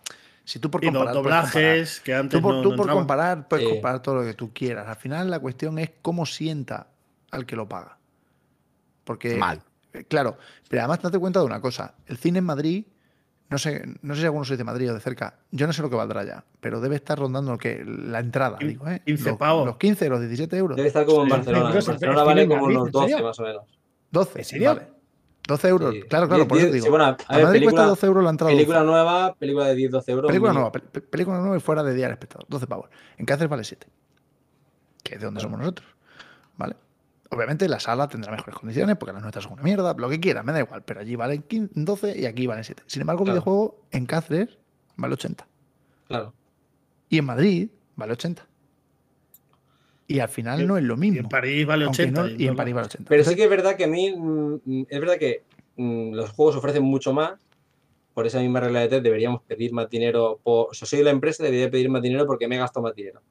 S3: Si tú por
S4: Y
S3: comparar, puedes comparar-
S4: doblajes que antes
S3: Tú por,
S4: no,
S3: tú
S4: no
S3: por comparar, puedes
S5: Sí.
S3: comparar todo lo que tú quieras. Al final la cuestión es cómo sienta al que lo paga. Porque,
S1: Mal.
S3: eh, claro, pero además date cuenta de una cosa. El cine en Madrid, no sé, no sé si alguno sois de Madrid o de cerca, yo no sé lo que valdrá ya, pero debe estar rondando lo que la entrada,
S4: Quin-
S3: digo, ¿eh?
S4: 15
S3: los,
S4: pavos.
S3: los 15, los 17 euros.
S5: Debe estar como en Barcelona. En Barcelona
S2: el
S5: vale como unos
S2: ¿en
S5: 12
S2: serio?
S5: más o menos.
S3: 12,
S2: ¿En serio?
S3: vale. 12 euros,
S5: Sí.
S3: claro, claro, por eso digo.
S5: sí, bueno, a
S3: a
S5: ver,
S3: Madrid cuesta
S5: película-
S3: 12 euros la entrada.
S5: Película
S3: 12.
S5: nueva, película de 10-12 euros.
S3: Película nueva, pe- pe- película nueva y fuera de día al espectador, 12 pavos. En Cáceres vale 7, que es de donde somos nosotros, ¿vale? Obviamente la sala tendrá mejores condiciones porque las nuestras son una mierda, lo que quieras, me da igual, pero allí valen 15, 12 y aquí valen 7. Sin embargo, el
S5: Claro.
S3: videojuego en Cáceres vale 80
S5: Claro.
S3: y en Madrid vale 80. Y al final
S4: Y-
S3: no es lo
S4: Y
S3: mismo.
S4: en París vale
S3: aunque
S4: 80.
S3: no- y en París vale 80.
S5: Pero sí que es verdad que a mí, mm, es verdad que mm, los juegos ofrecen mucho más. Por esa misma regla de tres deberíamos pedir más dinero. Por, o sea, soy la empresa, debería pedir más dinero porque me he gastado más dinero.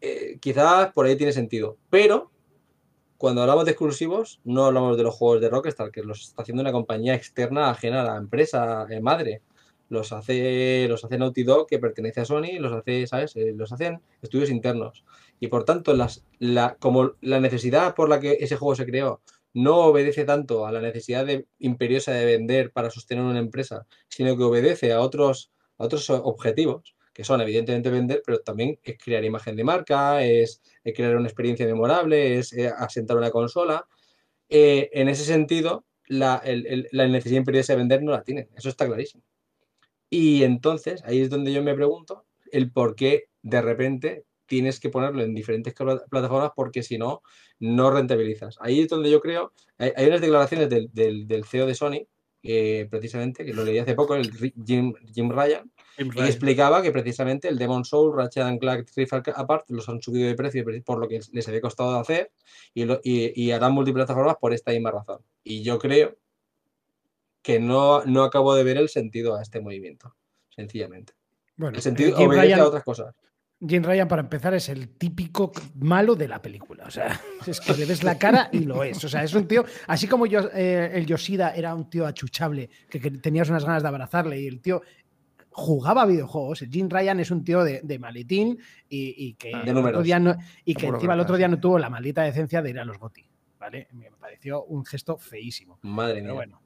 S5: Eh, quizás por ahí tiene sentido. Pero cuando hablamos de exclusivos, no hablamos de los juegos de Rockstar, que los está haciendo una compañía externa ajena a la empresa eh, madre. Los hace, los hace Naughty Dog, que pertenece a Sony, los hace, ¿sabes? Eh, los hacen estudios internos. Y por tanto, las, la, como la necesidad por la que ese juego se creó no obedece tanto a la necesidad imperiosa de vender para sostener una empresa, sino que obedece a otros, a otros objetivos, que son evidentemente vender, pero también es crear imagen de marca, es, crear una experiencia memorable, es eh, asentar una consola. Eh, en ese sentido, la, la necesidad imperiosa de vender no la tienen, eso está clarísimo. Y entonces, ahí es donde yo me pregunto el por qué de repente tienes que ponerlo en diferentes plataformas porque si no, no rentabilizas. Ahí es donde yo creo, hay, hay unas declaraciones del, del- del CEO de Sony, eh, precisamente, que lo leí hace poco, el Jim, Jim Ryan, y
S4: Ryan.
S5: explicaba que precisamente el Demon Soul, Ratchet and Clank Rift Apart los han subido de precio pre- por lo que les había costado hacer y, lo- y- y harán multiplataformas por esta misma razón. Y yo creo que no, no acabo de ver el sentido a este movimiento, sencillamente.
S2: Bueno,
S5: El sentido
S2: eh, Jim
S5: obedece
S2: Ryan,
S5: a otras cosas.
S2: Jim Ryan, para empezar, es el típico malo de la película. O sea, es que le ves la cara y lo es. O sea, es un tío, así como yo, eh, el Yoshida era un tío achuchable, que, que tenías unas ganas de abrazarle y el tío jugaba videojuegos. Jim Ryan es un tío de, de maletín y, y que,
S3: Ah,
S5: de
S2: el otro día no, y que encima el otro día no tuvo la maldita decencia de ir a los GOTI. ¿vale? Me pareció un gesto feísimo.
S5: Madre
S2: Pero
S5: mía.
S2: bueno.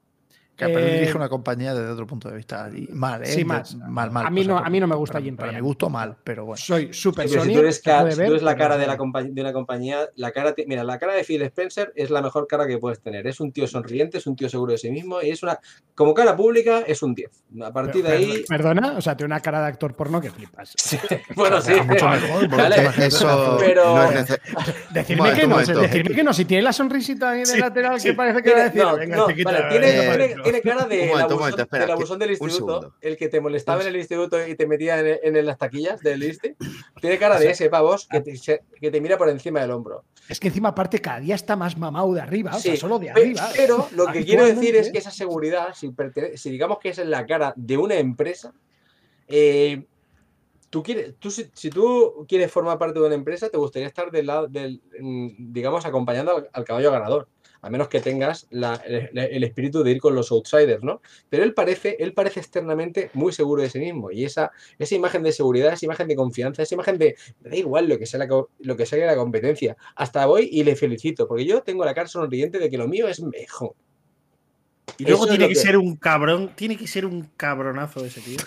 S3: Que Apple
S2: eh,
S3: dirige una compañía desde otro punto de vista. y mal, ¿eh?
S2: Sí.
S3: Mal, mal.
S2: A mí no- a mí no me gusta
S3: para-
S2: Jim
S3: Para mi
S2: Ryan.
S3: gusto, mal, pero bueno.
S2: Soy súper
S5: Sí, si tú eres, tú la cara de, la de una compañía, la cara, mira, la cara de Phil Spencer es la mejor cara que puedes tener. Es un tío sonriente, es un tío seguro de sí mismo y es una, como cara pública, es un 10. A partir de ahí,
S2: Perdona, o sea, tiene una cara de actor porno que flipas.
S5: bueno, sí,
S3: Mucho mejor,
S5: Vale,
S1: Eso
S5: pero-
S1: no es
S2: Decirme que no, decirme que no, si tiene la sonrisita ahí de
S4: Sí,
S2: lateral
S4: sí.
S2: que parece que va a
S5: Tiene,
S2: decir.
S5: no,
S2: venga,
S5: no,
S2: chiquita,
S5: vale, tiene,
S1: eh,
S5: tiene- cara de
S1: momento,
S5: abusón,
S1: momento, espera,
S5: del abusón del instituto, el que te molestaba en el instituto y te metía en, en- en las taquillas del ISTE. Tiene cara de ese pavos que te, se- que te mira por encima del hombro.
S2: Es que encima, aparte, cada día está más mamado de arriba, o sea,
S5: Sí,
S2: solo de arriba.
S5: Pero lo que quiero decir es que esa seguridad, si, digamos que es en la cara de una empresa, eh, tú quieres, tú, si, si tú quieres formar parte de una empresa, te gustaría estar del lado del, mm, digamos, acompañando al, al caballo ganador. A menos que tengas el, espíritu de ir con los outsiders, ¿no? Pero él parece, él parece externamente muy seguro de sí mismo. Y esa, esa imagen de seguridad, esa imagen de confianza, esa imagen de da igual lo que sea la, lo que sea la competencia. Hasta voy y le felicito, porque yo tengo la cara sonriente de que lo mío es mejor.
S4: Y luego tiene que,
S5: que-
S4: ser un cabrón, tiene que ser un cabronazo ese tío.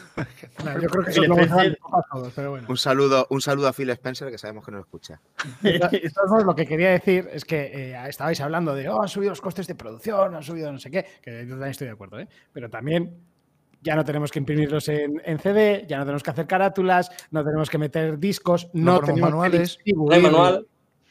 S2: Claro, yo creo que
S4: Phil Spencer-
S2: todos, pero bueno.
S1: Un saludo, un saludo a Phil Spencer, que sabemos que no lo escucha.
S2: Modos, lo que quería decir es que eh, estabais hablando de, oh, han subido los costes de producción, han subido no sé qué, que yo también estoy de acuerdo, ¿eh? pero también ya no tenemos que imprimirlos en, en CD, ya no tenemos que hacer carátulas, no tenemos que meter discos, no,
S3: No tenemos
S2: que
S3: manuales.
S5: No hay manual.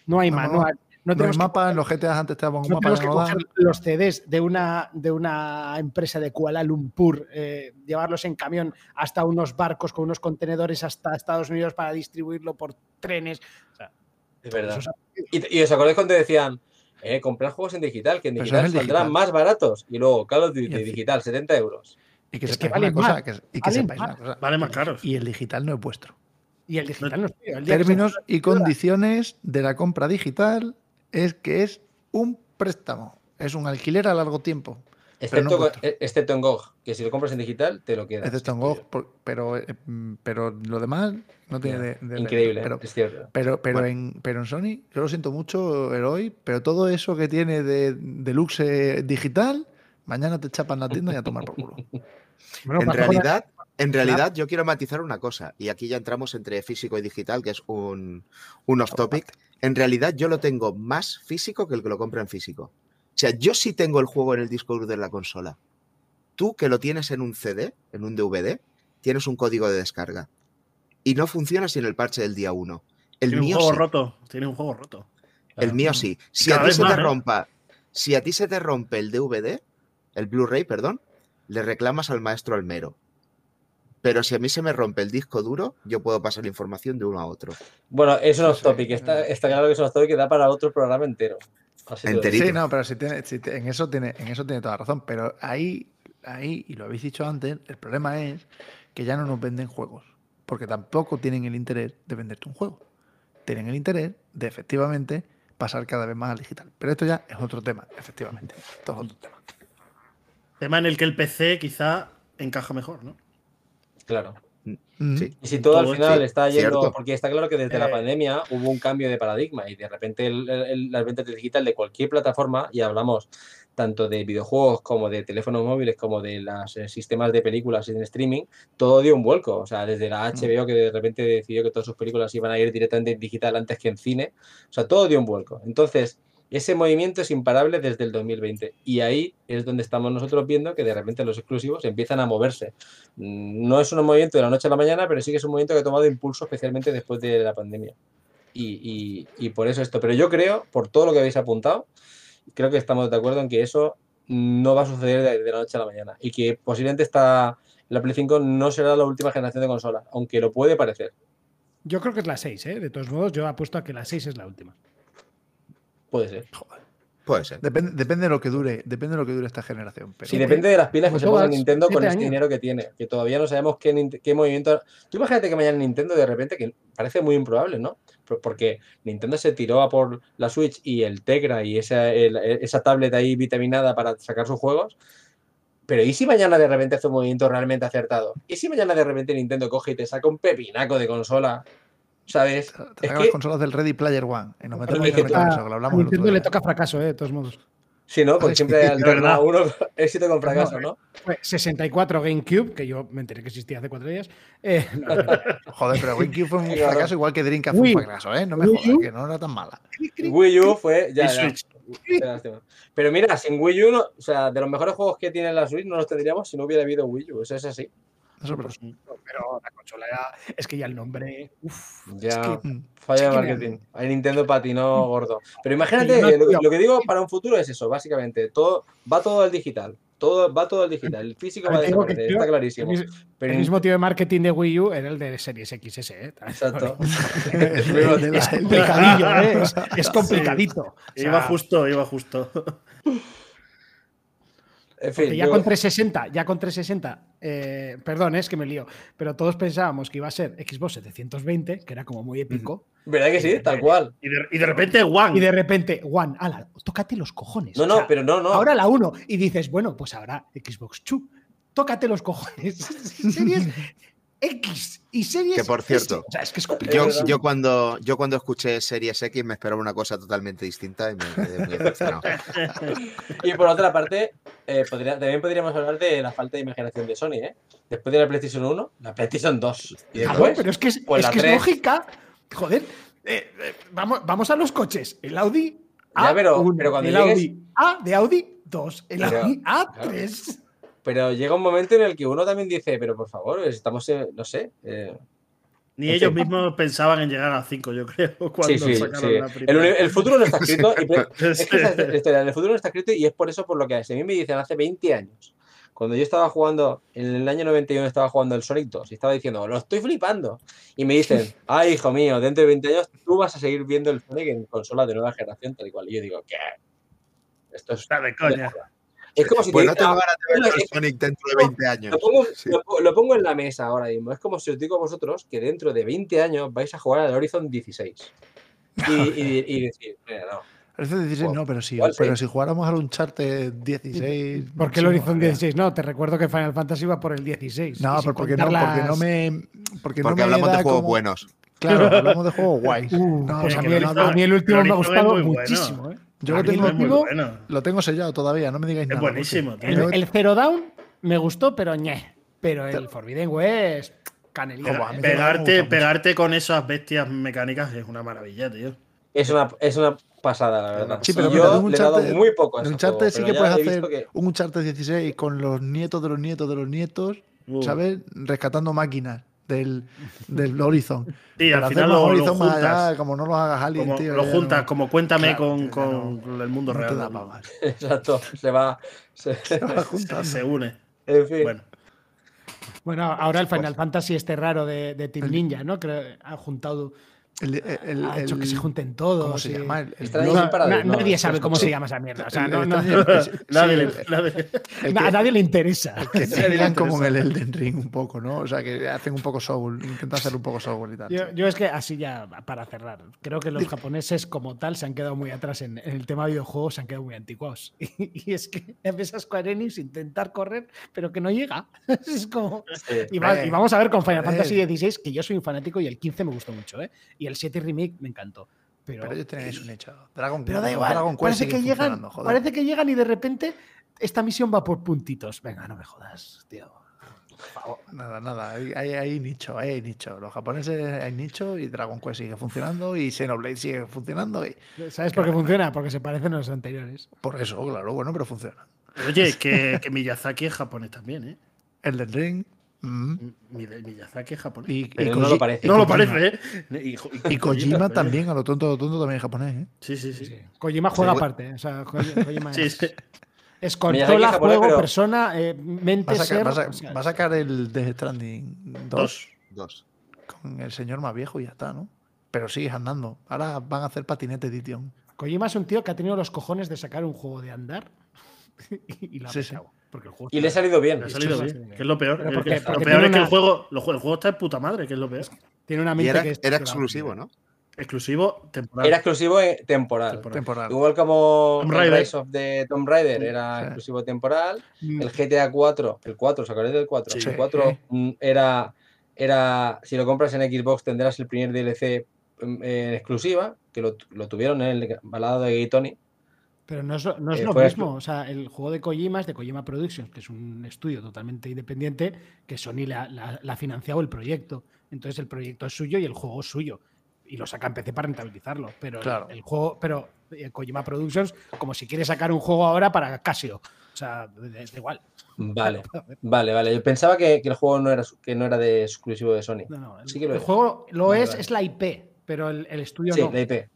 S2: No hay
S3: No,
S2: manual. No tenemos
S3: hay
S2: que
S3: mapa, en los GTA antes te daban un
S2: No
S3: mapa
S2: tenemos
S3: que
S2: que coger los CDs de una, de una empresa de Kuala Lumpur, eh, llevarlos en camión hasta unos barcos con unos contenedores hasta Estados Unidos para distribuirlo por trenes. O sea,
S5: Es verdad.
S2: eso es-
S5: Y, y os acordáis cuando decían, eh, comprar juegos en digital, que en digital
S3: es
S5: saldrán
S3: digital.
S5: más baratos. Y luego Call of Duty digital, 70 euros.
S3: Y que
S2: Es que valen
S3: una cosa,
S2: más,
S3: que, y que
S2: valen
S3: sepáis
S2: más.
S3: una cosa.
S4: Valen más
S3: y-
S4: caros.
S3: Y el digital no es vuestro.
S2: y el digital no es tuyo. Que
S3: Términos y condiciones de la compra digital es que es un préstamo. Es un alquiler a largo tiempo.
S5: Excepto,
S3: no
S5: eh, excepto en GOG, que si lo compras en digital, te lo quedas.
S3: Excepto en GOG, por- pero, mm, pero lo demás no tiene de, de-
S5: Increíble,
S3: Pero,
S5: es cierto.
S3: pero, pero,
S1: Bueno.
S3: en, pero en Sony, yo lo siento mucho, Eloy, pero todo eso que tiene de deluxe digital, mañana te chapan la tienda y a tomar por culo.
S2: Bueno,
S1: en realidad, en realidad yo quiero matizar una cosa, y aquí ya entramos entre físico y digital, que es un, un off topic. En realidad yo lo tengo más físico que el que lo compra en físico. O sea, yo sí tengo el juego en el disco duro de la consola. Tú que lo tienes en un CD, en un DVD, tienes un código de descarga. Y no funciona sin el parche del día 1. El
S4: Tiene un
S1: mío
S4: juego
S1: sí.
S4: roto. Tiene un juego roto.
S1: El mío sí. Si
S4: Cada
S1: a ti se te
S4: ¿eh?
S1: rompa, si a ti se te rompe el DVD, el Blu-ray, perdón, le reclamas al maestro Almero. Pero si a mí se me rompe el disco duro, yo puedo pasar información de uno a otro.
S5: Bueno, es un
S3: Sí,
S5: off
S3: sí.
S5: topic. Está, está claro que es un off topic que da para otro programa entero.
S1: Enterito.
S3: Sí, no, pero si tiene, si te- en, eso tiene, en eso tiene toda razón. Pero ahí, ahí, y lo habéis dicho antes, el problema es que ya no nos venden juegos. Porque tampoco tienen el interés de venderte un juego. Tienen el interés de efectivamente pasar cada vez más al digital. Pero esto ya es otro tema, efectivamente. Esto es otro tema.
S4: Tema en el que el PC quizá encaja mejor, ¿no?
S5: Claro.
S3: Mm.
S1: Sí.
S5: Y si todo, al final
S1: sí,
S5: está yendo,
S1: cierto.
S5: porque está claro que desde la
S2: Eh.
S5: pandemia hubo un cambio de paradigma y de repente el- el- las ventas de digital de cualquier plataforma, y hablamos tanto de videojuegos como de teléfonos móviles, como de los eh, sistemas de películas en streaming, todo dio un vuelco. O sea, desde la HBO que de repente decidió que todas sus películas iban a ir directamente en digital antes que en cine. O sea, todo dio un vuelco. Entonces, ese movimiento es imparable desde el 2020. Y ahí es donde estamos nosotros viendo que de repente los exclusivos empiezan a moverse. Mm, No es un movimiento de la noche a la mañana, pero sí que es un movimiento que ha tomado impulso especialmente después de la pandemia. Y, por eso esto. Pero yo creo, por todo lo que habéis apuntado, creo que estamos de acuerdo en que eso no va a suceder de, la noche a la mañana. Y que posiblemente esta, la Play 5 no será la última generación de consolas, aunque lo puede parecer.
S2: Yo creo que es la 6, ¿eh? De todos modos, yo apuesto a que la 6 es la última.
S5: Puede ser.
S1: Puede ser.
S3: Depende, depende de lo que dure, depende de lo que dure esta generación. Pero
S5: Sí, depende de las pilas que se ponga Nintendo con este
S2: años.
S5: dinero que tiene, que todavía no sabemos qué, movimiento. Tú imagínate que mañana Nintendo de repente, que parece muy improbable, ¿no? Por- Porque Nintendo se tiró a por la Switch y el Tegra y esa, el- esa tablet ahí vitaminada para sacar sus juegos. Pero ¿y si mañana de repente hace un movimiento realmente acertado? ¿Y si mañana de repente Nintendo coge y te saca un pepinaco de consola? ¿Sabes? que-
S3: las consolas del Ready Player One. Y nos metemos en el lo hablamos el otro
S2: Nintendo le toca fracaso, ¿eh? De todos modos.
S5: Sí, ¿no? Porque siempre alterna
S4: verdad.
S5: uno éxito con fracaso, ¿no?
S2: Fue 64 GameCube, que yo me enteré que existía hace cuatro días. Eh, no, no, no.
S3: Joder, pero GameCube fue un
S5: Sí,
S3: fracaso igual que Dreamcast fue un fracaso, ¿eh? No me jodas, que no era tan mala.
S5: Wii U fue. Ya,
S4: Y
S5: ya. Pero mira, sin Wii U, no- o sea, de los mejores juegos que tiene la Switch no los tendríamos si no hubiera habido Wii U. Eso es así.
S3: Eso es verdad.
S2: Pero la consola era- es que ya el nombre. Uf,
S5: Ya.
S2: es que-.
S5: Falla de
S2: es que
S5: marketing. Ahí Nintendo patinó gordo. Pero imagínate,
S2: no,
S5: lo, que digo para un futuro es eso, básicamente. Todo, va todo al digital. Todo, va todo al digital. El físico va a desaparecer, está clarísimo.
S2: el,
S5: Pero
S2: el mismo tío de marketing de Wii U era el de Series XS, ¿eh?
S5: Exacto.
S2: Es complicadillo, ¿eh? Es, es complicadito. O sea,
S4: Iba justo, iba justo.
S5: En fin,
S2: Porque ya
S5: yo-
S2: con 360, ya con 360, eh, perdón, es que me lío, pero todos pensábamos que iba a ser Xbox 720, que era como muy épico,
S5: ¿verdad que sí? Tal cual.
S4: Y de, y de repente, One.
S2: y de repente, One, ala, tócate los cojones.
S5: No,
S2: O
S5: no,
S2: sea,
S5: pero no, no.
S2: Ahora la 1, y dices, bueno, pues ahora Xbox 2, tócate los cojones. Series X y series
S1: Que, por cierto,
S2: O sea, es que es
S5: Es
S2: complicado.
S1: Yo, yo cuando, yo cuando escuché Series X me esperaba una cosa totalmente distinta y me quedé muy decepcionado.
S5: Y por otra parte, eh, podría- también podríamos hablar de la falta de imaginación de Sony, ¿eh? Después de la PlayStation 1, la PlayStation 2. Y
S2: Claro,
S5: después,
S2: pero es que es,
S5: pues
S2: es que es
S5: 3.
S2: lógica. Joder, eh, eh, vamos, vamos a los coches. El Audi
S5: Ya, pero-
S2: A1,
S5: pero cuando
S2: el
S5: llegues-
S2: Audi A de Audi 2, el
S5: Pero-
S2: Audi A3.
S5: Pero llega un momento en el que uno también dice, pero por favor, estamos, en- no sé, eh,
S4: Ni ellos
S5: fin.
S4: mismos pensaban en llegar a 5, yo creo, cuando
S5: Sí, sí,
S4: sacaron
S5: sí.
S4: la
S5: El,
S4: primera.
S5: uni- el futuro no está escrito. y es que esa la historia, el futuro no está escrito y es por eso por lo que a mí me dicen hace 20 años, cuando yo estaba jugando, en el año 91 estaba jugando el Sonic 2 y estaba diciendo, lo estoy flipando. Y me dicen, ay, hijo mío, dentro de 20 años tú vas a seguir viendo el Sonic en consola de nueva generación, tal y cual. Y yo digo, ¿qué? Esto es.
S4: Está de coña.
S5: Es como si
S1: Pues
S5: te
S1: no ver
S5: no,
S1: el
S5: es-
S1: Sonic dentro de 20 años.
S5: lo pongo,
S1: Sí.
S5: lo lo pongo en la mesa ahora mismo. Es como si os digo a vosotros que dentro de 20 años vais a jugar al Horizon 16. Y, y- y decir, mira, no.
S3: Parece 16, no, pero sí.
S5: Igual sí.
S3: Pero si jugáramos al Uncharted 16.
S2: ¿Por qué el Horizon
S3: molaría.
S2: 16? No, te recuerdo que Final Fantasy va por el 16.
S3: No, pero porque no,
S2: contar
S3: porque no
S2: las-
S3: me. Porque, no
S1: Porque
S3: me
S1: hablamos de juegos
S3: como-
S1: buenos.
S3: Claro, hablamos de juegos guays.
S2: Uh,
S3: No,
S2: pues a, mí el,
S3: no-
S2: a mí el último me ha
S4: Horizon
S2: gustado
S4: muy bueno.
S2: muchísimo. ¿eh?
S3: Yo lo tengo,
S4: Es bueno.
S3: lo tengo sellado todavía, no me digáis
S4: Es
S3: nada.
S4: buenísimo,
S3: porque-
S4: tío.
S2: El, el Zero Down me gustó, pero ñe. Pero el Forbidden West, canelita.
S4: Pegarte, pegarte con esas bestias mecánicas es una maravilla, tío.
S5: Es una, es una pasada, la verdad.
S3: Sí, pero
S5: yo
S3: un
S5: le he dado muy poco a
S3: En
S5: ese
S3: Uncharted
S5: juego,
S3: sí que puedes hacer
S5: que-
S3: un Uncharted 16 con los nietos de los nietos de los nietos,
S4: Uh.
S3: ¿sabes? Rescatando máquinas del, del Horizon.
S4: Sí, al final lo, lo
S3: Horizon más
S4: juntas.
S3: allá, como no los hagas
S4: como,
S3: tío.
S4: lo juntas,
S3: no-
S4: como cuéntame
S3: Claro,
S4: con, con
S3: no-
S4: el mundo
S3: no te
S4: real.
S3: da pa' más.
S5: Exacto, se va. se-
S3: Se va
S4: Se,
S3: juntando.
S4: se une.
S5: en fin.
S4: Bueno,
S2: Bueno, ahora el
S3: Pues
S2: Final Fantasy este raro de, de Team Ninja, ¿no? Que ha juntado,
S3: El, el-
S2: ha hecho
S3: el-
S2: que se junten todos.
S3: ¿Cómo se llama?
S5: No,
S2: nadie sabe cómo
S5: sí.
S2: se llama esa mierda. O sea, no, no-
S4: nadie,
S2: a nadie le interesa.
S3: que como en el Elden Ring un poco, ¿no? O sea, que hacen un poco soul, intentan hacer un poco soul y tal.
S2: Yo, yo es que así ya, para cerrar, creo que los japoneses como tal se han quedado muy atrás en, en el tema de videojuegos, se han quedado muy anticuados. Y, y es que ves a Square Enix intentar correr, pero que no llega. Es como...
S5: Sí.
S2: Y, va- y vamos a ver con Final. Fantasy XVI, que yo soy un fanático y el 15 me gustó mucho, ¿eh? Y el 7 Remake me encantó. Pero,
S3: Pero ellos tenéis un hecho. Dragon,
S2: pero da igual,
S3: Dragon Quest
S2: parece que, llegan,
S3: joder.
S2: parece que llegan y de repente esta misión va por puntitos. Venga, no me jodas, tío. Por favor.
S3: Nada, nada, hay, hay, hay nicho, hay nicho. Los japoneses hay nicho y Dragon Quest sigue funcionando y Xenoblade sigue funcionando y
S2: ¿Sabes por qué funciona? Porque se parecen a los anteriores.
S3: por eso, claro, bueno, pero funciona.
S4: Oye, que, que Miyazaki es japonés también, ¿eh?
S3: Elden Ring mm,
S4: Mi- Miyazaki es japonés.
S3: y, y
S5: Pero no
S3: Koji-
S5: lo parece.
S3: y
S4: no lo
S3: Kojima.
S4: parece, ¿eh? Y, y-
S3: Y Kojima también, a lo tonto, a lo tonto también es japonés, ¿eh?
S4: Sí, sí, sí.
S2: Kojima juega
S1: Sí.
S2: aparte. O sea, Ko- Kojima
S4: Sí,
S2: es,
S4: sí.
S2: es consola,
S5: es japonés,
S2: juego,
S5: pero-
S2: persona, eh, mente,
S3: Va a, sacar,
S2: ser.
S3: va a sa-
S2: o sea,
S3: va a sacar el Death Stranding 2
S4: Dos.
S1: Dos.
S3: con el señor más viejo y ya está, ¿no? Pero sigues andando. Ahora van a hacer patinete edition.
S2: Kojima es un tío que ha tenido los cojones de sacar un juego de andar y, lo ha
S3: Sí, sí.
S2: Porque el juego
S5: Y le ha salido bien.
S4: Le ha salido
S2: sí,
S4: bien.
S2: sí.
S4: Que es lo peor.
S2: Porque-
S4: lo peor es que el juego, el juego está de puta madre, que es lo peor.
S2: tiene una
S1: Y
S2: mente
S1: era,
S2: que es-
S1: era
S2: que va-
S1: exclusivo, ¿no?
S4: Exclusivo temporal.
S5: Era exclusivo eh, temporal.
S4: Temporal.
S3: Temporal.
S5: Igual como
S4: Tomb Raider.
S5: Rise of the Tomb Raider era
S3: Sí.
S5: exclusivo temporal.
S2: Mm,
S5: El GTA 4, el 4, ¿os acordáis del 4?
S4: Sí.
S5: El 4 mm, era, era, si lo compras en Xbox tendrás el primer DLC mm, en exclusiva, que lo, lo tuvieron en el balado de Gay Tony.
S2: Pero no es, no es
S5: Eh,
S2: lo mismo. O sea, el juego de Kojima es de Kojima Productions, que es un estudio totalmente independiente, que Sony le ha, la- la ha financiado el proyecto. Entonces el proyecto es suyo y el juego es suyo. Y lo saca en PC para rentabilizarlo. Pero el-
S3: Claro.
S2: el, juego, pero eh, Kojima Productions, como si quiere sacar un juego ahora para Casio. O sea, es da igual.
S5: Vale, vale, vale. Yo pensaba que, que el juego no era, su- que no era de exclusivo de Sony.
S2: No, no, el,
S5: Sí que lo
S2: el
S5: es.
S2: juego lo
S5: Vale,
S2: es,
S5: vale.
S2: es la IP, pero el, el estudio
S5: Sí,
S2: no.
S5: la IP.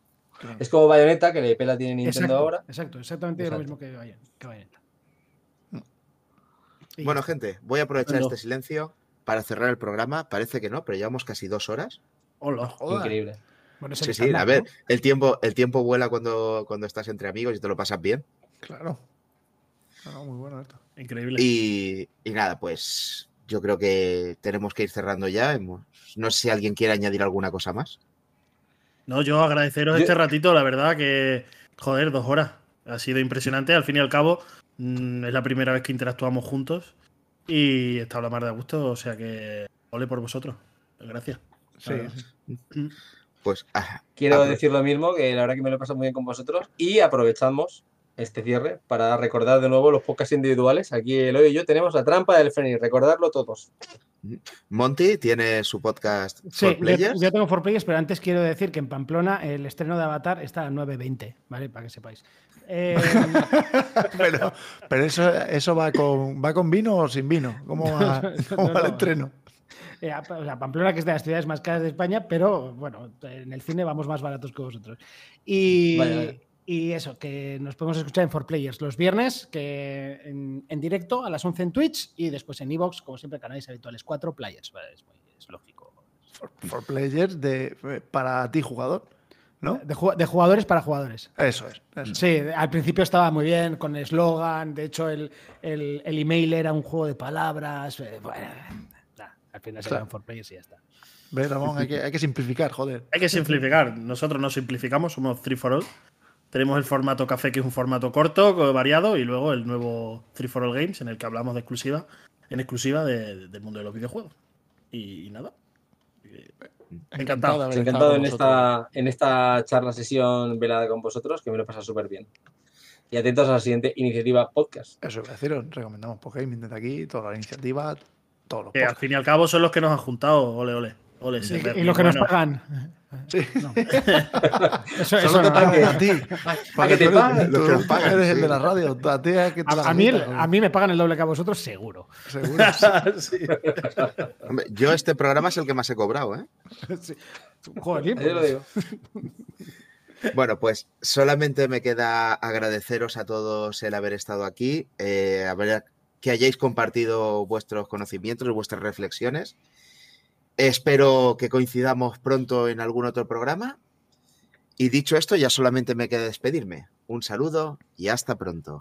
S5: Es como Bayonetta, que la IP la tiene Nintendo
S2: exacto,
S5: ahora.
S2: exacto, exactamente lo mismo que Bayon- que Bayonetta. Y
S1: Bueno,
S2: ya
S1: gente, voy a aprovechar
S4: Bueno.
S1: este silencio para cerrar el programa. Parece que no, pero llevamos casi dos horas.
S4: Hola.
S3: Joder.
S5: Increíble.
S2: Bueno, es
S1: Sí, sí, a ver,
S2: ¿no?
S1: el tiempo, el tiempo vuela cuando, cuando estás entre amigos y te lo pasas bien.
S3: Claro. Claro, muy bueno esto.
S4: Increíble.
S1: Y, y nada, pues yo creo que tenemos que ir cerrando ya. No sé si alguien quiere añadir alguna cosa más.
S4: No, yo agradeceros
S5: Yo-
S4: este ratito, la verdad que, joder, dos horas. Ha sido impresionante. Al fin y al cabo, mm, es la primera vez que interactuamos juntos y está la mar de a gusto, o sea que ole por vosotros. Gracias.
S3: Sí, sí.
S1: Pues ah,
S5: Quiero decir lo mismo, que la verdad que me lo he pasado muy bien con vosotros y aprovechamos este cierre para recordar de nuevo los podcasts individuales. Aquí Eloy y yo tenemos la trampa del Fénix, recordarlo todos.
S1: Monty tiene su podcast
S2: Sí,
S1: For
S2: yo,
S1: Players.
S2: yo tengo For Players, pero antes quiero decir que en Pamplona el estreno de Avatar está a 9.20, ¿vale? Para que sepáis. Eh,
S3: Pero, pero eso, eso va con va con vino o sin vino. ¿Cómo va, cómo
S2: no,
S3: va el
S2: no.
S3: estreno?
S2: eh, o sea, Pamplona, que es de las ciudades más caras de España, pero bueno, en el cine vamos más baratos que vosotros. Y,
S5: Vaya, vaya.
S2: Y eso, que nos podemos escuchar en 4Players los viernes, que en, en directo a las 11 en Twitch y después en Evox, como siempre, canales habituales 4 Players. Vale, es, muy- es lógico.
S3: For, for players de, para ti, jugador. ¿No?
S2: De, ju- de jugadores para jugadores.
S3: Eso es. eso.
S2: Sí, al principio estaba muy bien con eslogan, de hecho el, el, el email era un juego de palabras. eh, Bueno, nah, al final se
S3: Claro.
S2: quedan 4Players y ya está.
S3: ¿Ves, Ramón? Hay que, hay que simplificar, joder.
S4: Hay que simplificar. Nosotros no simplificamos, somos 3 for All. Tenemos el formato café, que es un formato corto, co- variado, y luego el nuevo 3 for All Games, en el que hablamos de exclusiva, en exclusiva de- del mundo de los videojuegos. Y, y nada. Encantado.
S3: de haber
S5: Encantado
S3: estado
S5: en esta, en esta charla sesión velada con vosotros, que me lo he pasado súper bien. Y atentos a la siguiente iniciativa podcast.
S3: Eso iba a deciros. Recomendamos Pokémon desde aquí, toda la iniciativa, todos los
S4: Que al
S3: podcasts.
S4: fin y al cabo son los que nos han juntado. Ole, ole.
S2: Y, y los que nos pagan.
S3: Sí.
S2: Eso, eso
S3: Solo te
S2: no.
S3: pagan a ti.
S5: ¿A que te pagan?
S3: tú
S1: Los que nos pagan,
S3: eres el de la radio. A ti es que te la
S2: A, a mí, a mí me pagan el doble que a vosotros, seguro.
S3: Seguro.
S4: Sí.
S1: Hombre, yo este programa es el que más he cobrado, ¿eh?
S2: Sí. Joder,
S5: te lo
S2: pues.
S5: digo.
S1: Bueno, pues solamente me queda agradeceros a todos el haber estado aquí, eh, haber- que hayáis compartido vuestros conocimientos y vuestras reflexiones. Espero que coincidamos pronto en algún otro programa. Y dicho esto, ya solamente me queda despedirme. Un saludo y hasta pronto.